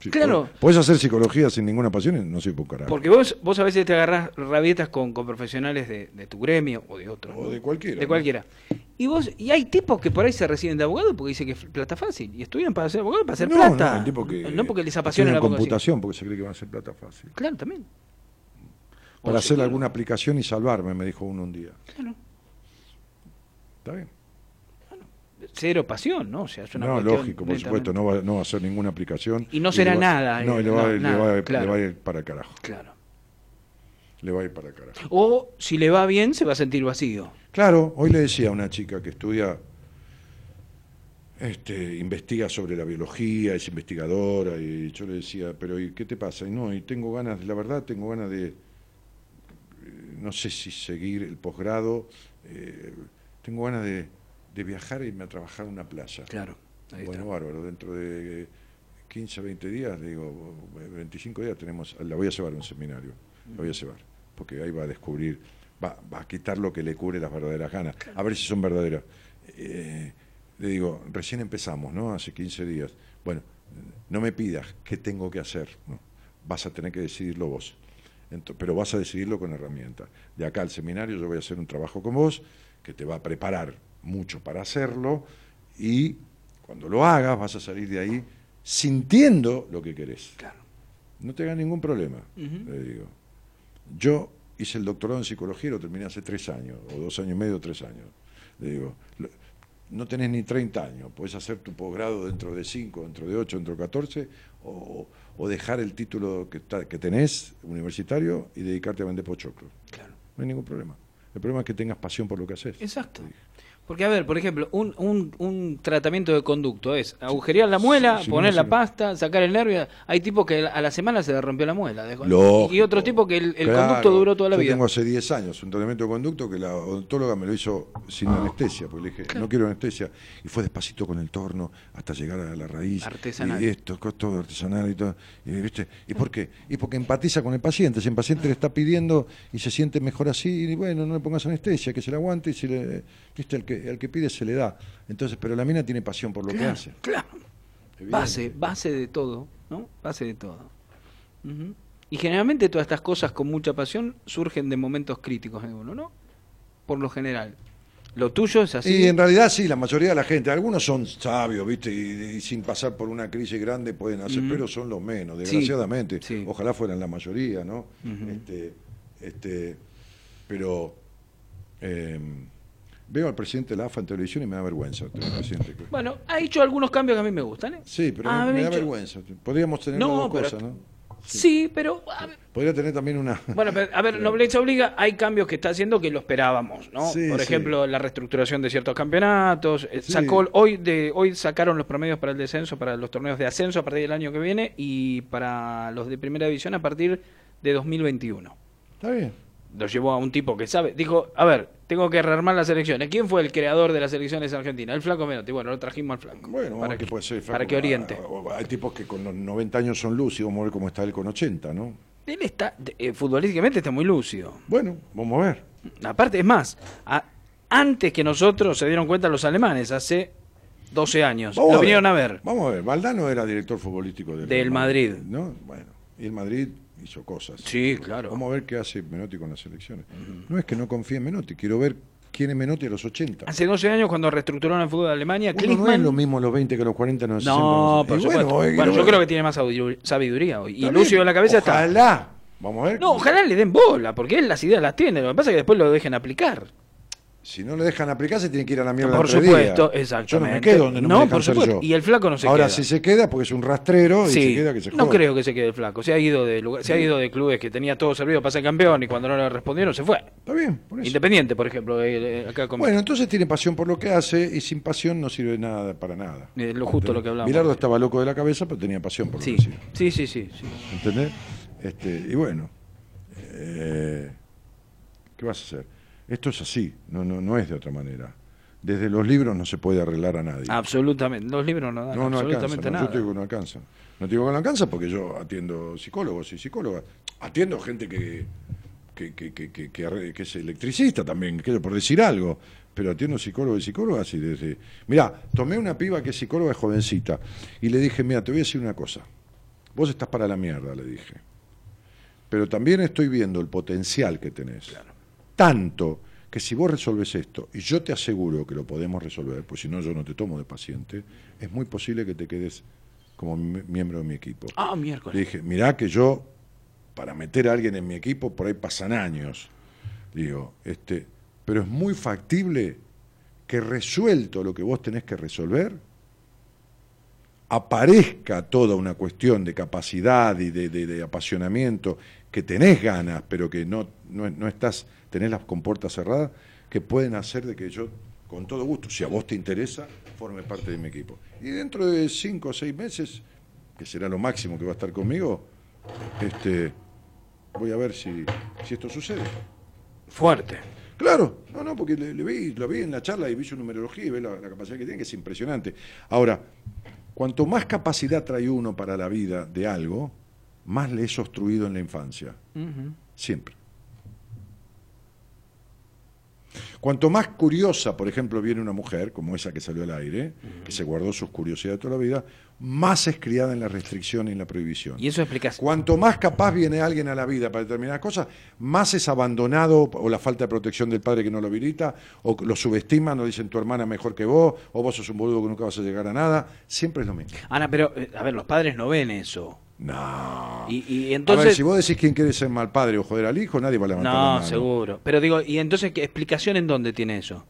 Sí, Claro. po- Podés hacer psicología sin ninguna pasión y no sirve para carajo. Porque vos, vos a veces te agarrás rabietas con, con profesionales de, de tu gremio o de otros. O ¿no? de cualquiera, De ¿no? cualquiera. Y vos, y hay tipos que por ahí se reciben de abogado porque dicen que es plata fácil. Y estudian para ser abogado para hacer no, plata. no, el tipo que no porque les apasiona la computación porque se cree que va a hacer plata fácil. Claro, también. Para hacer alguna aplicación y salvarme, me dijo uno un día. Claro. Está bien. Cero pasión, ¿no? O sea, es una no, lógico, por supuesto, no va, no va a hacer ninguna aplicación. Y no será nada, No, y le va, no, le nada, va- le claro. va a ir para el carajo. Claro. Le va a ir para el carajo. O si le va bien, se va a sentir vacío. Claro, hoy le decía a una chica que estudia, este, investiga sobre la biología, es investigadora, y yo le decía, pero ¿y qué te pasa? Y no, y tengo ganas, la verdad, tengo ganas de, no sé si seguir el posgrado, eh, tengo ganas de, de viajar e irme a trabajar a una playa. Claro. ahí Bueno, está. bárbaro, dentro de 15, 20 días, digo, 25 días tenemos, la voy a llevar a un seminario, la voy a llevar, porque ahí va a descubrir, va, va a quitar lo que le cubre las verdaderas ganas, a ver si son verdaderas. Eh, le digo, recién empezamos, ¿no? Hace 15 días. Bueno, no me pidas qué tengo que hacer, ¿no? Vas a tener que decidirlo vos. Ento- pero vas a decidirlo con herramientas. De acá al seminario yo voy a hacer un trabajo con vos que te va a preparar mucho para hacerlo y cuando lo hagas vas a salir de ahí sintiendo lo que querés. Claro. No te hagas ningún problema, le digo. Yo hice el doctorado en psicología y lo terminé hace tres años, o dos años y medio, tres años. Le digo, no tenés ni 30 años, puedes hacer tu posgrado dentro de 5, dentro de 8, dentro de 14, o, o dejar el título que, que tenés universitario y dedicarte a vender pochoclo. Claro. No hay ningún problema. El problema es que tengas pasión por lo que haces. Exacto. Porque, a ver, por ejemplo, un, un, un tratamiento de conducto es agujerear la muela, Sí, sí, poner la pasta, sacar el nervio. Hay tipos que a la semana se le rompió la muela. Lógico. y otros tipos que el, el Claro. conducto duró toda la Yo vida. tengo hace 10 años un tratamiento de conducto que la odontóloga me lo hizo sin anestesia, porque le dije, no quiero anestesia. Y fue despacito con el torno hasta llegar a la raíz. Artesanal. Y esto, todo artesanal y todo. Y, ¿viste? ¿Y por qué? Y porque empatiza con el paciente. Si el paciente le está pidiendo y se siente mejor así, y bueno, no le pongas anestesia, que se le aguante y si le, ¿viste? El, que, el que pide se le da. Entonces, pero la mina tiene pasión por lo que hace. claro. Base, base de todo, ¿no? Base de todo. Y generalmente todas estas cosas con mucha pasión surgen de momentos críticos en uno, ¿no? Por lo general. Lo tuyo es así. Y en realidad sí, la mayoría de la gente, algunos son sabios, ¿viste? Y, y sin pasar por una crisis grande pueden hacer, pero son los menos, desgraciadamente. sí. Ojalá fueran la mayoría, ¿no? Este, este, pero eh, veo al presidente de la AFA en televisión y me da vergüenza. Bueno, ha hecho algunos cambios que a mí me gustan, ¿eh? Sí, pero Ah, me, da vergüenza. Podríamos tener No, dos pero- cosas, ¿no? Sí, pero a Podría tener también una... Bueno, pero, a ver, Nobleza Obliga, hay cambios que está haciendo que lo esperábamos, ¿no? Sí, Por sí. ejemplo, la reestructuración de ciertos campeonatos. eh. Sacó, hoy, de, hoy sacaron los promedios para el descenso, para los torneos de ascenso a partir del año que viene y para los de primera división a partir de 2021. Está bien. Lo llevó a un tipo que sabe. Dijo, a ver, tengo que rearmar las elecciones. ¿Quién fue el creador de las elecciones argentinas? El Flaco Menotti. Bueno, lo trajimos al Flaco. Bueno, para que puede ser para flaco, que oriente. ah, Hay tipos que con los 90 años son lúcidos, vamos a ver cómo está él con 80, ¿no? Él está, eh, futbolísticamente está muy lúcido. Bueno, vamos a ver. Aparte, es más, a- antes que nosotros se dieron cuenta los alemanes, hace 12 años. Vamos lo a vinieron a ver. Vamos a ver, Valdano era director futbolístico del, Del Real Madrid. ¿no? Bueno, y el Madrid hizo cosas. Sí, claro. Vamos a ver qué hace Menotti con las elecciones. No es que no confíe en Menotti, quiero ver quién es Menotti a los 80. Hace 12 años, cuando reestructuraron el fútbol de Alemania, Uno no Klinsmann- es lo mismo los 20 que los 40, no, los 60, No, no por sé. Y supuesto. bueno, Bueno, eh, yo creo que tiene más sabidu- sabiduría hoy. Y Lucio en la cabeza está. Ojalá. Vamos a ver. No, ojalá le den bola, porque él las ideas las tiene. Lo que pasa es que después lo dejen aplicar. Si no le dejan aplicar, se tiene que ir a la mierda Por supuesto, exactamente. Yo no me quedo donde no, No, me por supuesto. yo. Y el flaco no se Ahora, queda. si se queda, porque es un rastrero y se queda que se no joda. creo que se quede el flaco. Se ha ido de lugar, se ha ido de clubes que tenía todo servido para ser campeón y cuando no le respondieron se fue. Está bien, por eso. Independiente, por ejemplo, eh, eh, acá con Bueno, entonces tiene pasión por lo que hace y sin pasión no sirve nada para nada. Eh, lo justo lo que hablamos. Bilardo estaba loco de la cabeza, pero tenía pasión por lo Sí, que hacía. sí, sí, sí. sí. ¿Entendés? Este, y bueno, eh, ¿qué vas a hacer? Esto es así, no, no, no es de otra manera. Desde los libros no se puede arreglar a nadie. Absolutamente. Los libros no dan no, no alcanza. absolutamente no, nada. yo te digo que no alcanza. No te digo que no alcanza porque yo atiendo psicólogos y psicólogas. Atiendo gente que, que, que, que, es electricista también, quiero por decir algo. Pero atiendo psicólogos y psicólogas y desde... Mirá, tomé una piba que es psicóloga es jovencita y le dije, mira, te voy a decir una cosa. Vos estás para la mierda, le dije. Pero también estoy viendo el potencial que tenés. Tanto que si vos resolves esto, y yo te aseguro que lo podemos resolver, pues si no yo no te tomo de paciente, es muy posible que te quedes como mi- miembro de mi equipo. Ah, Le miércoles. dije, mirá que yo para meter a alguien en mi equipo, por ahí pasan años. Digo, este, pero es muy factible que resuelto lo que vos tenés que resolver, aparezca toda una cuestión de capacidad y de, apasionamiento, que tenés ganas, pero que no, no, estás, tenés las compuertas cerradas, que pueden hacer de que yo, con todo gusto, si a vos te interesa, forme parte de mi equipo. Y dentro de cinco o seis meses, que será lo máximo que va a estar conmigo, este, voy a ver si, si esto sucede. Fuerte. Claro, no, no, porque le, vi, lo vi en la charla y vi su numerología y ve la, capacidad que tiene, que es impresionante. Ahora, cuanto más capacidad trae uno para la vida de algo, más le es obstruido en la infancia. Siempre. Cuanto más curiosa, por ejemplo, viene una mujer, como esa que salió al aire, que se guardó sus curiosidades toda la vida, más es criada en la restricción y en la prohibición. Y eso explica. Cuanto más capaz viene alguien a la vida para determinadas cosas, más es abandonado o la falta de protección del padre que no lo habilita, o lo subestiman, o dicen tu hermana mejor que vos, o vos sos un boludo que nunca vas a llegar a nada. Siempre es lo mismo. Ana, pero, eh, a ver, los padres no ven eso. No. Y, entonces. A ver, si vos decís quién quiere ser mal padre o joder al hijo, nadie va a levantar no, la mano. seguro. Pero digo, ¿y entonces qué explicación en dónde tiene eso?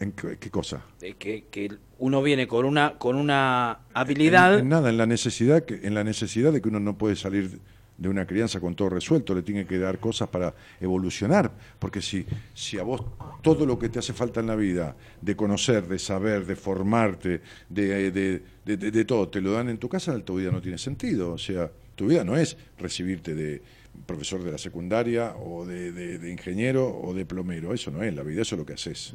¿En qué, cosa? que, que, uno viene con una con una habilidad. En, nada, en la necesidad que en la necesidad de que uno no puede salir de una crianza con todo resuelto, le tiene que dar cosas para evolucionar, porque si si a vos todo lo que te hace falta en la vida, de conocer, de saber, de formarte, de, de, de todo, te lo dan en tu casa, tu vida no tiene sentido, o sea, tu vida no es recibirte de profesor de la secundaria o de, ingeniero o de plomero, eso no es la vida, eso es lo que haces.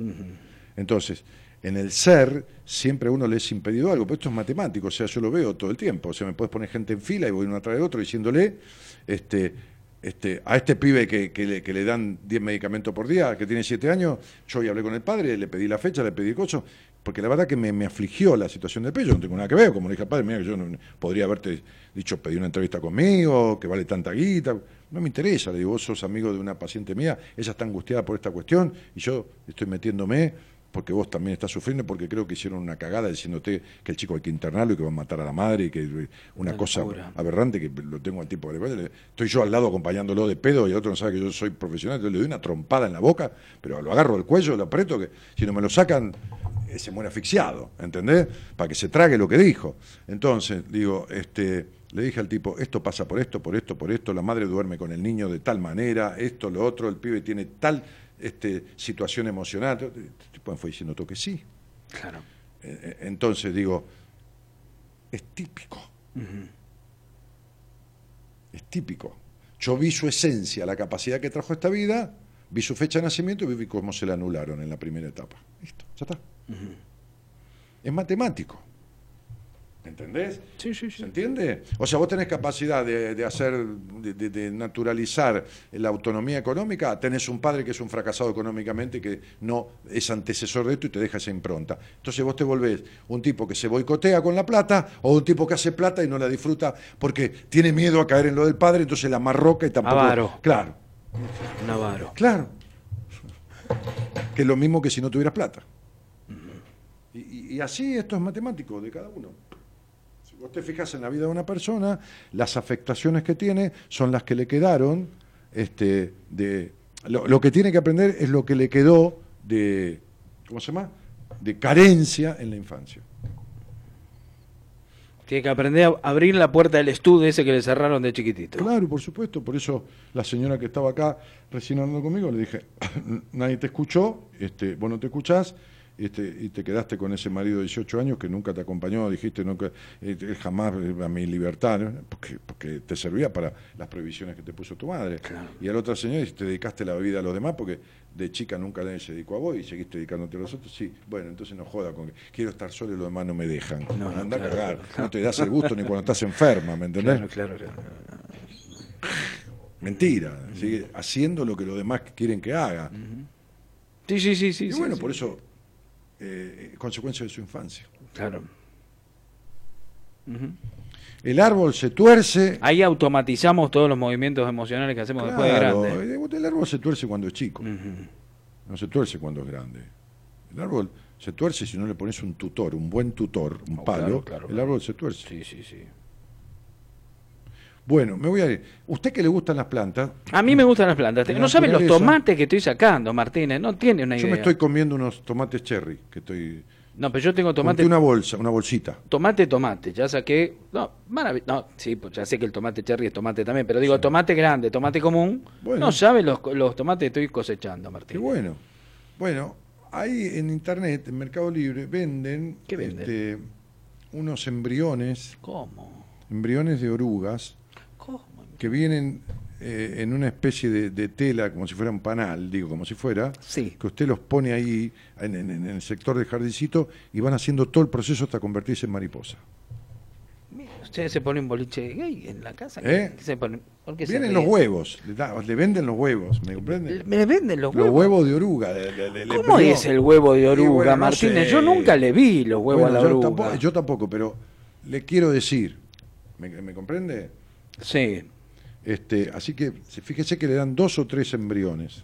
Entonces, en el ser siempre uno le es impedido algo, pero esto es matemático, o sea, yo lo veo todo el tiempo, o sea, me puedes poner gente en fila y voy uno atrás de otro diciéndole, este, este, a este pibe que, que, le, dan 10 medicamentos por día, que tiene 7 años, yo hoy hablé con el padre, le pedí la fecha, le pedí cosas, porque la verdad que me, afligió la situación del pello, no tengo nada que ver, como le dije al padre, mira que yo no, podría haberte dicho, pedí una entrevista conmigo, que vale tanta guita, no me interesa, le digo, vos sos amigo de una paciente mía, ella está angustiada por esta cuestión y yo estoy metiéndome porque vos también estás sufriendo, porque creo que hicieron una cagada diciéndote que el chico hay que internarlo y que va a matar a la madre y que una cosa aberrante que lo tengo al tipo de estoy yo al lado acompañándolo de pedo y el otro no sabe que yo soy profesional, entonces le doy una trompada en la boca, pero lo agarro del cuello, lo aprieto, que si no me lo sacan eh, se muere asfixiado, ¿entendés? Para que se trague lo que dijo. Entonces, digo, este, le dije al tipo, esto pasa por esto, por esto, por esto, la madre duerme con el niño de tal manera, esto, lo otro, el pibe tiene tal este, situación emocional. Tipo fue diciendo todo que sí. Claro. Eh, eh, entonces digo, es típico. Es típico. Yo vi su esencia, la capacidad que trajo esta vida, vi su fecha de nacimiento y vi cómo se la anularon en la primera etapa. Listo, ya está. Es matemático. ¿Entendés? Sí, sí, sí. ¿Se entiende? O sea, vos tenés capacidad de, hacer, de, naturalizar la autonomía económica, tenés un padre que es un fracasado económicamente, que no es antecesor de esto y te deja esa impronta. Entonces vos te volvés un tipo que se boicotea con la plata o un tipo que hace plata y no la disfruta porque tiene miedo a caer en lo del padre, entonces la marroca y tampoco... Avaro. Claro. Navarro. Claro. Que es lo mismo que si no tuvieras plata. y así esto es matemático de cada uno. Vos te fijas en la vida de una persona, las afectaciones que tiene son las que le quedaron, este, de, lo, que tiene que aprender es lo que le quedó de, ¿cómo se llama? De carencia en la infancia. Tiene que aprender a abrir la puerta del estudio ese que le cerraron de chiquitito. Claro, por supuesto. Por eso la señora que estaba acá recién hablando conmigo le dije, nadie te escuchó, este, vos no te escuchás, y te quedaste con ese marido de 18 años que nunca te acompañó, dijiste nunca, eh, jamás a mi libertad, porque, porque te servía para las prohibiciones que te puso tu madre. Y al otro señor te dedicaste la vida a los demás porque de chica nunca nadie se dedicó a vos y seguiste dedicándote a los otros. Sí, bueno, entonces no joda con que quiero estar solo y los demás no me dejan. No, Anda a cagar, no te das el gusto ni cuando estás enferma, ¿me entendés? Claro, claro, Mentira, sigue haciendo lo que los demás quieren que haga. Sí, sí, sí, sí. Y bueno, por eso eh, consecuencia de su infancia. Claro. El árbol se tuerce. Ahí automatizamos todos los movimientos emocionales que hacemos después de grande. Eh, el árbol se tuerce cuando es chico. No se tuerce cuando es grande. El árbol se tuerce si no le pones un tutor, un buen tutor, un oh, palo. el árbol se tuerce. Sí, sí, sí. Bueno, me voy a ir. ¿Usted que le gustan las plantas? A mí me gustan las plantas. La No saben los tomates que estoy sacando, Martínez. No tiene una Yo idea. me estoy comiendo unos tomates cherry, que estoy... No, pero yo tengo tomate. Una bolsa, una bolsita. Tomate, tomate. Ya saqué. No, marav- No, sí, pues ya sé que el tomate cherry es tomate también. Pero digo, tomate grande, tomate común. Bueno. No saben los, los tomates que estoy cosechando, Martín. Qué bueno. Bueno, ahí en internet, en Mercado Libre, venden, ¿Qué venden? este, unos embriones, ¿Cómo? embriones de orugas. Que vienen eh, en una especie de, de tela, como si fuera un panal, digo, como si fuera, Sí. que usted los pone ahí en, en- en el sector del jardincito y van haciendo todo el proceso hasta convertirse en mariposa. Mira, Usted se pone un boliche gay en la casa. ¿Eh? ¿Qué Vienen los huevos, le, da- le venden los huevos, ¿me comprende? Me venden los Los huevos. huevos de oruga. ¿Cómo es el huevo de oruga, bueno, no Martínez? sé. Yo nunca le vi los huevos Bueno, a la yo oruga. tampoco, yo tampoco, pero le quiero decir, ¿me, me comprende? Sí. Este, así que se- fíjese que le dan dos o tres embriones.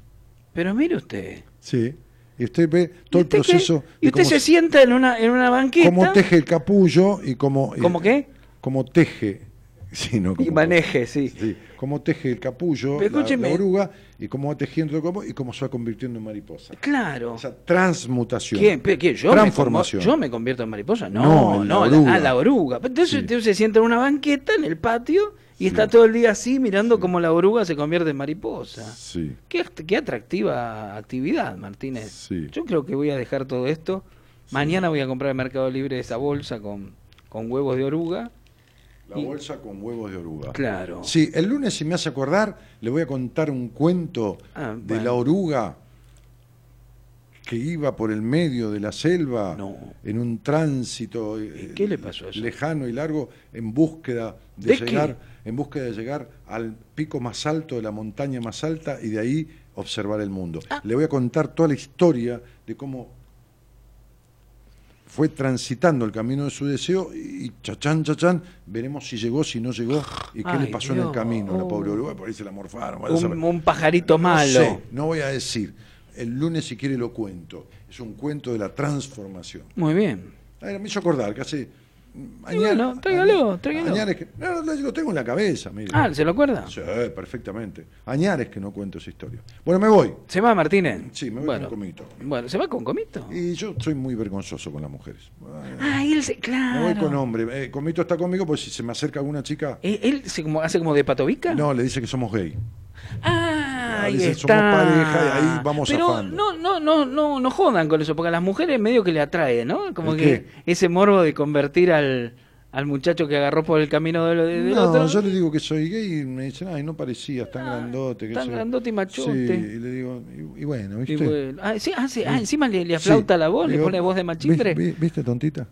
Pero mire usted. Sí. Y usted ve todo el proceso. Y usted cómo se sienta en una, en una banqueta cómo teje el capullo y cómo. ¿Cómo qué? Cómo teje. Sí, no, y cómo- maneje, sí. Sí, cómo teje el capullo, la- la, oruga, y cómo va tejiendo el como y cómo se va convirtiendo en mariposa. Claro. Esa transmutación. ¿Quién? ¿Yo, me transformación. convo- ¿Yo me convierto en mariposa? No, No, no, la ah, la oruga. Entonces Sí. usted se sienta en una banqueta en el patio y está todo el día así mirando cómo la oruga se convierte en mariposa. Sí. Qué, qué atractiva actividad, Martínez. Sí. Yo creo que voy a dejar todo esto. Mañana voy a comprar en Mercado Libre esa bolsa con, con huevos de oruga. La Y- bolsa con huevos de oruga. Claro. Sí, el lunes, si me hace acordar, le voy a contar un cuento Ah, de bueno. la oruga que iba por el medio de la selva No. en un tránsito eh, qué le pasó lejano y largo en búsqueda de, ¿De qué? En búsqueda de llegar al pico más alto de la montaña más alta y de ahí observar el mundo. Ah. Le voy a contar toda la historia de cómo fue transitando el camino de su deseo y chachán, chachán, veremos si llegó, si no llegó y qué Ay, le pasó en el camino. La pobre oruga, por ahí se la morfaron. a. Un, un pajarito No malo. sé, no voy a decir. El lunes, si quiere, lo cuento. Es un cuento de la transformación. Muy bien. Ay, me hizo acordar que hace. Y bueno, tráigalo, tráigalo. Añares que, no, no, lo tengo en la cabeza, mire. Ah, ¿se lo acuerda? Sí, perfectamente. Añares que no cuento esa historia. Bueno, me voy. ¿Se va, Martínez? Sí, me voy bueno, con comito. Bueno, ¿se va con comito? Y yo soy muy vergonzoso con las mujeres. Ah, él se... Me Claro. voy con hombre. Eh, comito está conmigo, pues si se me acerca alguna chica, ¿Él, él se como, hace como de patovica? no, le dice que somos gay. Ah, ahí dice, está. somos pareja y ahí vamos Pero no, no, no, no, no jodan con eso, porque a las mujeres medio que le atrae, ¿no? Como ¿El que qué? ese morbo de convertir al, al muchacho que agarró por el camino de, de- del No, otro. yo le digo que soy gay y me dicen, ay, no parecías tan grandote. Que tan sé yo". grandote y machote. Sí, y le digo, y, y bueno, Y ¿viste? bueno, ah, sí, ah, sí, ah, encima le, le aflauta Sí. la voz, le Digo, pone voz de machimbre. ¿vi- vi- ¿Viste, tontita?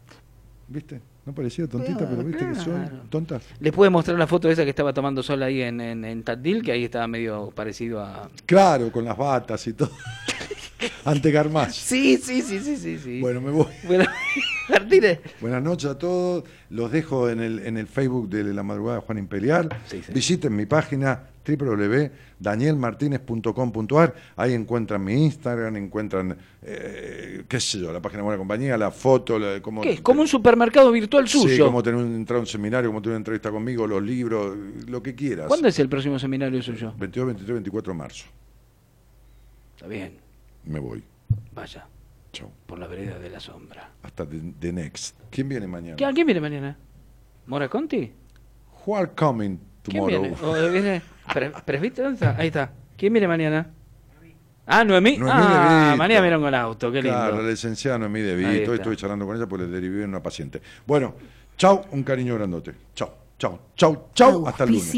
¿Viste? No parecía tontita, Claro, pero viste que soy claro. tonta. Les puede mostrar la foto esa que estaba tomando sol ahí en, en, en Tandil, que ahí estaba medio parecido a... Claro, con las batas y todo. Ante Garmaz. Sí, sí, sí, sí, sí. sí. Bueno, me voy. Bueno, Martínez. Buenas noches a todos. Los dejo en el, en el Facebook de La Madrugada de Juan Imperial. Sí, sí. Visiten mi página www.danielmartinez.com.ar. Ahí encuentran mi Instagram, encuentran, eh, qué sé yo, la página de Buena Compañía, la foto, la, cómo, ¿Qué? Es como un supermercado virtual Sí, suyo. cómo tener un, entrar a un seminario, cómo tener una entrevista conmigo, los libros, lo que quieras. ¿Cuándo es el próximo seminario suyo? 22, 23, 24 de marzo. Está bien, Me voy. vaya, Chao. por la vereda de la sombra. Hasta the, the next. ¿Quién viene mañana? ¿Qué- ¿Quién viene mañana? ¿Mora Conti? Who are coming ¿Quién tomorrow? viene? ¿O viene? Pre- ¿Presbítero? ¿Dónde está? Ahí está. ¿Quién viene mañana? Ah, Noemí. Noemí ah, mañana vieron con auto, qué lindo. Claro, la licenciada Noemí De Vito. estuve charlando con ella porque le derivé en una paciente. Bueno, chau, un cariño grandote. Chau, chau, chau, chau. Hasta el lunes.